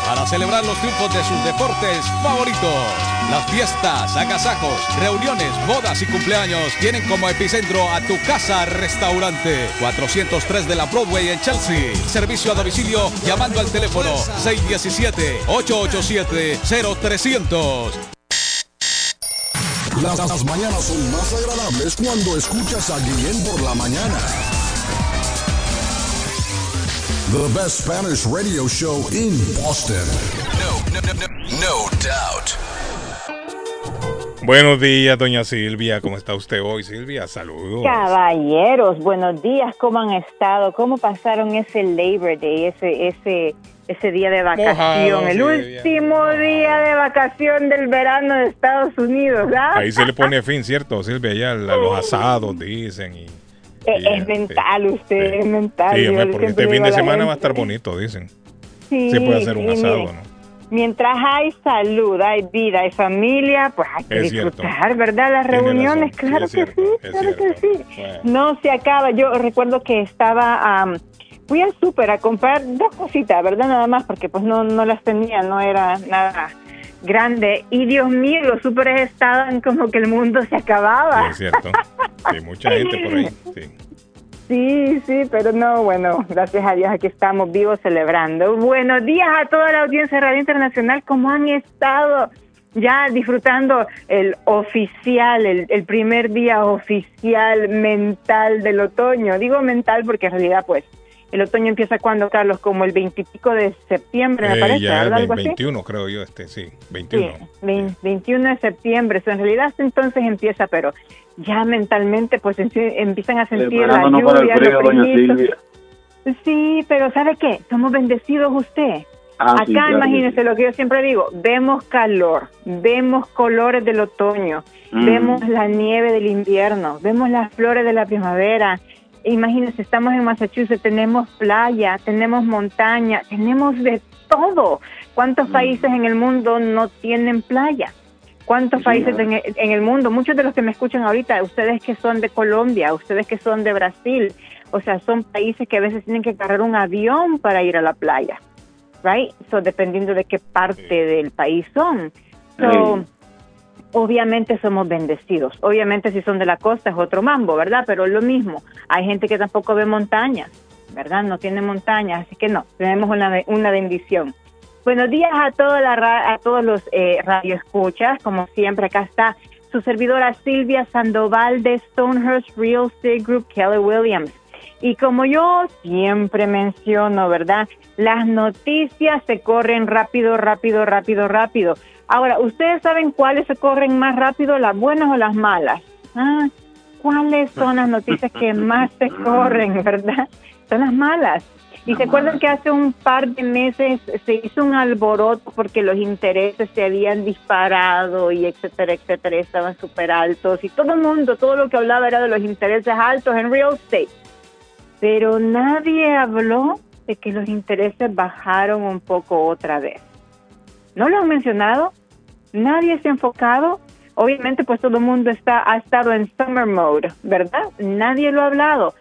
para celebrar los triunfos de sus deportes favoritos. Las fiestas, agasajos, reuniones, bodas y cumpleaños tienen como epicentro a tu casa restaurante 403 de la Broadway en Chelsea. Servicio a domicilio llamando al teléfono 617-887-0300.
Las, mañanas son más agradables cuando escuchas a Guillén por la mañana. The best Spanish radio show in Boston.
No, no, no, no doubt.
Buenos días, doña Silvia. ¿Cómo está usted hoy, Silvia? Saludos.
Caballeros, buenos días. ¿Cómo han estado? ¿Cómo pasaron ese Labor Day, ese, ese, ese día de vacación?
Mojado,
el
Silvia,
último día de vacación del verano de Estados Unidos, ¿ah?
Ahí se le pone fin, ¿cierto, Silvia? Ya los asados dicen y...
Es mental usted, es mental.
Sí, hombre, porque este fin de semana va a estar bonito, dicen.
Sí,
Se puede hacer un asado,
mire,
¿no?
Mientras hay salud, hay vida, hay familia, pues hay que
Es cierto.
disfrutar, ¿verdad? Las
Tiene
reuniones,
razón,
claro que
cierto,
sí, claro que sí.
Bueno.
No se acaba. Yo recuerdo que estaba, am, fui al súper a comprar dos cositas, ¿verdad? Nada más, porque pues no, no las tenía, no era nada grande. Y Dios mío, los súperes estaban como que el mundo se acababa.
Es cierto. Sí, mucha gente por ahí. Sí.
Sí, sí, pero no, bueno, gracias a Dios aquí estamos vivos celebrando. Buenos días a toda la audiencia de Radio Internacional, ¿cómo han estado? Ya disfrutando el oficial, el, el primer día oficial mental del otoño. Digo mental porque en realidad, pues, el otoño empieza cuando, Carlos, como el veintipico de septiembre, me
Eh,
parece,
ya
Algo así.
21, creo yo, este, sí, 21.
Sí, vein- 21 de septiembre. O sea, en realidad hasta entonces empieza, pero ya mentalmente pues empiezan a sentir la lluvia,
frío,
los
doña.
Sí, pero ¿sabe qué? Somos bendecidos usted.
Ah,
Acá,
sí, claro
lo que yo siempre digo, vemos calor, vemos colores del otoño,
Mm.
vemos la nieve del invierno, vemos las flores de la primavera, Imagínense, estamos en Massachusetts, tenemos playa, tenemos montaña, tenemos de todo. ¿Cuántos países en el mundo no tienen playa? ¿Cuántos países en, el- en el mundo? Muchos de los que me escuchan ahorita, ustedes que son de Colombia, ustedes que son de Brasil, o sea, son países que a veces tienen que agarrar un avión para ir a la playa, right? So, dependiendo de qué parte del país son. So. Obviamente somos bendecidos. Obviamente si son de la costa es otro mambo, ¿verdad? Pero lo mismo, hay gente que tampoco ve montañas, ¿verdad? No tiene montañas, así que no, tenemos una, una bendición. Buenos días a, toda a todos los eh, radioescuchas, como siempre acá está su servidora Silvia Sandoval de Stonehurst Real Estate Group Kelly Williams. Y como yo siempre menciono, ¿verdad? Las noticias se corren rápido, rápido, rápido, rápido. Ahora, ¿ustedes saben cuáles se corren más rápido, las buenas o las malas? Ah, ¿Cuáles son las noticias que más se corren, verdad? Son las malas. Y se acuerdan que hace un par de meses se hizo un alboroto porque los intereses se habían disparado y etcétera, etcétera, estaban súper altos y todo el mundo, todo lo que hablaba era de los intereses altos en real estate. Pero nadie habló de que los intereses bajaron un poco otra vez. ¿No lo han mencionado? Nadie se ha enfocado. Obviamente, pues todo el mundo está, ha estado en summer mode, ¿verdad? Nadie lo ha hablado.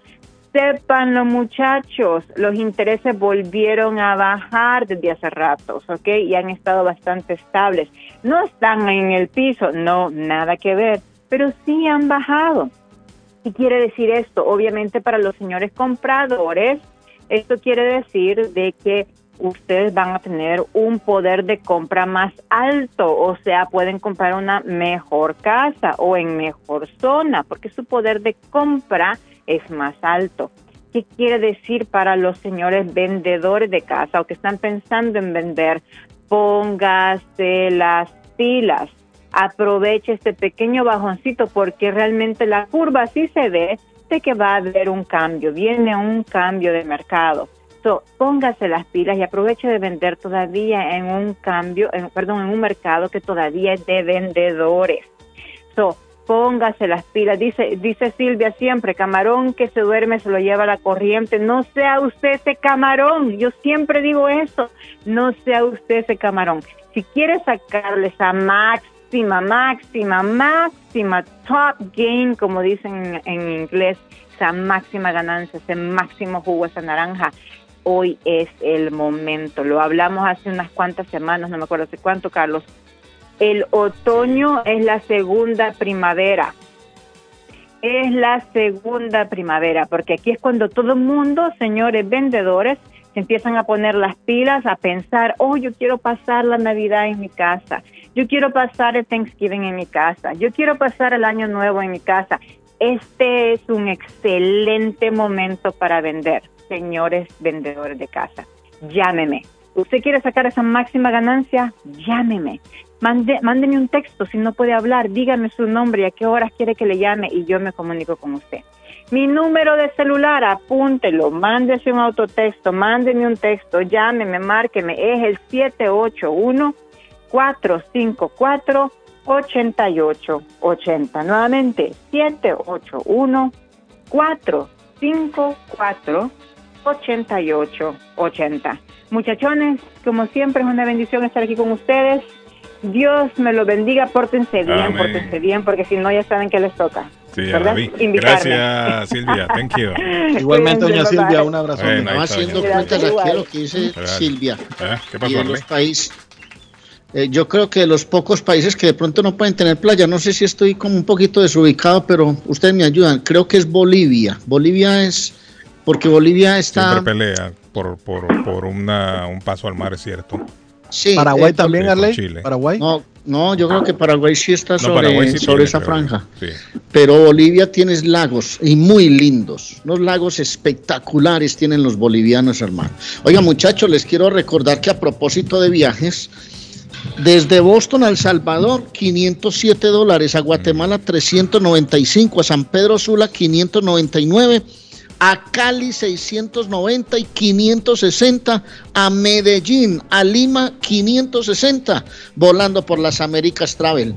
Sépanlo, muchachos, los intereses volvieron a bajar desde hace ratos, ¿ok? Y han estado bastante estables. No están en el piso, no, nada que ver, pero sí han bajado. ¿Qué quiere decir esto? Obviamente para los señores compradores, esto quiere decir de que ustedes van a tener un poder de compra más alto, o sea, pueden comprar una mejor casa o en mejor zona, porque su poder de compra es más alto. ¿Qué quiere decir para los señores vendedores de casa o que están pensando en vender? Póngase las pilas aproveche este pequeño bajoncito porque realmente la curva sí se ve de que va a haber un cambio, viene un cambio de mercado. So, póngase las pilas y aproveche de vender todavía en un cambio, perdón, en un mercado que todavía es de vendedores. So, póngase las pilas. Dice, dice Silvia siempre, camarón que se duerme se lo lleva la corriente. No sea usted ese camarón. Yo siempre digo eso. No sea usted ese camarón. Si quiere sacarle esa máxima, máxima, máxima top gain, como dicen en, en inglés, esa máxima ganancia, ese máximo jugo, esa naranja, hoy es el momento. Lo hablamos hace unas cuantas semanas, no me acuerdo hace cuánto, Carlos. El otoño es la segunda primavera. Es la segunda primavera, porque aquí es cuando todo el mundo, señores vendedores, se empiezan a poner las pilas, a pensar, oh, yo quiero pasar la Navidad en mi casa, yo quiero pasar el Thanksgiving en mi casa, yo quiero pasar el Año Nuevo en mi casa. Este es un excelente momento para vender, señores vendedores de casa. Llámeme. ¿Usted quiere sacar esa máxima ganancia? Llámeme. Mande, mándeme un texto si no puede hablar, dígame su nombre y a qué horas quiere que le llame y yo me comunico con usted. Mi número de celular, apúntelo, mándese un autotexto, mándeme un texto, llámeme, márqueme, es el 781-454-8880. Nuevamente, 781-454-8880. Muchachones, como siempre es una bendición estar aquí con ustedes. Dios me lo bendiga, pórtense bien,
Amén.
pórtense bien, porque si no ya saben que les toca.
Sí, ya
¿verdad?
la vi.
Invitarme.
Gracias, Silvia. Thank you.
Igualmente, doña Silvia, un abrazo.
Bueno, está,
haciendo cuentas
Silvia.
aquí lo que dice. Silvia.
¿Eh? ¿Qué
Y de los países. Eh, yo creo que de los pocos países que de pronto no pueden tener playa, no sé si estoy como un poquito desubicado, pero ustedes me ayudan. Creo que es Bolivia. Bolivia es porque Bolivia está.
Siempre pelea por, por, por una, un paso al mar, es cierto.
Sí,
Paraguay
eh,
también, Arley. Chile.
Paraguay. No, no, yo creo que Paraguay sí está
No,
sobre,
sí
sobre
tiene,
esa franja.
Sí.
Pero Bolivia tienes lagos y muy lindos. Unos lagos espectaculares tienen los bolivianos, hermano. Oiga, muchachos, les quiero recordar que a propósito de viajes, desde Boston a El Salvador, 507 dólares, a Guatemala 395, a San Pedro Sula 599, a Cali 690 y 560, a Medellín, a Lima 560, volando por las Américas Travel.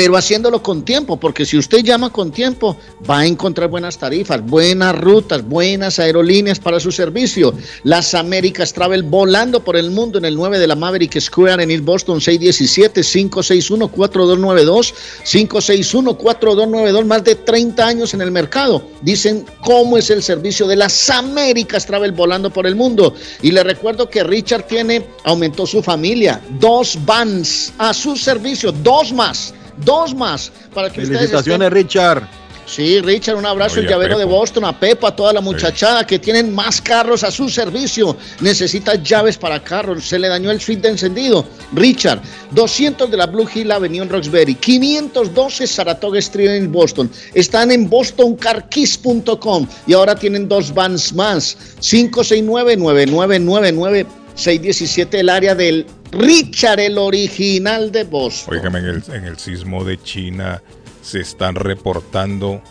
Pero haciéndolo con tiempo, porque si usted llama con tiempo, va a encontrar buenas tarifas, buenas rutas, buenas aerolíneas para su servicio. Las Américas Travel volando por el mundo en el 9 de la Maverick Square en East Boston 617-561-4292, 561-4292, más de 30 años en el mercado. Dicen cómo es el servicio de las Américas Travel volando por el mundo. Y le recuerdo que Richard tiene, aumentó su familia, dos vans a su servicio, dos más, dos más, para que ustedes
Felicitaciones,
estén-
Richard.
Sí, Richard, un abrazo,
Oye,
el llavero
Pepo.
de Boston, a Pepa, a toda la muchachada que tienen más carros a su servicio. Necesita llaves para carros, se le dañó el suite de encendido. Richard, 200 de la Blue Hill Avenue en Roxbury, 512 Saratoga Street en Boston. Están en bostoncarkeys.com y ahora tienen dos vans más. 569-9999. 617 el área del Richard, el original de Boston.
Óigame, en el, en el sismo de China se están reportando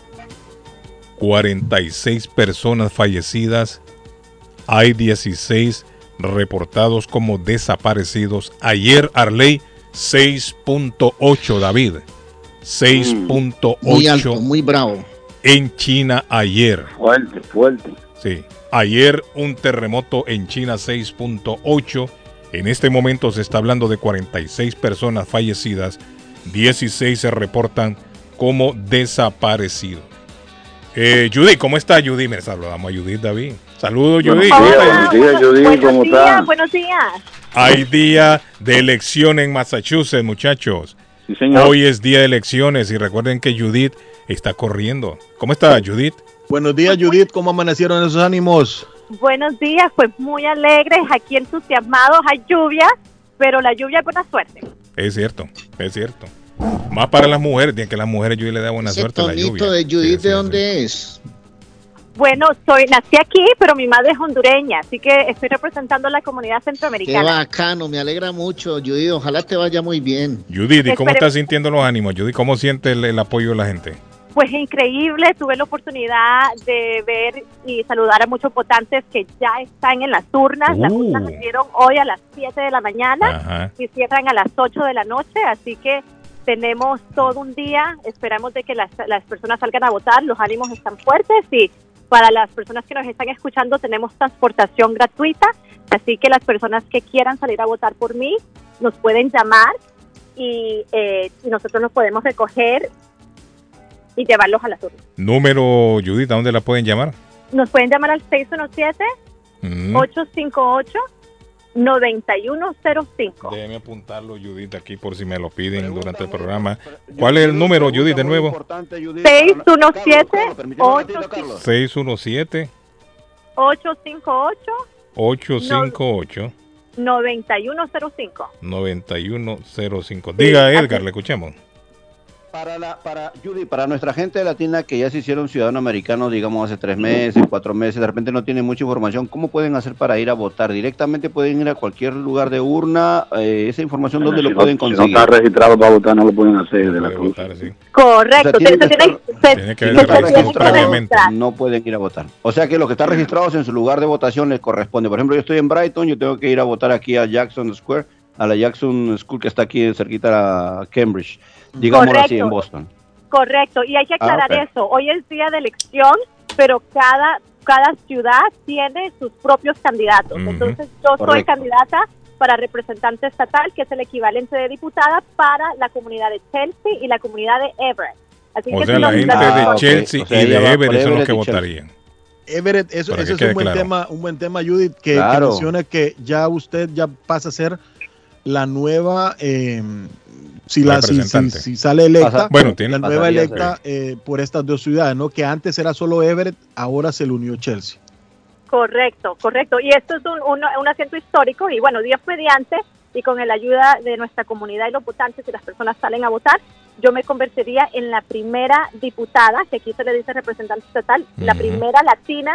46 personas fallecidas. Hay 16 reportados como desaparecidos. Ayer, Arley, 6.8, David. 6.8.
Muy alto, muy bravo.
En China ayer.
Fuerte, fuerte.
Sí. Ayer un terremoto en China 6.8. En este momento se está hablando de 46 personas fallecidas. 16 se reportan como desaparecidos. Eh, Judy, ¿cómo está Judy? Me saludamos a Judith David. Saludos Judy.
Buenos días, buenos días, Judy,
buenos
¿cómo
días,
está?
buenos días.
Hay día de elección en Massachusetts, muchachos.
señor.
Hoy es día de elecciones y recuerden que Judith está corriendo. ¿Cómo está Judith?
Buenos días, Judith. ¿Cómo amanecieron esos ánimos?
Buenos días, pues muy alegres, aquí entusiasmados, hay lluvia, pero la lluvia es buena suerte.
Es cierto, es cierto. Más para las mujeres, tienen que las mujeres Judith le da buena
Ese
suerte a la lluvia.
de Judith, ¿de dónde es?
Bueno, soy nací aquí, pero mi madre es hondureña, así que estoy representando a la comunidad
Qué
centroamericana.
bacano, me alegra mucho, Judith. Ojalá te vaya muy bien.
Judith, ¿y cómo
Espere-
estás sintiendo los ánimos? Judith, ¿cómo siente el, el apoyo de la gente?
Pues increíble, tuve la oportunidad de ver y saludar a muchos votantes que ya están en las urnas. Las
Uh.
urnas salieron hoy a las 7 de la mañana
Ajá.
y cierran a las 8 de la noche, así que tenemos todo un día, esperamos de que las, las personas salgan a votar, los ánimos están fuertes y para las personas que nos están escuchando tenemos transportación gratuita, así que las personas que quieran salir a votar por mí nos pueden llamar y, eh, nosotros los podemos recoger y llevarlos a las urnas.
Número, Judith, ¿a dónde la pueden llamar?
Nos pueden llamar al 617
Mm.
858 9105.
Déjeme apuntarlo, Judith, aquí por si me lo piden durante el programa. ¿Cuál es el número, Judith, de nuevo?
617
617
858
858
9105.
9105. Diga, Edgar, le escuchamos.
Para, la, para, Judy, para nuestra gente latina que ya se hicieron ciudadanos americanos, digamos, hace tres meses, cuatro meses, de repente no tienen mucha información, ¿cómo pueden hacer para ir a votar? ¿Directamente pueden ir a cualquier lugar de urna? Eh, ¿Esa información dónde
Si
lo
no-
pueden
Si no
conseguir?
está registrado para votar, no lo pueden hacer de la cruz.
Correcto.
O sea, tienen
tiene- se-
Tiene que previamente.
No pueden ir a votar. O sea que los que están registrados en su lugar de votación les corresponde. Por ejemplo, yo estoy en Brighton, yo tengo que ir a votar aquí a Jackson Square, a la Jackson School que está aquí cerquita a Cambridge, digámoslo así,
Correcto.
en Boston.
Correcto, y hay que aclarar
Ah, ok.
eso. Hoy es día de elección, pero cada, cada ciudad tiene sus propios candidatos. Entonces, yo soy candidata para representante estatal, que es el equivalente de diputada para la comunidad de Chelsea y la comunidad de Everett. Así
O
que
sea,
si
la gente
Ah,
de. Chelsea
O sea,
y de Everett son los que votarían.
Everett, eso, eso
que
es un buen
claro.
tema, un buen tema, Judith, que, que menciona que ya usted ya pasa a ser la nueva, eh, si, la, si, si- sale electa,
Pasa-
Bueno, tiene-
la nueva
pasaría
electa eh, por estas dos ciudades, ¿no? Que antes era solo Everett, ahora se le unió Chelsea.
Correcto, correcto. Y esto es un, un, un asiento histórico y bueno, Dios mediante y con la ayuda de nuestra comunidad y los votantes y las personas salen a votar, yo me convertiría en la primera diputada, que aquí se le dice representante estatal, la primera latina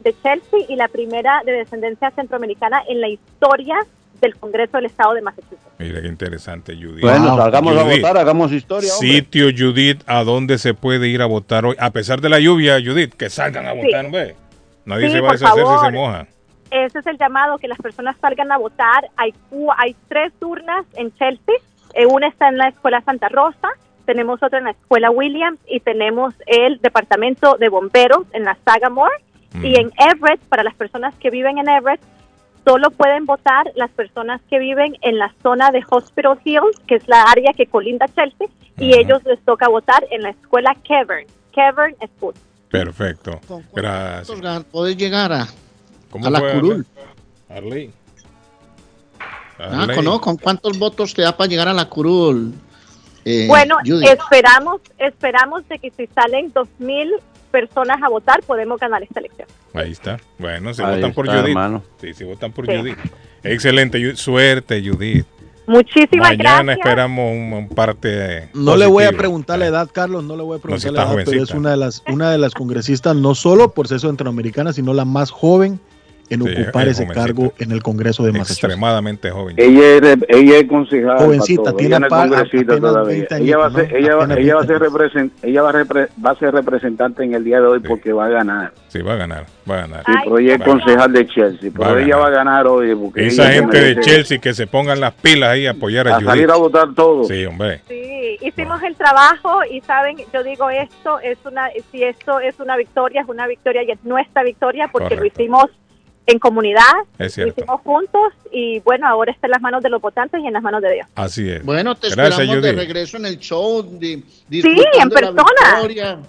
de Chelsea y la primera de descendencia centroamericana en la historia del Congreso del Estado de Massachusetts.
Mira qué interesante, Judith.
Bueno,
Wow.
salgamos a
Judith,
votar, hagamos historia, hombre.
Sitio, Judith, ¿a dónde se puede ir a votar hoy? A pesar de la lluvia, Judith, que salgan a
Sí.
votar, hombre. Nadie
Sí,
se va a deshacer si se moja.
Ese es el llamado, que las personas salgan a votar. Hay, hay tres urnas en Chelsea. Eh, una está en la Escuela Santa Rosa, tenemos otro en la Escuela Williams y tenemos el Departamento de Bomberos en la Sagamore. Y en Everett, para las personas que viven en Everett, solo pueden votar las personas que viven en la zona de Hospital Hills, que es la área que colinda Chelsea, y ellos les toca votar en la escuela Kevern, Kevern School.
Perfecto. Gracias.
¿Cuántos Podés llegar a,
¿Cómo
a la curul.
Arley?
Ah,
Arley.
¿con, no? ¿Con cuántos votos te da para llegar a la curul? eh,
bueno,
Judy?
esperamos, esperamos de que si salen 2.000 personas a votar, podemos ganar esta elección.
Ahí está. Bueno, si
Ahí
votan por
está,
Judith.
hermano.
Sí, si votan por
Sí.
Judith. Excelente. Suerte, Judith.
Muchísimas
Mañana
gracias.
esperamos un, un parte.
No le voy a
positivo.
preguntar la edad, Carlos, no le voy a preguntar
si
la
está
edad, pero es
jovencita.
una de las una de las congresistas no solo por ser centroamericana, sino la más joven en
Sí,
ocupar
es
ese
jovencita.
cargo en el Congreso de Massachusetts.
Extremadamente joven.
Ella es, ella es concejal.
Jovencita, tiene
ella no es
pa-
congresista todavía.
20
Ella va a ser, ella, va-
Apenas
ella va a
20
ser represent- ella va a, repre- va a ser representante en el día de hoy porque va a ganar.
Sí, va a ganar. Va a ganar.
Sí, pero ella es concejal de Chelsea, pero
Va a
ella va a ganar hoy porque
Esa gente de Chelsea que se pongan las pilas ahí a apoyar a,
a salir a votar todo.
Sí, hombre.
Sí, hicimos el trabajo y saben, yo digo esto es una, si esto es una victoria, es una victoria y es nuestra victoria porque
Correcto.
lo hicimos en comunidad,
Es
lo
cierto.
hicimos juntos y bueno, ahora está en las manos de los votantes y en las manos de Dios.
Así es.
Bueno, te
Gracias,
esperamos de regreso en el show. Di,
en
disfrutando la
persona.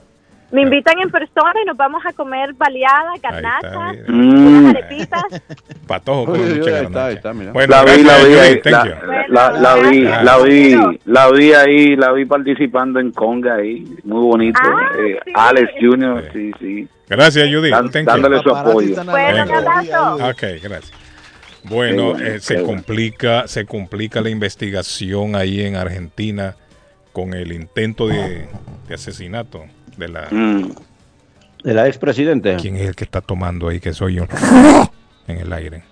Me invitan en persona y nos vamos a comer baleada, garnachas,
Mm.
unas arepitas.
Patojo,
uy,
mucha
ahí
garnacha.
está, ahí está, mira.
Bueno,
la vi, la vi, la,
you.
la, la vi, la vi, la vi ahí, la vi participando en conga ahí, muy bonito.
Ah,
Eh, Alex Junior, sí, sí.
Gracias, you.
dándole su apoyo.
Ok, gracias. Bueno, eh, se complica, se complica la investigación ahí en Argentina con el intento de, de asesinato de la.
Mm.
De la expresidente.
¿Quién es el que está tomando ahí que soy yo en el aire?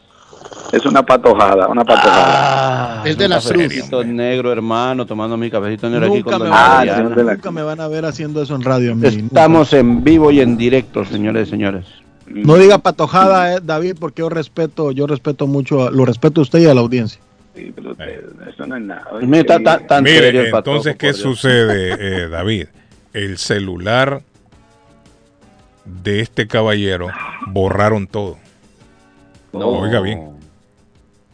Es una patojada, una patojada.
Es de la
Un cafecito negro, hermano, tomando mi cafecito negro aquí
Nunca
con
me, van a
Mariana.
ver, nunca me van a ver haciendo eso en radio. a mí, nunca.
Estamos en vivo y en directo, señores y señores.
No diga patojada, eh, David, porque yo respeto, yo respeto mucho, a- lo respeto a usted y a la audiencia.
Sí, pero te- eso no es nada.
Mira, está tan- tan serio
Mire,
el patojo,
entonces, ¿qué sucede, eh, David? El celular de este caballero borraron todo.
No.
Oiga bien.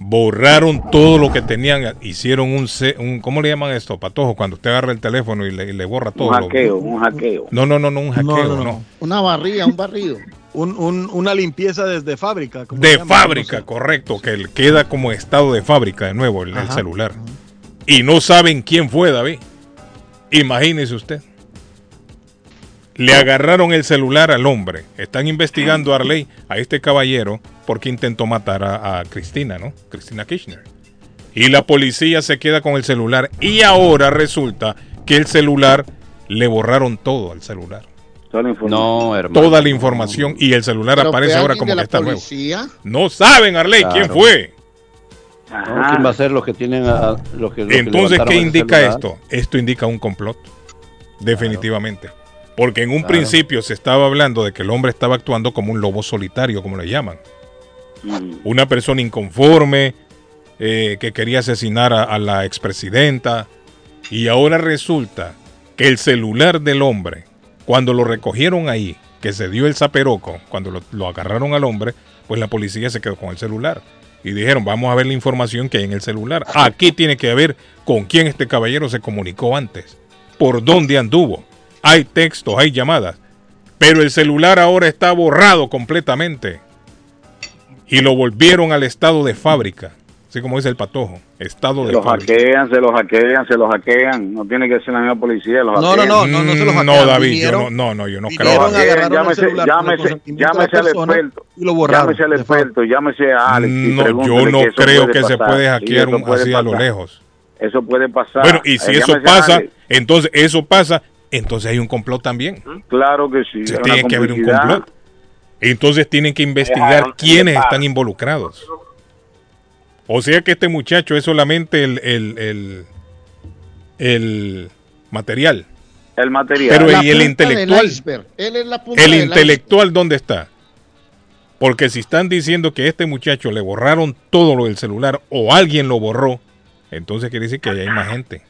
Borraron todo lo que tenían, hicieron un, un ¿cómo le llaman esto, patojo? Cuando usted agarra el teléfono y le, y le borra todo.
Un
lo-
hackeo, un hackeo.
No, no, no, no, un hackeo,
No,
no.
no, no.
Una barría, un barrido.
Un- un- una limpieza desde fábrica. como
De fábrica,
no sé.
correcto, que él queda como estado de fábrica de nuevo el, el
Ajá.
celular. Y no saben quién fue, David. Imagínese usted. Le agarraron el celular al hombre. Están investigando a Arley, a este caballero, porque intentó matar a, a Cristina, ¿no? Cristina Kirchner. Y la policía se queda con el celular. Y ahora resulta que el celular le borraron todo al celular.
Toda la información.
No, hermano.
Toda la información y el celular
Pero
aparece
fue
ahora como
de
que
la
está nuevo.
policía.
No saben, Arley, quién
Claro.
fue.
No, ¿Quién va a ser los que tienen a, los que los que
Entonces, ¿qué indica esto? Esto indica un complot. Definitivamente. Porque en un
Claro.
principio se estaba hablando de que el hombre estaba actuando como un lobo solitario, como le llaman.
Mm.
Una persona inconforme, eh, que quería asesinar a, a la expresidenta. Y ahora resulta que el celular del hombre, cuando lo recogieron ahí, que se dio el zaperoco, cuando lo, lo agarraron al hombre, pues la policía se quedó con el celular. Y dijeron, vamos a ver la información que hay en el celular. Aquí tiene que ver con quién este caballero se comunicó antes, por dónde anduvo. Hay textos, hay llamadas. Pero el celular ahora está borrado completamente. Y lo volvieron al estado de fábrica. Así como dice el patojo. Estado
Se
de
los
fábrica.
hackean, se los hackean, se los hackean. No tiene que ser la misma policía. Los
No, no,
hackean.
no, no, no se los
Mm,
hackean.
No, David, yo no, no, no, yo no creo.
Hackean,
el
llámese,
celular
llámese, al experto.
y lo borraron
Llámese al experto, llámese a Alex.
No, yo no
que
creo que se puede hackear
eso
un-
puede
así a lo lejos.
Eso puede pasar.
Bueno, y si
Eh,
eso pasa, entonces eso pasa, entonces hay un complot también.
Claro que sí.
Tiene que haber un complot. Entonces tienen que investigar quiénes están involucrados. O sea que este muchacho es solamente el, el, el, el material.
El material.
Pero
La
¿y el intelectual?
Él es la punta
¿El intelectual dónde está? Porque si están diciendo que a este muchacho le borraron todo lo del celular o alguien lo borró, entonces quiere decir que ahí hay más gente.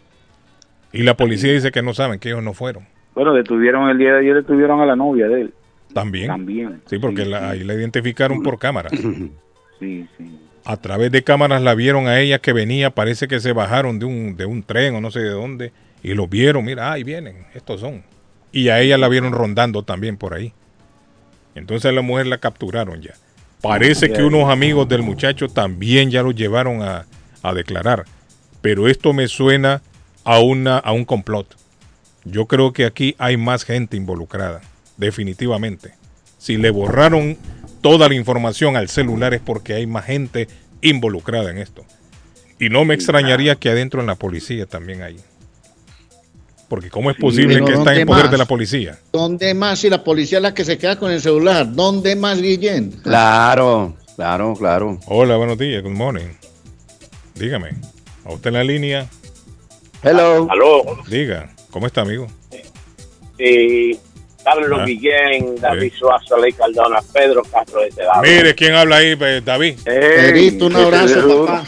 Y la policía dice que no saben, que ellos no fueron.
Bueno, detuvieron el día de ayer, detuvieron a la novia de él.
También.
También.
Sí, porque la- ahí la identificaron por cámara.
Sí, sí.
A través de cámaras la vieron a ella que venía, parece que se bajaron de un, de un tren o no sé de dónde, y los vieron, mira, ahí vienen, estos son. Y a ella la vieron rondando también por ahí. Entonces a la mujer la capturaron ya. Parece que unos amigos del muchacho también ya lo llevaron a, a declarar. Pero esto me suena a, una, a un complot. Yo creo que aquí hay más gente involucrada, definitivamente. Si le borraron toda la información al celular es porque hay más gente involucrada en esto. Y no me extrañaría que adentro en la policía también hay. Porque ¿cómo es posible
pero
que está
¿dónde
en poder
más?
de la policía?
¿Dónde más si la policía es la que se queda con el celular? ¿Dónde más, Guillén?
Claro, claro, claro.
Hola, buenos días, good morning. Dígame, a usted en la línea.
Hello.
Aló.
Diga, ¿cómo está, amigo?
Sí, Carlos
Ah.
Guillén, David Suazo, Ley Cardona, Pedro Castro de David.
Mire, ¿quién habla ahí, David?
Pedrito, un abrazo, papá.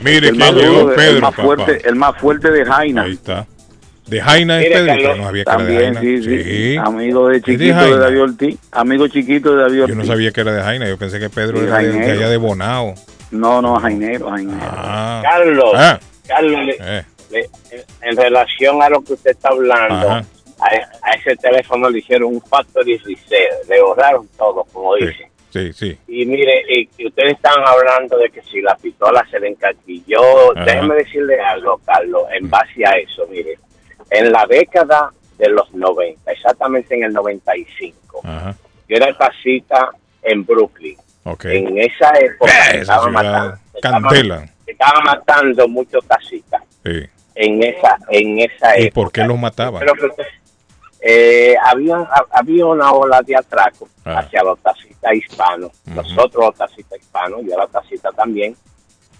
Mire,
el
¿quién llegó?
de- el
Pedro,
más
papá.
fuerte, el más fuerte de Jaina.
Ahí está. De Jaina es Pedrito,
Carlos,
no sabía que era de
También,
Jaina.
sí, sí.
Sí.
Amigo de
¿Es de
chiquito de,
Jaina?
David Ortiz. Amigo chiquito de David
Yo
Ortiz.
no sabía que era de Jaina, yo pensé que Pedro
Sí,
era de, de allá de Bonao.
No, no, Jainero, Jainero.
Ah.
Carlos,
Ah.
Carlos,
Eh.
le- en- en relación a lo que usted está hablando, a, a ese teléfono le hicieron un factory reset, le borraron todo, como dicen.
Sí, sí.
Y mire, y, y ustedes están hablando de que si la pistola se le encaquilló,
Ajá.
déjeme decirle algo, Carlos, en base a eso, mire, en la década de los 90, exactamente en el 95,
Ajá.
yo era taxista en Brooklyn.
Ok.
En esa época
Eh, esa ciudad
matando,
Candela.
Estaban matando muchos taxistas
Sí.
en esa en esa
¿Y
época.
por qué los mataban?
Que eh, había, ha- había una ola de atraco
Ah.
hacia los taxistas hispanos. Nosotros los taxistas hispanos, yo era taxista también,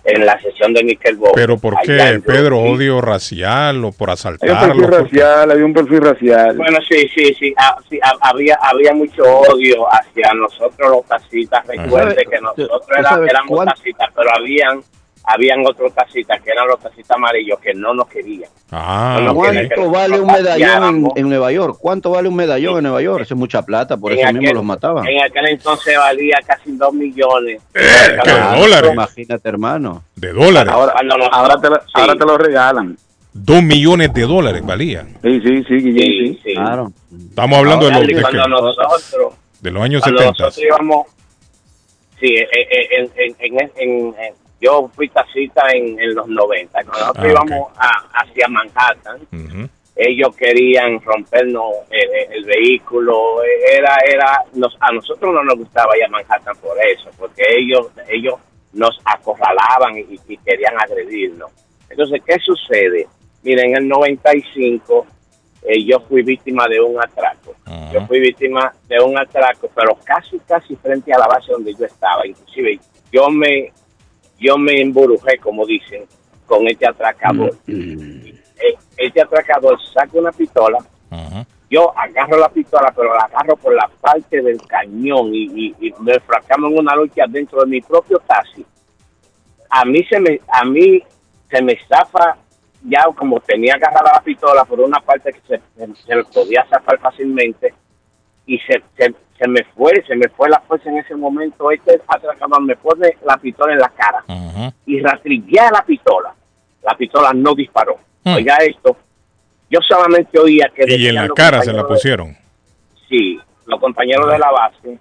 en la sesión de Nickel Bowl.
Pero ¿por qué? ¿Pedro
Brooklyn.
odio racial o por
Hay un perfil
asaltarlo? ¿Por qué?
racial, había un perfil racial.
Bueno, sí, sí, sí, ah, sí, ah, había, había mucho odio hacia nosotros los taxistas. Recuerde
¿Sabe-
que nosotros era- éramos taxistas, pero habían, habían otros taxistas que eran los taxistas amarillos que no nos querían.
Ah,
No,
¿Cuánto vale un medallón en, en Nueva York? ¿Cuánto vale un medallón en Nueva York? Eso es mucha plata, por
En
eso
aquel-
mismo los mataban.
En aquel entonces valía casi dos millones.
¿qué? ¿De dólares?
Imagínate, hermano.
De dólares.
Ahora, te, lo-
sí.
ahora te lo regalan.
Dos millones de dólares valía.
Sí, sí, sí, Guillén,
Sí,
sí.
sí.
Claro.
Estamos hablando de los, de,
cuando
que-
nosotros,
de los años
cuando
70.
nosotros íbamos, sí, eh, eh, en, en, en, en- en- yo fui taxista en, en los 90. Cuando nosotros
Ah,
íbamos a- hacia Manhattan, ellos querían rompernos el, el vehículo. Era, era, nos, a nosotros no nos gustaba ir a Manhattan por eso, porque ellos, ellos nos acorralaban y, y querían agredirnos. Entonces, ¿qué sucede? Miren, en el 95 eh, yo fui víctima de un atraco. Yo fui víctima de un atraco, pero casi, casi frente a la base donde yo estaba. Inclusive, yo me, yo me emburujé, como dicen, con este atracador. Eh, Este atracador saca una pistola, yo agarro la pistola, pero la agarro por la parte del cañón y, y, y me fracamos en una lucha dentro de mi propio taxi. A mí se me, a mí se me zafa ya como tenía agarrada la pistola por una parte que se, se, podía zafar fácilmente y se, se, se me fue, se me fue la fuerza en ese momento. Este atracador me pone la pistola en la cara y rastrillé la pistola. La pistola no disparó. Oiga esto, yo solamente oía que...
Y en la cara se la
de-
pusieron.
Sí, los compañeros de la base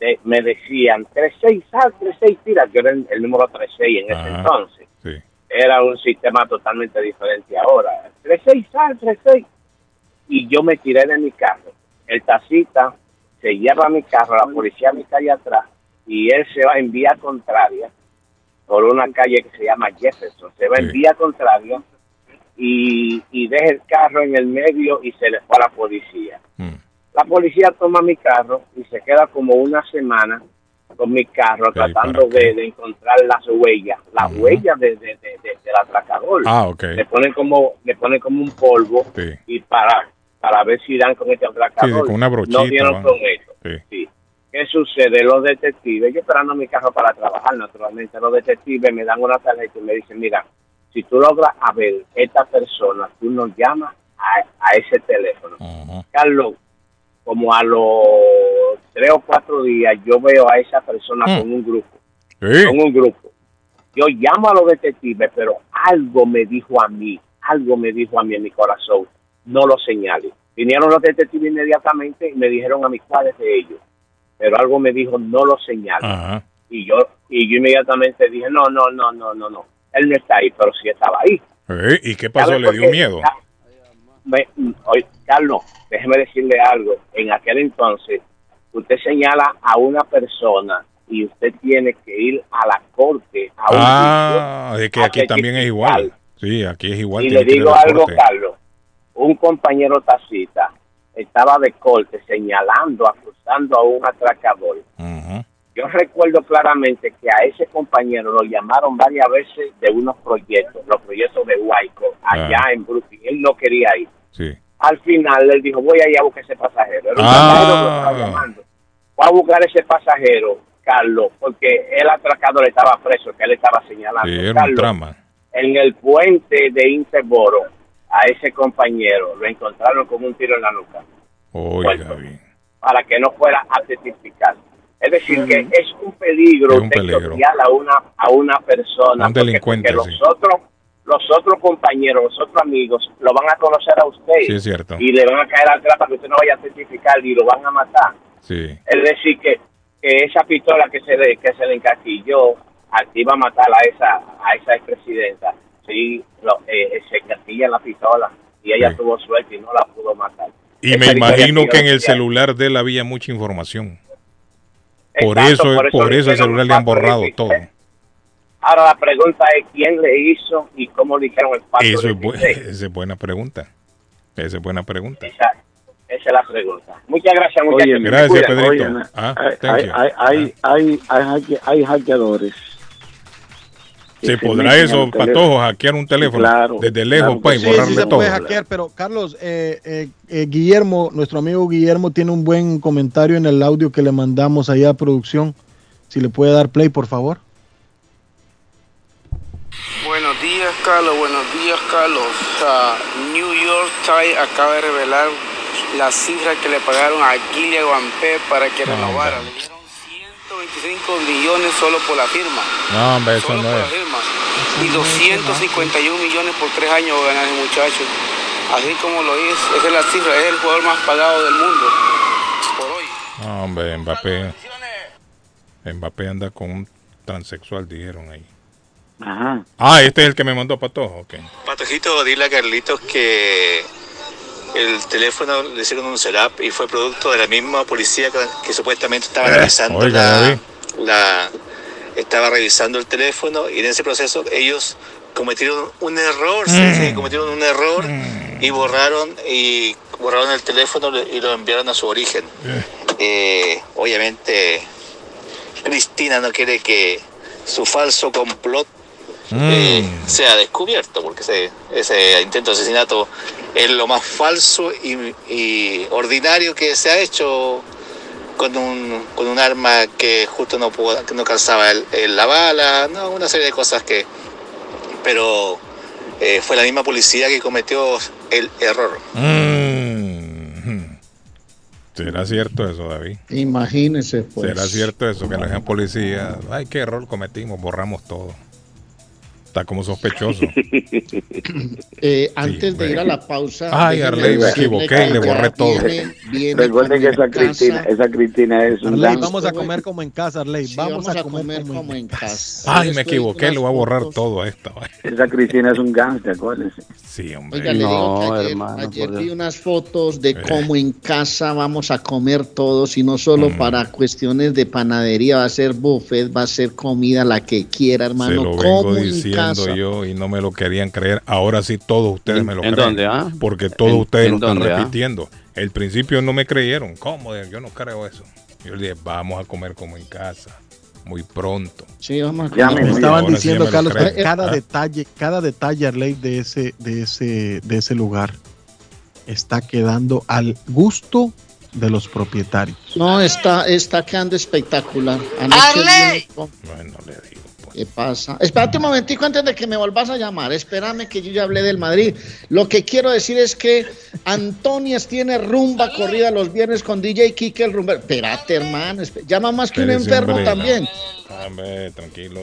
de- me decían 3-6, sal, 3-6, tira, que era el, el número 3-6 en ese entonces.
Sí.
Era un sistema totalmente diferente ahora. 3-6, sal, 3-6. Y yo me tiré de mi carro. El taxista se lleva mi carro, la policía me cae atrás y él se va en vía contraria por una calle que se llama Jefferson. Se va en vía contraria y, y deja el carro en el medio y se le fue a la policía. La policía toma mi carro y se queda como una semana con mi carro tratando de, de encontrar las huellas, las huellas de, de- de- de- del atracador.
Ah.
Le ponen como, le ponen como un polvo
Sí.
y para, para ver si dan con este atracador.
Sí, con una brochita,
No dieron
van.
con eso.
Sí.
Sí. ¿Qué sucede? Los detectives, yo esperando mi carro para trabajar, naturalmente, los detectives me dan una tarjeta y me dicen, mira, si tú logras a ver esta persona, tú nos llamas a, a ese teléfono. Carlos, como a los tres o cuatro días, yo veo a esa persona
Mm.
con un grupo.
Sí.
Con un grupo. Yo llamo a los detectives, pero algo me dijo a mí, algo me dijo a mí en mi corazón, no lo señale. Vinieron los detectives inmediatamente y me dijeron a mí cuáles de ellos, pero algo me dijo, no lo señale.
Ajá.
Y yo y yo inmediatamente dije, no, no, no, no, no, no, él no está ahí, pero sí estaba ahí.
Eh, ¿Y qué pasó?
¿Sabe
¿Le dio
qué?
miedo?
Me- oye, Carlos, déjeme decirle algo. En aquel entonces, usted señala a una persona y usted tiene que ir a la corte, a un
Ah, es que aquí también es igual. Sí, aquí es igual.
y le digo algo,
corte.
Carlos. Un compañero taxista estaba de corte señalando, acusando a un atracador. Yo recuerdo claramente que a ese compañero lo llamaron varias veces de unos proyectos, los proyectos de Huayco, allá
Ah.
en Brooklyn. Él no quería ir.
Sí.
Al final él dijo, voy a ir a buscar ese pasajero. Era un
Ah.
pasajero que estaba llamando. Fue a buscar ese pasajero, Carlos, porque el atracador estaba preso, que él estaba señalando.
Sí, era un
Carlos,
trama.
en el puente de Interboro, a ese compañero lo encontraron con un tiro en la nuca
Oiga, bien.
para que no fuera a testificar. Es decir, que es un peligro
Es un peligro.
a una, a una persona.
Un delincuente,
porque
sí.
los otros los otros compañeros, los otros amigos, lo van a conocer a usted.
Sí, es cierto.
Y le van a caer atrás para que usted no vaya a testificar y lo van a matar.
Sí.
Es decir, que, que esa pistola que se le, que se le encasquilló, aquí va a matar a esa, a esa expresidenta. Sí, lo, eh, se encasquilla la pistola y ella tuvo suerte y no la pudo matar.
Y
Esa
me imagino que en el celular de él había mucha información. Por
Exacto,
eso,
por eso
por
le
eso el celular le han borrado todo.
Ahora la pregunta es quién le hizo y cómo le hicieron el pacto.
Eso es, bu- esa es buena pregunta. Esa es buena pregunta.
Esa, esa es la pregunta. Muchas gracias, muchachos.
Gracias. Pedrito.
Oye,
Ah,
hay, hay,
you.
hay, hay, hay hackeadores.
¿Se
se
podrá eso. Patojo, hackear un teléfono
Claro,
desde lejos
claro que
para y
Sí,
borrarle
sí se
todo?
puede hackear, pero Carlos, eh, eh, eh, Guillermo, nuestro amigo Guillermo tiene un buen comentario en el audio que le mandamos allá a producción. Si le puede dar play, por favor.
Buenos días, Carlos. Buenos días, Carlos. Ah, New York Times acaba de revelar la cifra que le pagaron a Gilia Guampé para que renovara. Le dieron 125 millones solo por la firma.
No, hombre, eso
Solo
no
por la
es.
firma. Y 251 millones por tres años va a ganar el muchacho. Así como lo es, esa es la cifra. Es el jugador más pagado del mundo. Por hoy.
No, hombre, Mbappé. Mbappé anda con un transexual, dijeron ahí.
Ajá.
Ah, este es el que me mandó Patojo. ok.
Patojito, dile a Carlitos que el teléfono le hicieron un setup y fue producto de la misma policía que, que supuestamente estaba
Eh,
revisando
oiga,
la, estaba revisando el teléfono y en ese proceso ellos cometieron un error, que cometieron un error y borraron y borraron el teléfono y lo enviaron a su origen. Eh, obviamente Cristina no quiere que su falso complot eh, sea descubierto, porque ese, ese intento de asesinato es lo más falso y, y ordinario que se ha hecho con un, con un arma que justo no pudo, que no calzaba el- el- la bala, no, una serie de cosas que... Pero eh, fue la misma policía que cometió el error.
Mm. ¿Será cierto eso, David?
Imagínese, pues.
¿Será cierto eso? Que la policía, ay, qué error cometimos, borramos todo. Está como sospechoso.
Eh, antes de ir a la pausa.
Ay, Arley, me equivoqué le borré todo.
viene- viene
Recuerde que esa
casa.
Cristina, esa Cristina es un
Arley, vamos a comer como en casa, Arley.
Sí,
vamos, a comer, como, en casa.
Ay, me equivoqué, le voy a borrar todo a esta.
Esa Cristina es un gangster, acuérdense.
Sí, hombre.
Oiga, le digo que ayer,
hermano,
ayer
por
vi unas fotos de
Eh.
cómo en casa vamos a comer todos y no solo
Mm.
para cuestiones de panadería, va a ser buffet, va a ser comida la que quiera,
Se
hermano. como en casa.
yo y no me lo querían creer. Ahora sí todos ustedes
¿En-
me lo
en
creen.
dónde, ah?
Porque todos
¿En-
ustedes
en
lo están
dónde, ah?
repitiendo. El principio no me creyeron. ¿Cómo? Yo no creo eso. Yo le dije, vamos a comer como en casa. Muy pronto.
Sí, vamos a
Ya
comer.
me-
estaban
Ahora
diciendo,
me
Carlos,
creen.
cada
Ah.
detalle, cada detalle, Arley, de ese, de ese, de ese lugar está quedando al gusto de los propietarios.
No, está, está quedando espectacular. Anoche unos-
Bueno, le digo.
¿Qué pasa? Espérate un momentico antes de que me volvas a llamar. Espérame que yo ya hablé del Madrid. Lo que quiero decir es que Antonias tiene rumba corrida los viernes con DJ Kike el rumba. Espérate, hermano. esp- Llama más que un enfermo
hombre.
también.
Hombre, tranquilo.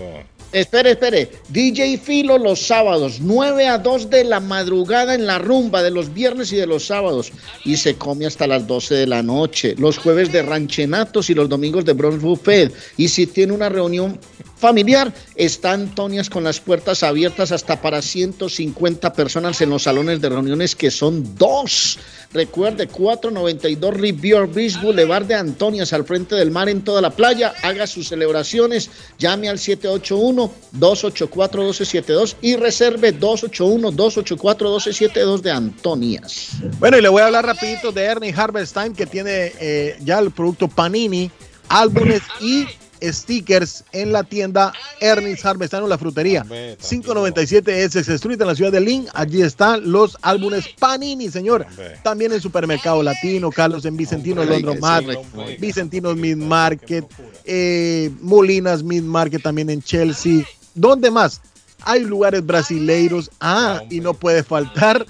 Espere, espere. DJ Filo los sábados, 9 a 2 de la madrugada en la rumba de los viernes y de los sábados. Y se come hasta las 12 de la noche. Los jueves de ranchenatos y los domingos de Bronx Buffet. Y si tiene una reunión familiar, está Antonias con las puertas abiertas hasta para 150 personas en los salones de reuniones que son dos. Recuerde, 492 Rivier Beach Boulevard de Antonias, al frente del mar en toda la playa. Haga sus celebraciones. Llame al 781-284-1272 y reserve 281-284-1272 de Antonias.
Bueno, y le voy a hablar rapidito de Ernie Harvestine, que tiene eh, ya el producto Panini, álbumes y stickers en la tienda Ernest Harvestine o la frutería. 597 Essex Street en la ciudad de Lynn. Allí están los álbumes Panini, señor. También en Supermercado Latino, Carlos en Vicentino
sí, hombre.
Vicentino Mid Market, eh, Molinas Mid Market también en Chelsea. ¿Dónde más? Hay lugares brasileiros. Ah, y no puede faltar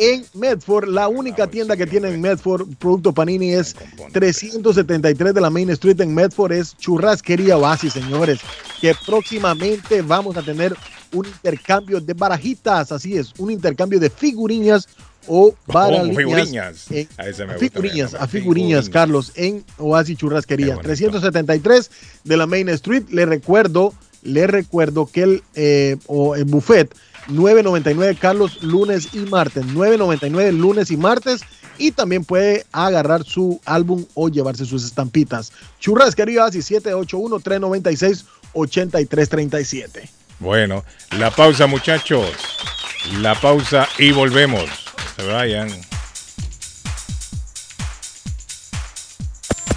en Medford. La única tienda que tiene en Medford producto Panini es 373 de la Main Street en Medford. Es Churrasquería Oasis, señores. Que próximamente vamos a tener un intercambio de barajitas. Así es, un intercambio de figuriñas o
figuriñas.
en-
A ese me
a
gusta,
figuriñas,
me
a
llama,
figuriñas, Carlos, en Oasis Churrasquería. 373 de la Main Street. Le recuerdo, le recuerdo que el, eh, o el buffet 9.99 Carlos lunes y martes, 9.99 lunes y martes y también puede agarrar su álbum o llevarse sus estampitas. Churrasquería Oasis 781 396 8337.
Bueno, la pausa, muchachos. La pausa y volvemos. Se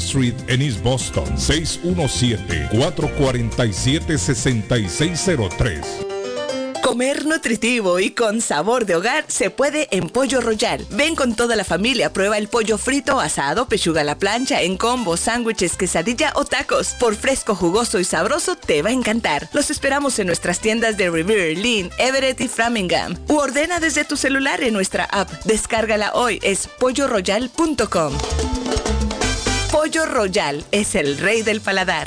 Street en East Boston, 617-447-6603.
Comer nutritivo y con sabor de hogar se puede en Pollo Royal. Ven con toda la familia, prueba el pollo frito, asado, pechuga a la plancha, en combo, sándwiches, quesadilla o tacos. Por fresco, jugoso y sabroso te va a encantar. Los esperamos en nuestras tiendas de Revere, Lynn, Everett y Framingham. U ordena desde tu celular en nuestra app. Descárgala hoy, es polloroyal.com. Pollo Royal es el rey del paladar.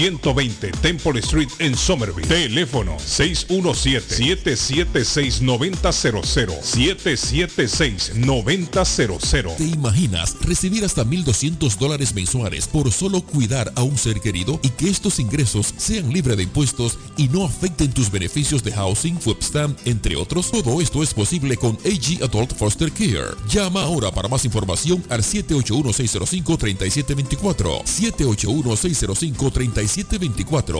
120 Temple Street en Somerville. Teléfono 617-776-9000. 776-9000.
¿Te imaginas recibir hasta 1.200 dólares mensuales por solo cuidar a un ser querido y que estos ingresos sean libres de impuestos y no afecten tus beneficios de housing, food entre otros? Todo esto es posible con AG Adult Foster Care. Llama ahora para más información al 781-605-3724. 781-605-3724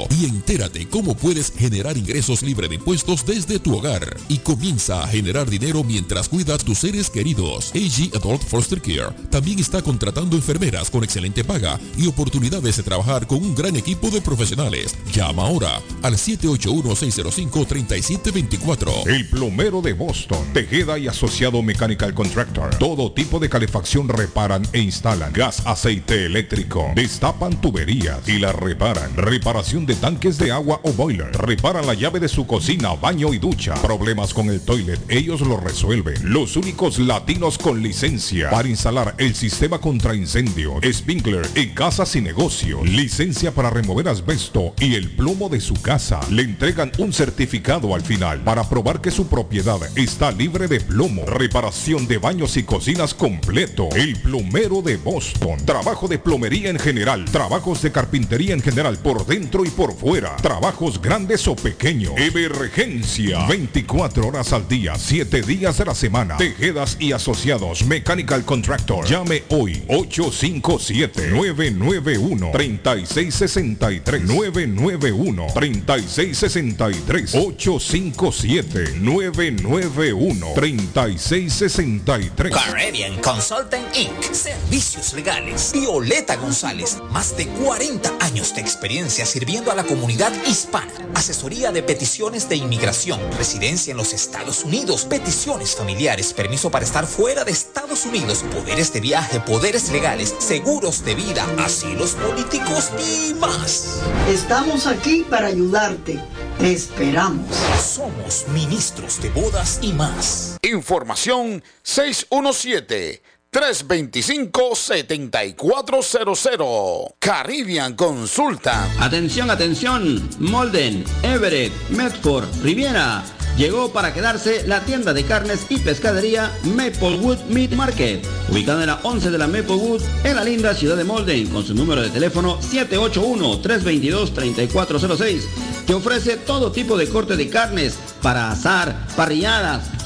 y entérate cómo puedes generar ingresos libres de impuestos desde tu hogar y comienza a generar dinero mientras cuidas tus seres queridos. AG Adult Foster Care también está contratando enfermeras con excelente paga y oportunidades de trabajar con un gran equipo de profesionales. Llama ahora al 781-605-3724.
El plomero de Boston, Tejeda y Asociado Mechanical Contractor. Todo tipo de calefacción reparan e instalan. Gas, aceite eléctrico. Destapan tuberías y las reparan. Reparación de tanques de agua o boiler. Repara la llave de su cocina, baño y ducha. Problemas con el toilet, ellos lo resuelven. Los únicos latinos con licencia para instalar el sistema contra incendio, sprinkler en casas y negocios. Licencia para remover asbesto y el plomo de su casa. Le entregan un certificado al final para probar que su propiedad está libre de plomo. Reparación de baños y cocinas completo. El plomero de Boston. Trabajo de plomería en general. Trabajos de carpintería en general por dentro y por fuera. Trabajos grandes o pequeños. Emergencia. 24 horas al día, 7 días de la semana. Tejedas y asociados. Mechanical Contractor. Llame hoy 857-991-3663. 991-3663. 857-991-3663.
Caribbean Consulting Inc. Servicios legales. Violeta González. Más de 40 años de experiencia sirviendo a la comunidad hispana. Asesoría de peticiones de inmigración, residencia en los Estados Unidos, peticiones familiares, permiso para estar fuera de Estados Unidos, poderes de viaje, poderes legales, seguros de vida, asilos políticos y más.
Estamos aquí para ayudarte. Te esperamos.
Somos ministros de bodas y más.
Información 617-325-7400. Caribbean Consulta.
Atención, atención. Molden, Everett, Medford, Riviera. Llegó para quedarse la tienda de carnes y pescadería Maplewood Meat Market, ubicada en la 11 de la Maplewood, en la linda ciudad de Molden, con su número de teléfono 781-322-3406, que ofrece todo tipo de corte de carnes para asar, parrilladas,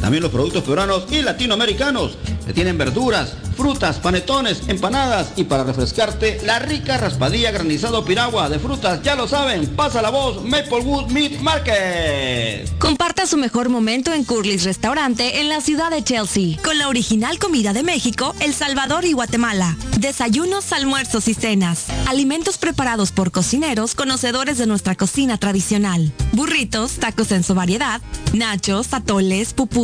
También los productos peruanos y latinoamericanos. Te tienen verduras, frutas, panetones, empanadas y para refrescarte la rica raspadilla granizado piragua de frutas. Ya lo saben, pasa la voz Maplewood Meat Market.
Comparta su mejor momento en Curly's Restaurante en la ciudad de Chelsea, con la original comida de México, El Salvador y Guatemala. Desayunos, almuerzos y cenas. Alimentos preparados por cocineros conocedores de nuestra cocina tradicional. Burritos, tacos en su variedad, nachos, atoles, pupusas,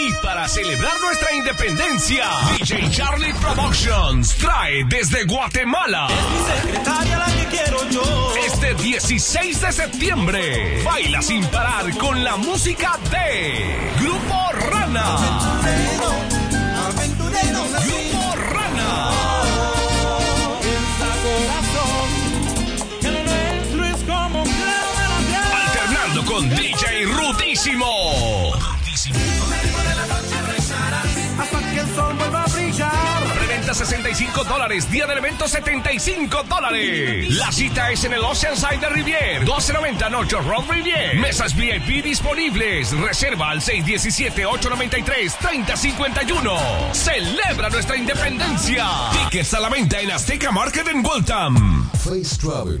Y para celebrar nuestra independencia, DJ Charlie Productions trae desde Guatemala. Este 16 de septiembre, baila sin parar con la música de Grupo Rana. Grupo Rana. Alternando con DJ Rutísimo.
Hasta que el sol vuelva a brillar.
Preventa 65 dólares, día del evento 75 dólares. La cita es en el Oceanside de Rivier, 1290 North Road Rivier. Mesas VIP disponibles. Reserva al 617-893-3051. Celebra nuestra independencia. Tickets a la venta en Azteca Market en Waltham.
Face Travel.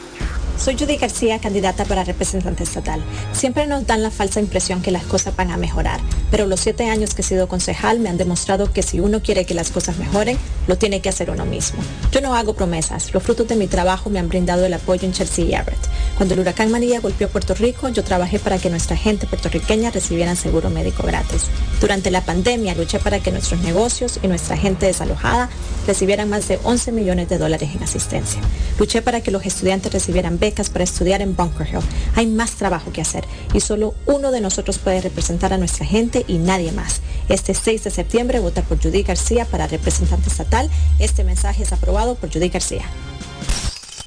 Soy Judy García, candidata para representante estatal. Siempre nos dan la falsa impresión que las cosas van a mejorar, pero los siete años que he sido concejal me han demostrado que si uno quiere que las cosas mejoren, lo tiene que hacer uno mismo. Yo no hago promesas, los frutos de mi trabajo me han brindado el apoyo en Chelsea y Everett. Cuando el huracán María golpeó Puerto Rico, yo trabajé para que nuestra gente puertorriqueña recibiera seguro médico gratis. Durante la pandemia luché para que nuestros negocios y nuestra gente desalojada recibieran más de 11 millones de dólares en asistencia. Luché para que los estudiantes recibieran becas para estudiar en Bunker Hill. Hay más trabajo que hacer y solo uno de nosotros puede representar a nuestra gente y nadie más. Este 6 de septiembre vota por Judy García para representante estatal. Este mensaje es aprobado por Judy García.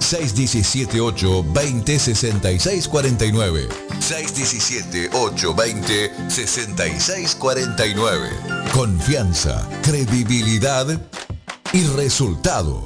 617-820-6649. 617-820-6649. Confianza, credibilidad y resultados.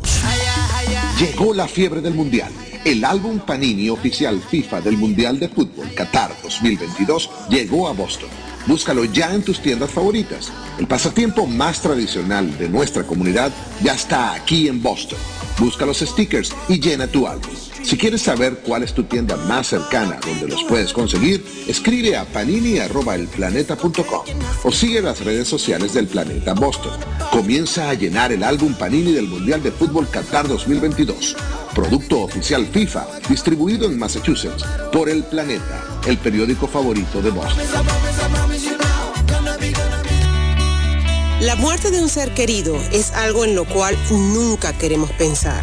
Llegó la fiebre del Mundial. El álbum Panini oficial FIFA del Mundial de Fútbol Qatar 2022 llegó a Boston. Búscalo ya en tus tiendas favoritas. El pasatiempo más tradicional de nuestra comunidad ya está aquí en Boston. Busca los stickers y llena tu álbum. Si quieres saber cuál es tu tienda más cercana donde los puedes conseguir, escribe a panini.elplaneta.com o sigue las redes sociales del Planeta Boston. Comienza a llenar el álbum Panini del Mundial de Fútbol Qatar 2022. Producto oficial FIFA, distribuido en Massachusetts por El Planeta, el periódico favorito de Boston.
La muerte de un ser querido es algo en lo cual nunca queremos pensar,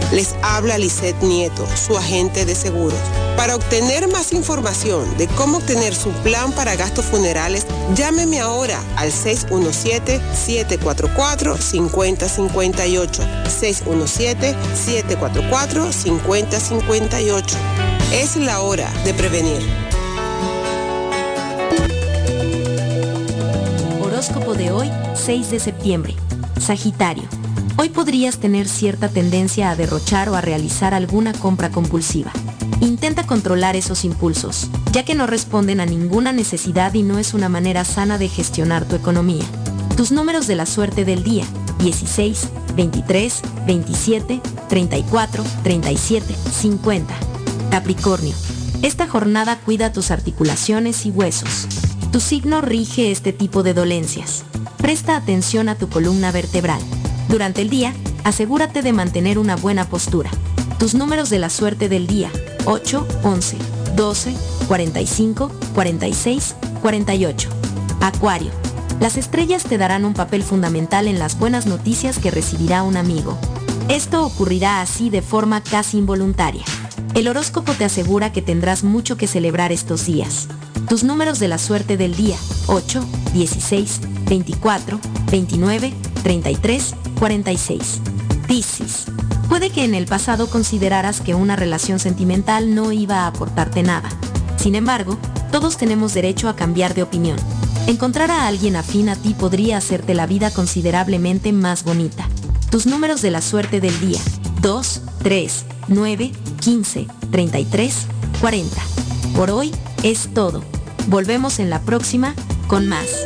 Les habla Lisette Nieto, su agente de seguros. Para obtener más información de cómo obtener su plan para gastos funerales, llámeme ahora al 617-744-5058. 617-744-5058. Es la hora de prevenir.
Horóscopo de hoy, 6 de septiembre. Sagitario. Hoy podrías tener cierta tendencia a derrochar o a realizar alguna compra compulsiva. Intenta controlar esos impulsos, ya que no responden a ninguna necesidad y no es una manera sana de gestionar tu economía. Tus números de la suerte del día, 16, 23, 27, 34, 37, 50. Capricornio. Esta jornada cuida tus articulaciones y huesos. Tu signo rige este tipo de dolencias. Presta atención a tu columna vertebral. Durante el día, asegúrate de mantener una buena postura. Tus números de la suerte del día, 8, 11, 12, 45, 46, 48. Acuario. Las estrellas te darán un papel fundamental en las buenas noticias que recibirá un amigo. Esto ocurrirá así de forma casi involuntaria. El horóscopo te asegura que tendrás mucho que celebrar estos días. Tus números de la suerte del día, 8, 16, 24, 29, 33, 46. Piscis. Puede que en el pasado consideraras que una relación sentimental no iba a aportarte nada. Sin embargo, todos tenemos derecho a cambiar de opinión. Encontrar a alguien afín a ti podría hacerte la vida considerablemente más bonita. Tus números de la suerte del día. 2, 3, 9, 15, 33, 40. Por hoy es todo. Volvemos en la próxima
con más.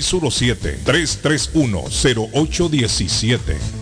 617-331-0817.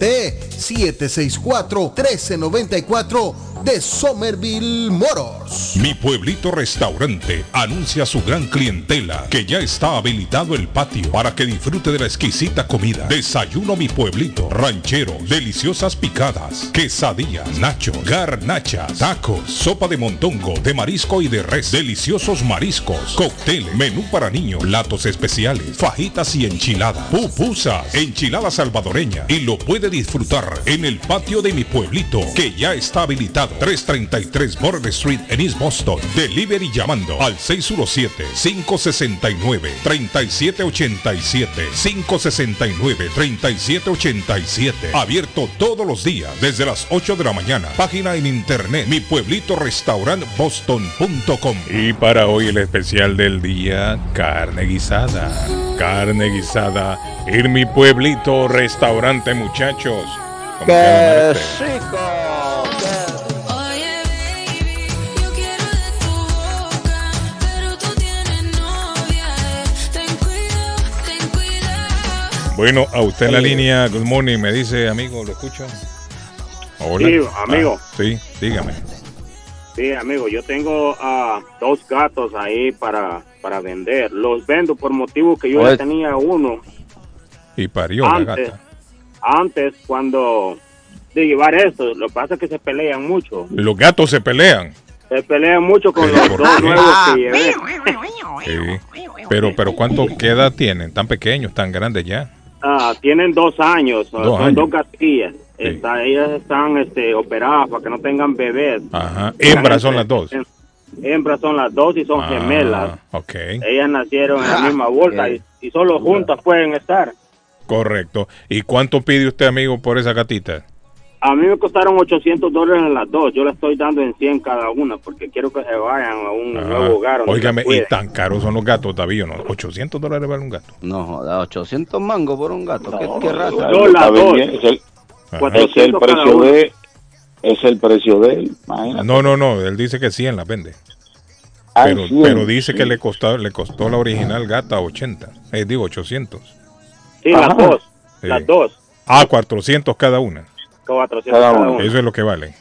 764-1394. 617-764-1394 de Somerville Motors.
Mi pueblito restaurante anuncia a su gran clientela que ya está habilitado el patio para que disfrute de la exquisita comida. Desayuno mi pueblito, ranchero, deliciosas picadas, quesadillas, nacho, garnachas, tacos, sopa de montongo, de marisco y de res, deliciosos mariscos, cóctel, menú para niños, platos especiales, fajitas y enchiladas, pupusas, enchilada salvadoreña y lo puede disfrutar en el patio de mi pueblito que ya está habilitado 333 Border Street en East Boston. Delivery llamando al 617-569-3787. 569-3787. Abierto todos los días desde las 8 de la mañana. Página en internet mi pueblito restaurant boston.com.
Y para hoy el especial del día, carne guisada. Carne guisada en mi pueblito restaurante, muchachos.
¡Qué
Bueno, a usted en la línea, good morning, me dice, amigo, ¿lo escucho? Hola.
Sí, amigo.
Ah, sí, dígame.
Sí, amigo, yo tengo ah, dos gatos ahí para, para vender. Los vendo por motivo que yo ya tenía uno
Y parió la
antes.
gata.
Antes, cuando de llevar esto, lo que pasa es que se pelean mucho.
Los gatos se pelean.
Se pelean mucho con
¿Pero
los dos
qué?
nuevos que llevé.
Sí. Pero, pero ¿cuánto, qué edad tienen? ¿Tan pequeños, tan grandes ya?
Ah, tienen dos años,
Dos
son
años.
dos gatillas. Está- ellas están este, operadas para que no tengan bebés.
Ajá. Hembras son las dos.
Hembras son las dos y son
Ah,
gemelas.
Ok,
Ellas nacieron en la misma bolsa y, y solo juntas pueden estar.
correcto. ¿Y cuánto pide usted, amigo, por esa gatita?
A mí me costaron 800 dólares en las dos. Yo le estoy dando en 100 cada una porque quiero que se vayan a un nuevo hogar.
Óigame, y tan caros son los gatos, David, ¿no? 800 dólares vale un gato.
No joda, 800 mangos por un gato. ¿Qué, qué raza?
No, las dos.
es el,
Ajá.
es el precio de es el precio de él. imagínate.
No, no, no, él dice que 100 las vende.
Ah,
Pero,
100,
pero dice
sí.
que le costó, le costó la original gata 80. Eh, digo, 800.
Sí, las
Ajá.
dos.
Sí.
Las dos.
Ah, 400 cada una.
400
Cada una.
Eso es lo que vale.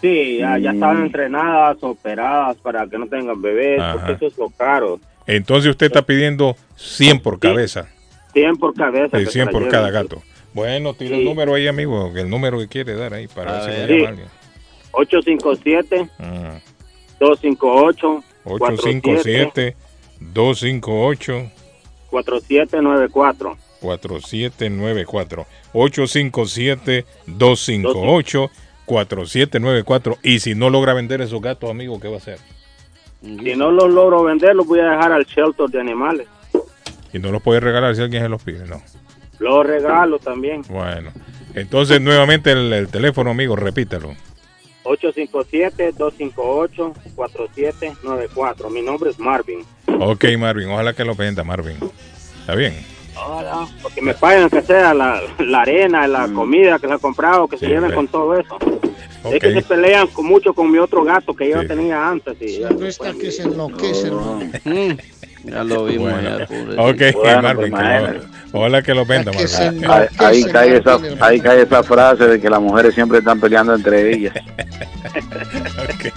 Sí, ya, ya están entrenadas, operadas para que no tengan bebés,
Ajá.
porque eso es lo caro.
Entonces usted está pidiendo 100 por cabeza.
100 por cabeza. Que
100
se la
por cada gato. Bueno, tire el
Sí.
número ahí, amigo, el número que quiere dar ahí para ver si
Sí.
alguien.
857
Ah,
258
857 258
4794.
4794 857 258 4794 y si no logra vender esos gatos, amigo, ¿qué va a hacer?
Si no los logro vender, los voy a dejar al shelter de animales.
Y no los puede regalar si alguien se los pide, no.
Los regalo también.
Bueno, entonces nuevamente el, el teléfono, amigo, repítalo.
857-258-4794. Mi nombre es Marvin.
Ok, Marvin, ojalá que lo venda, Marvin. ¿Está bien?
Hola. Porque me paguen que sea la, la arena, la comida que se ha comprado, que se
Mm. Sí, ve.
con todo eso. Es que se pelean con, mucho con mi otro gato que yo
Sí.
tenía antes. Y ya,
está que se enloquece.
Ya lo vimos
Bueno,
ya,
ok,
Bueno,
Marvin, que lo-
imagínate.
ojalá que lo venda,
que se.
Ahí, cae esa, ahí cae esa frase de que las mujeres siempre están peleando entre ellas.
Ok.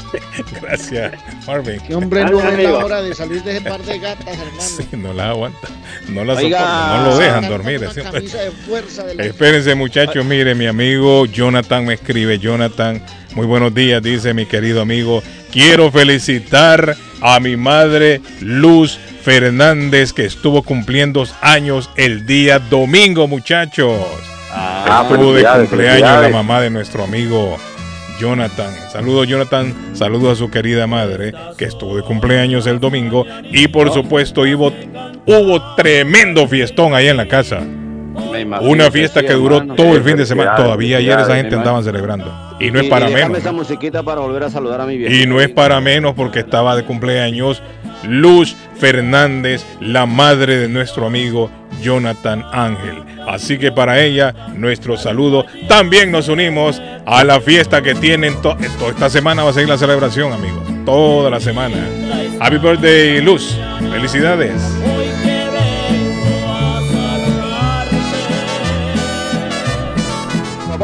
Gracias, Marvin.
Qué hombre no ve la hora de salir de ese par de gatas, hermano.
Sí, no la aguanta, no la
Oiga,
soporta, no lo dejan dormir.
de de
Espérense muchachos, mire, mi amigo Jonathan me escribe, Jonathan, muy buenos días, dice mi querido amigo, quiero felicitar a mi madre Luz Fernández que estuvo cumpliendo años el día domingo, muchachos.
Ah,
estuvo de cumpleaños la mamá de nuestro amigo Jonathan. Saludos Jonathan, saludos a su querida madre que estuvo de cumpleaños el domingo y por supuesto hubo, hubo tremendo fiestón ahí en la casa. Una fiesta que duró todo el fin de semana. Todavía ayer esa gente andaban celebrando. Y no es para menos. Y no es para menos porque estaba de cumpleaños Luz Fernández, la madre de nuestro amigo Jonathan Ángel. Así que para ella, nuestro saludo. También nos unimos a la fiesta que tienen to- toda esta semana. Va a seguir la celebración, amigos. Toda la semana. Happy birthday, Luz. Felicidades.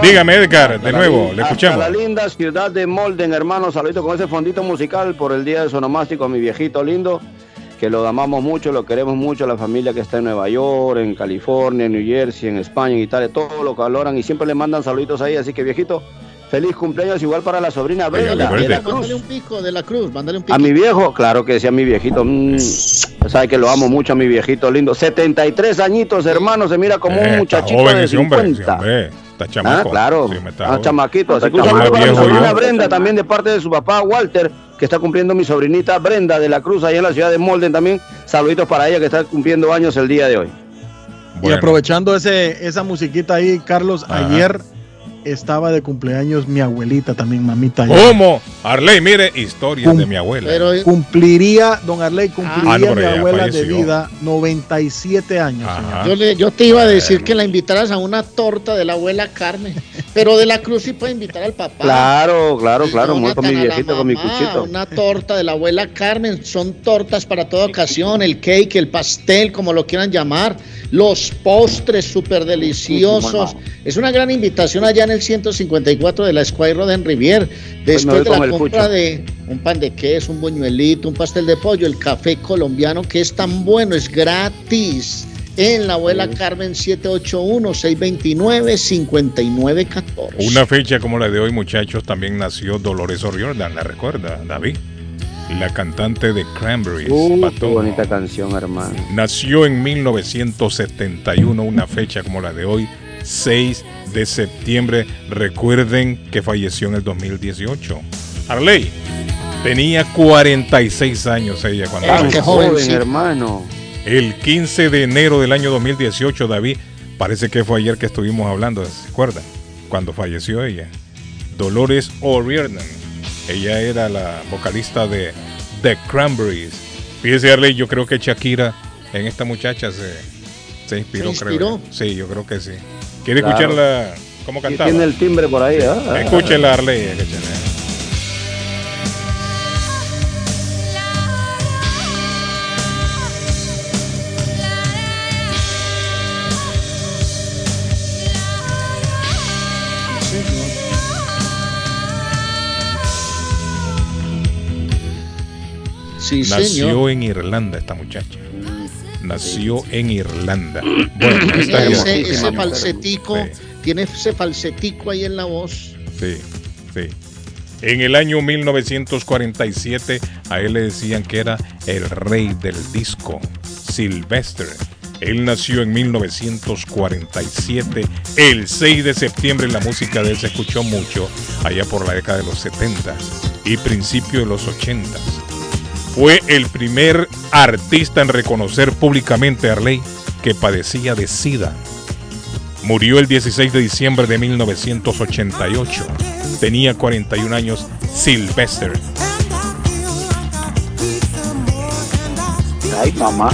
Dígame, Edgar, de nuevo, le
Hasta
escuchamos.
la linda ciudad de Molden, hermano. Saludito con ese fondito musical por el día de sonomástico a mi viejito lindo, que lo amamos mucho, lo queremos mucho, la familia que está en Nueva York, en California, en New Jersey, en España, en Italia, todo lo valoran y siempre le mandan saluditos ahí. Así que viejito, feliz cumpleaños igual para la sobrina Brenda de la Cruz.
Mándale un pico de la cruz, mándale un pico.
A mi viejo, claro que sí, a mi viejito. Mm, sabe que lo amo mucho a mi viejito lindo. 73 añitos, hermano, se mira como
Eh,
un
está
muchachito
joven
de
ese hombre, ese
50.
hombre. Está chamaco.
Ah, claro.
Sí, me está
Ah, chamaquito. Así que un
Está
saludo para mi sobrina. Brenda, también de parte de su papá Walter, que está cumpliendo mi sobrinita Brenda de la Cruz, allá en la ciudad de Molden también. Saluditos para ella que está cumpliendo años el día de hoy.
Y aprovechando ese, esa musiquita ahí, Carlos,
Ajá.
ayer estaba de cumpleaños mi abuelita también, mamita.
¿Cómo? Arley, mire, historias de mi abuela.
cumpliría, don Arley, cumpliría
Ah, no, pero
mi abuela de vida 97 años. señor.
Yo, le- yo te iba a decir que la invitaras a una torta de la abuela Carmen, pero de la cruz sí puede invitar al papá.
Claro, claro, claro. Muy con mi viejito, con mi cuchito.
Una torta de la abuela Carmen. Son tortas para toda ocasión. El cake, el pastel, como lo quieran llamar. Los postres súper deliciosos. Es una gran invitación allá en el 154 de la Square Road en Rivier. Después
voy
de la compra
pucho.
de un pan de queso, un buñuelito, un pastel de pollo, el café colombiano que es tan bueno, es gratis. En la abuela Carmen 781-629-5914.
Una fecha como la de hoy, muchachos, también nació Dolores O'Riordan, ¿la recuerda, David? La cantante de Cranberries.
Uh, qué bonita canción, hermano.
Nació en 1971, una fecha como la de hoy, 6 de septiembre. Recuerden que falleció en el 2018. Arley tenía 46 años ella cuando
Ah, qué joven, hermano.
El 15 de enero del año 2018, David, parece que fue ayer que estuvimos hablando, ¿se acuerdan? Cuando falleció ella. Dolores O'Riordan. Ella era la vocalista de The Cranberries. Fíjese, Arley, yo creo que Shakira en esta muchacha se, se inspiró,
¿Se
creo.
inspiró?
yo. Sí, yo creo que sí. ¿Quiere
Claro.
escucharla cómo
Y
cantaba?
tiene el timbre por ahí, ¿ah?
Escúchela, Arley. escúchela.
Sí,
Nació
señor.
en Irlanda esta muchacha. Nació en Irlanda. Bueno, esta
Tiene
es
ese, falsetico, tiene ese falsetico ahí en la voz.
Sí, sí. En el año 1947 a él le decían que era el rey del disco, Sylvester. Él nació en 1947, el 6 de septiembre. La música de él se escuchó mucho allá por la década de los 70 y principio de los 80. Fue el primer artista en reconocer públicamente a Arley que padecía de SIDA. Murió el 16 de diciembre de 1988. Tenía 41 años Sylvester.
Ay, mamá.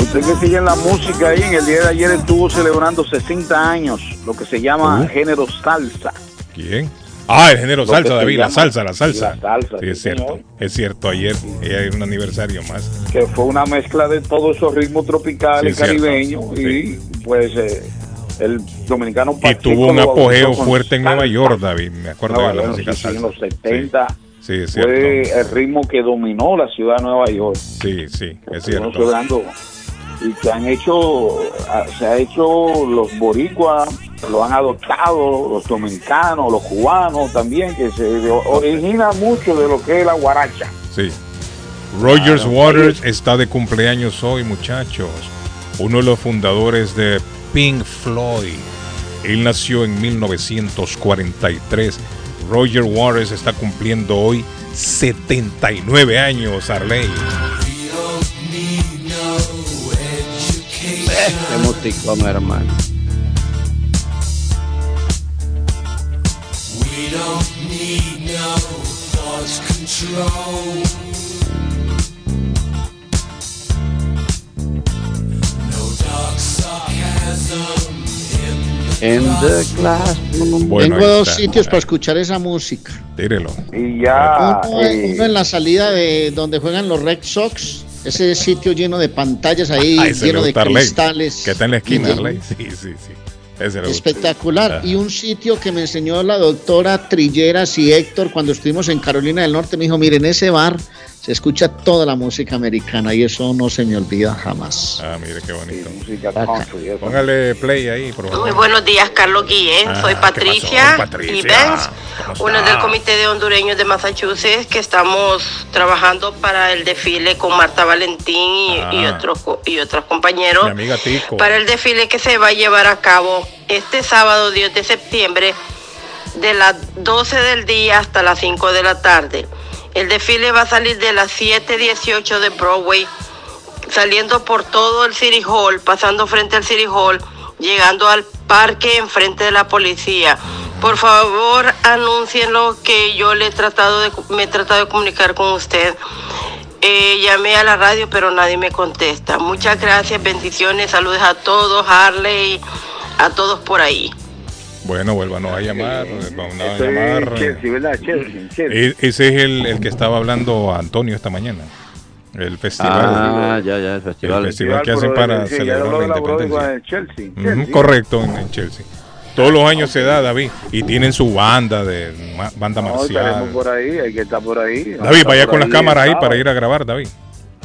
Usted que sigue en la música ahí, en el día de ayer estuvo celebrando 60 años, lo que se llama
Uh.
género salsa.
¿Quién? Ah, el género salsa, David, la salsa, la salsa.
la salsa,
sí, es cierto.
señor.
Es cierto, ayer hay un aniversario más.
que fue una mezcla de todos esos ritmos tropicales
Sí,
caribeños y pues eh,
El dominicano
Y tuvo un apogeo fuerte en Nueva
salsa.
York, David. Me acuerdo
Nueva
de la
York,
música
sí, sí, en
salsa.
los 70
Sí, es cierto.
fue el ritmo que dominó la ciudad de Nueva York.
Sí, sí, es cierto.
hablando y que han hecho, ah, se ha hecho los boricuas, lo han adoptado los dominicanos, los cubanos también, que se origina mucho de lo que es la guaracha.
Sí. Rogers. Waters está de cumpleaños hoy, muchachos. Uno de los fundadores de Pink Floyd. Él nació en 1943. Roger Waters está cumpliendo hoy 79 años, Arley.
Hermano.
We don't need no thoughts control. No dark sarcasm
En the class.
Bueno,
Tengo dos
está.
sitios para escuchar esa música.
Tírelo.
Y ya
Uno,
eh,
uno en la salida de donde juegan los Red Sox, ese sitio lleno de pantallas ahí,
Ah,
lleno
le
de cristales.
Que está en la esquina, Arley. Sí, sí, sí.
Espectacular.
Ah.
Y un sitio que me enseñó la doctora Trilleras y Héctor cuando estuvimos en Carolina del Norte, me dijo, miren, ese bar se escucha toda la música americana y eso no se me olvida jamás.
Ah, mire qué bonito.
country.
Póngale play ahí, por favor.
Muy buenos días, Carlos Guillén.
Ah,
Soy
¿qué
Patricia,
Patricia?
y Benz,
¿Cómo
una del Comité de Hondureños de Massachusetts, que estamos trabajando para el desfile con Marta Valentín y, y
Ah.
otros y otros compañeros.
Mi amiga Tico.
Para el desfile que se va a llevar a cabo este sábado 10 de septiembre de las 12 del día hasta las 5 de la tarde. El desfile va a salir de las 7.18 de Broadway, saliendo por todo el City Hall, pasando frente al City Hall, llegando al parque enfrente de la policía. Por favor, anúncienlo que yo le he tratado de, me he tratado de comunicar con usted. Eh, llamé a la radio, pero nadie me contesta. Muchas gracias, bendiciones, saludos a todos, Harley, a todos por ahí.
Bueno, vuélvanos a llamar. Vamos a llamar.
Chelsea, ¿verdad? Chelsea, Chelsea.
E- Ese es el, el que estaba hablando Antonio esta mañana. El festival.
Ah, ya, ya, el festival.
El festival que hacen para
Sí,
celebrar la
la
independencia.
en Chelsea.
Correcto, en, en Chelsea. Todos los años se da, David. Y tienen su banda de banda
No,
marcial.
por ahí, hay que estar por ahí.
David, vaya con las cámaras ahí para ir a grabar, David.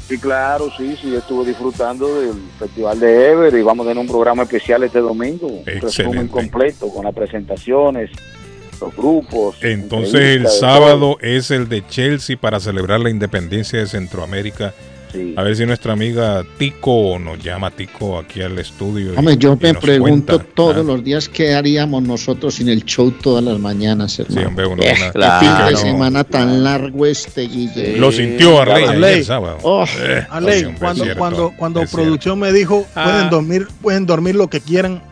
Sí, claro, sí, sí, estuve disfrutando del Festival de Ever y vamos a tener un programa especial este domingo. Un resumen completo con las presentaciones, los grupos.
Entonces el sábado es el de Chelsea para celebrar la independencia de Centroamérica.
Sí.
A ver si nuestra amiga Tico nos llama Tico aquí al estudio. y-
Hombre, yo
y
me
nos
pregunto
cuenta.
todos
Ah,
los días qué haríamos nosotros sin el show todas las mañanas, hermano.
Sí, hombre, uno-
Eh,
una-
qué
Claro.
fin de semana tan largo este, Guille.
Lo sintió Arley
Arley.
ayer sábado.
Oh,
Eh,
Arley, cuando, cuando, cuando producción me dijo,
Ah.
pueden dormir, pueden dormir lo que quieran.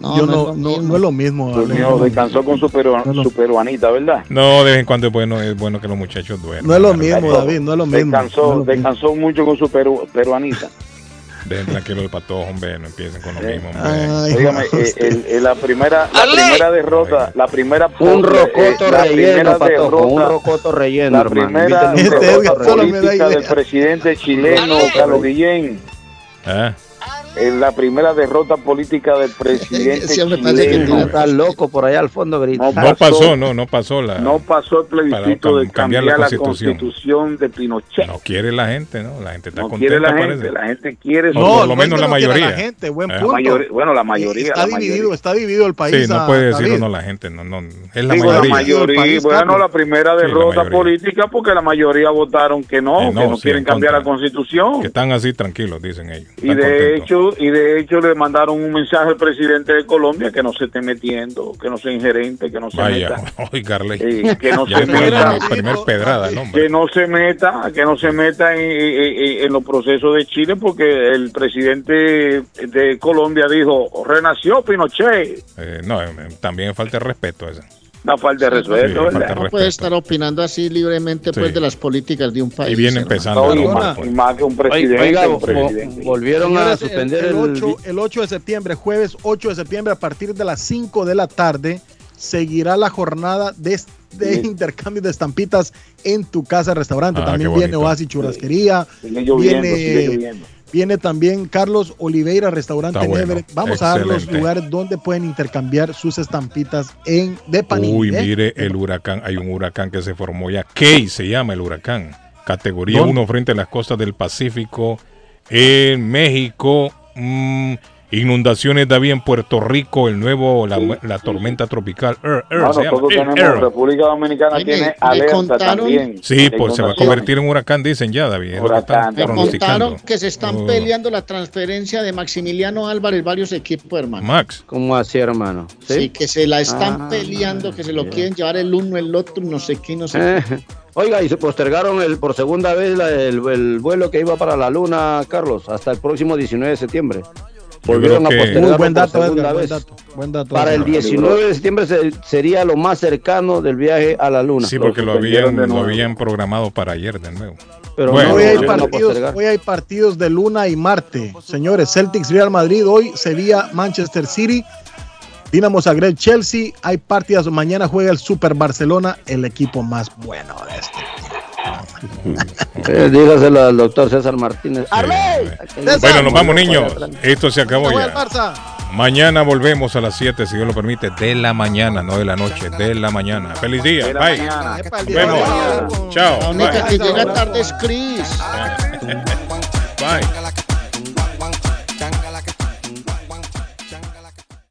No,
yo
no
no,
es lo
no,
mismo.
no es lo mismo.
Durmió,
no,
descansó con su, peruan- su peruanita, ¿verdad?
No, de vez en cuando es bueno, es bueno que los muchachos duerman.
No es lo mismo, David, no es lo mismo.
Descansó,
no es lo mismo.
descansó mucho con su peru- peruanita.
Dejen tranquilo el patojo, hombre, no empiecen con lo
Eh,
mismo, hombre.
Ay,
Dígame, eh, el- el- la primera, la primera derrota, la primera
Un
eh,
rocoto
la
relleno, patojo, un
derrota,
rocoto relleno,
la primera
Este da
política del presidente chileno Carlos Guillén.
Ah,
Es la primera derrota política del presidente chileno.
Está loco por allá al fondo grita.
no pasó, no, no pasó la.
No pasó el plebiscito de
cam-
cambiar,
cambiar la
la
Constitución.
de Pinochet.
No quiere la gente, ¿no? La gente está
No
contenta,
quiere la
parece.
gente, la gente quiere
No,
por lo menos la mayoría.
La gente, buen
Eh.
bueno, la mayoría.
Está
la
dividido,
mayoría.
está dividido el país.
Sí, no puede decirlo,
David.
no, la gente, no, no, es la mayoría.
mayoría,
El país
bueno, la primera
Sí, la
derrota política porque la mayoría votaron que no,
Eh, no,
que no
sí,
quieren
en
cambiar la constitución.
Que están así tranquilos, dicen ellos.
Y de
contentos.
Hecho, y de hecho le mandaron un mensaje al presidente de Colombia que no se esté metiendo, que no sea ingerente, que no se
Vaya,
meta.
Carly.
Eh, que no se meta.
primer pedrada,
que no se meta, que no se meta en, en- en los procesos de Chile porque el presidente de Colombia dijo, renació Pinochet.
Eh, no, eh, también falta de respeto a esa.
Una falta de respeto,
Sí, de
No puede estar opinando así libremente pues
Sí.
de las políticas de un país.
Y viene empezando.
No, y,
¿no?
más,
Pues.
y más que un presidente.
Oiga,
un presidente.
volvieron a suspender
el,
el...
8, el 8 de septiembre, jueves 8 de septiembre, a partir de las 5 de la tarde, seguirá la jornada de, de
Sí.
intercambio de estampitas en tu casa restaurante.
Ah,
También viene. Oasis Churrasquería,
Sigue lloviendo,
viene-
sigue lloviendo.
Viene también Carlos Oliveira, restaurante
bueno.
Everett. Vamos a dar los lugares donde pueden intercambiar sus estampitas en de Panini.
Uy,
¿eh?
mire el huracán. Hay un huracán que se formó ya. Key se llama el huracán. Categoría
¿Dónde?
1 frente a las costas del Pacífico. En México. mm, inundaciones David en Puerto Rico. El nuevo, la, la tormenta tropical. Er, er,
No,
se llama,
nosotros
er,
tenemos,
er.
República Dominicana tiene alerta
contaron-
también.
Sí, pues se va a convertir en huracán, dicen ya, David. Es lo que están
Huracán.
Pronosticando.
contaron que se están
Oh.
peleando la transferencia de Maximiliano Álvarez, varios equipos, hermano.
Max.
¿Cómo así, hermano?
Sí, que se la están
Ah,
peleando, que se lo quieren llevar el uno, el otro, no sé qué, no sé
Eh,
qué.
Oiga, y se postergaron el, por segunda vez la- el, el vuelo que iba para la Luna, Carlos, hasta el próximo 19 de septiembre. Volvieron a
Muy buen dato, Edgar, buen
vez.
dato. Buen dato,
Para el
Edgar.
19 de septiembre se- sería lo más cercano del viaje a la Luna.
Sí, porque lo habían,
de
lo
nuevo.
habían programado para ayer de nuevo.
Pero
Bueno,
no,
hoy, hay partidos,
postergar.
hoy hay partidos de Luna y Marte. Señores, Celtics Real Madrid hoy, Sevilla Manchester City, Dinamo Zagreb Chelsea. Hay partidas. Mañana juega el Super Barcelona, el equipo más bueno de este.
Eh, dígaselo al doctor César Martínez. ¡Arley!
Bueno, nos vamos, niños. Esto se acabó ya. Mañana volvemos a las 7, si Dios lo permite, de la mañana, no de la noche, de la mañana. Feliz día. Bye. Nos vemos. Chao.
La única
Bye.
que llega tarde es Chris.
Bye.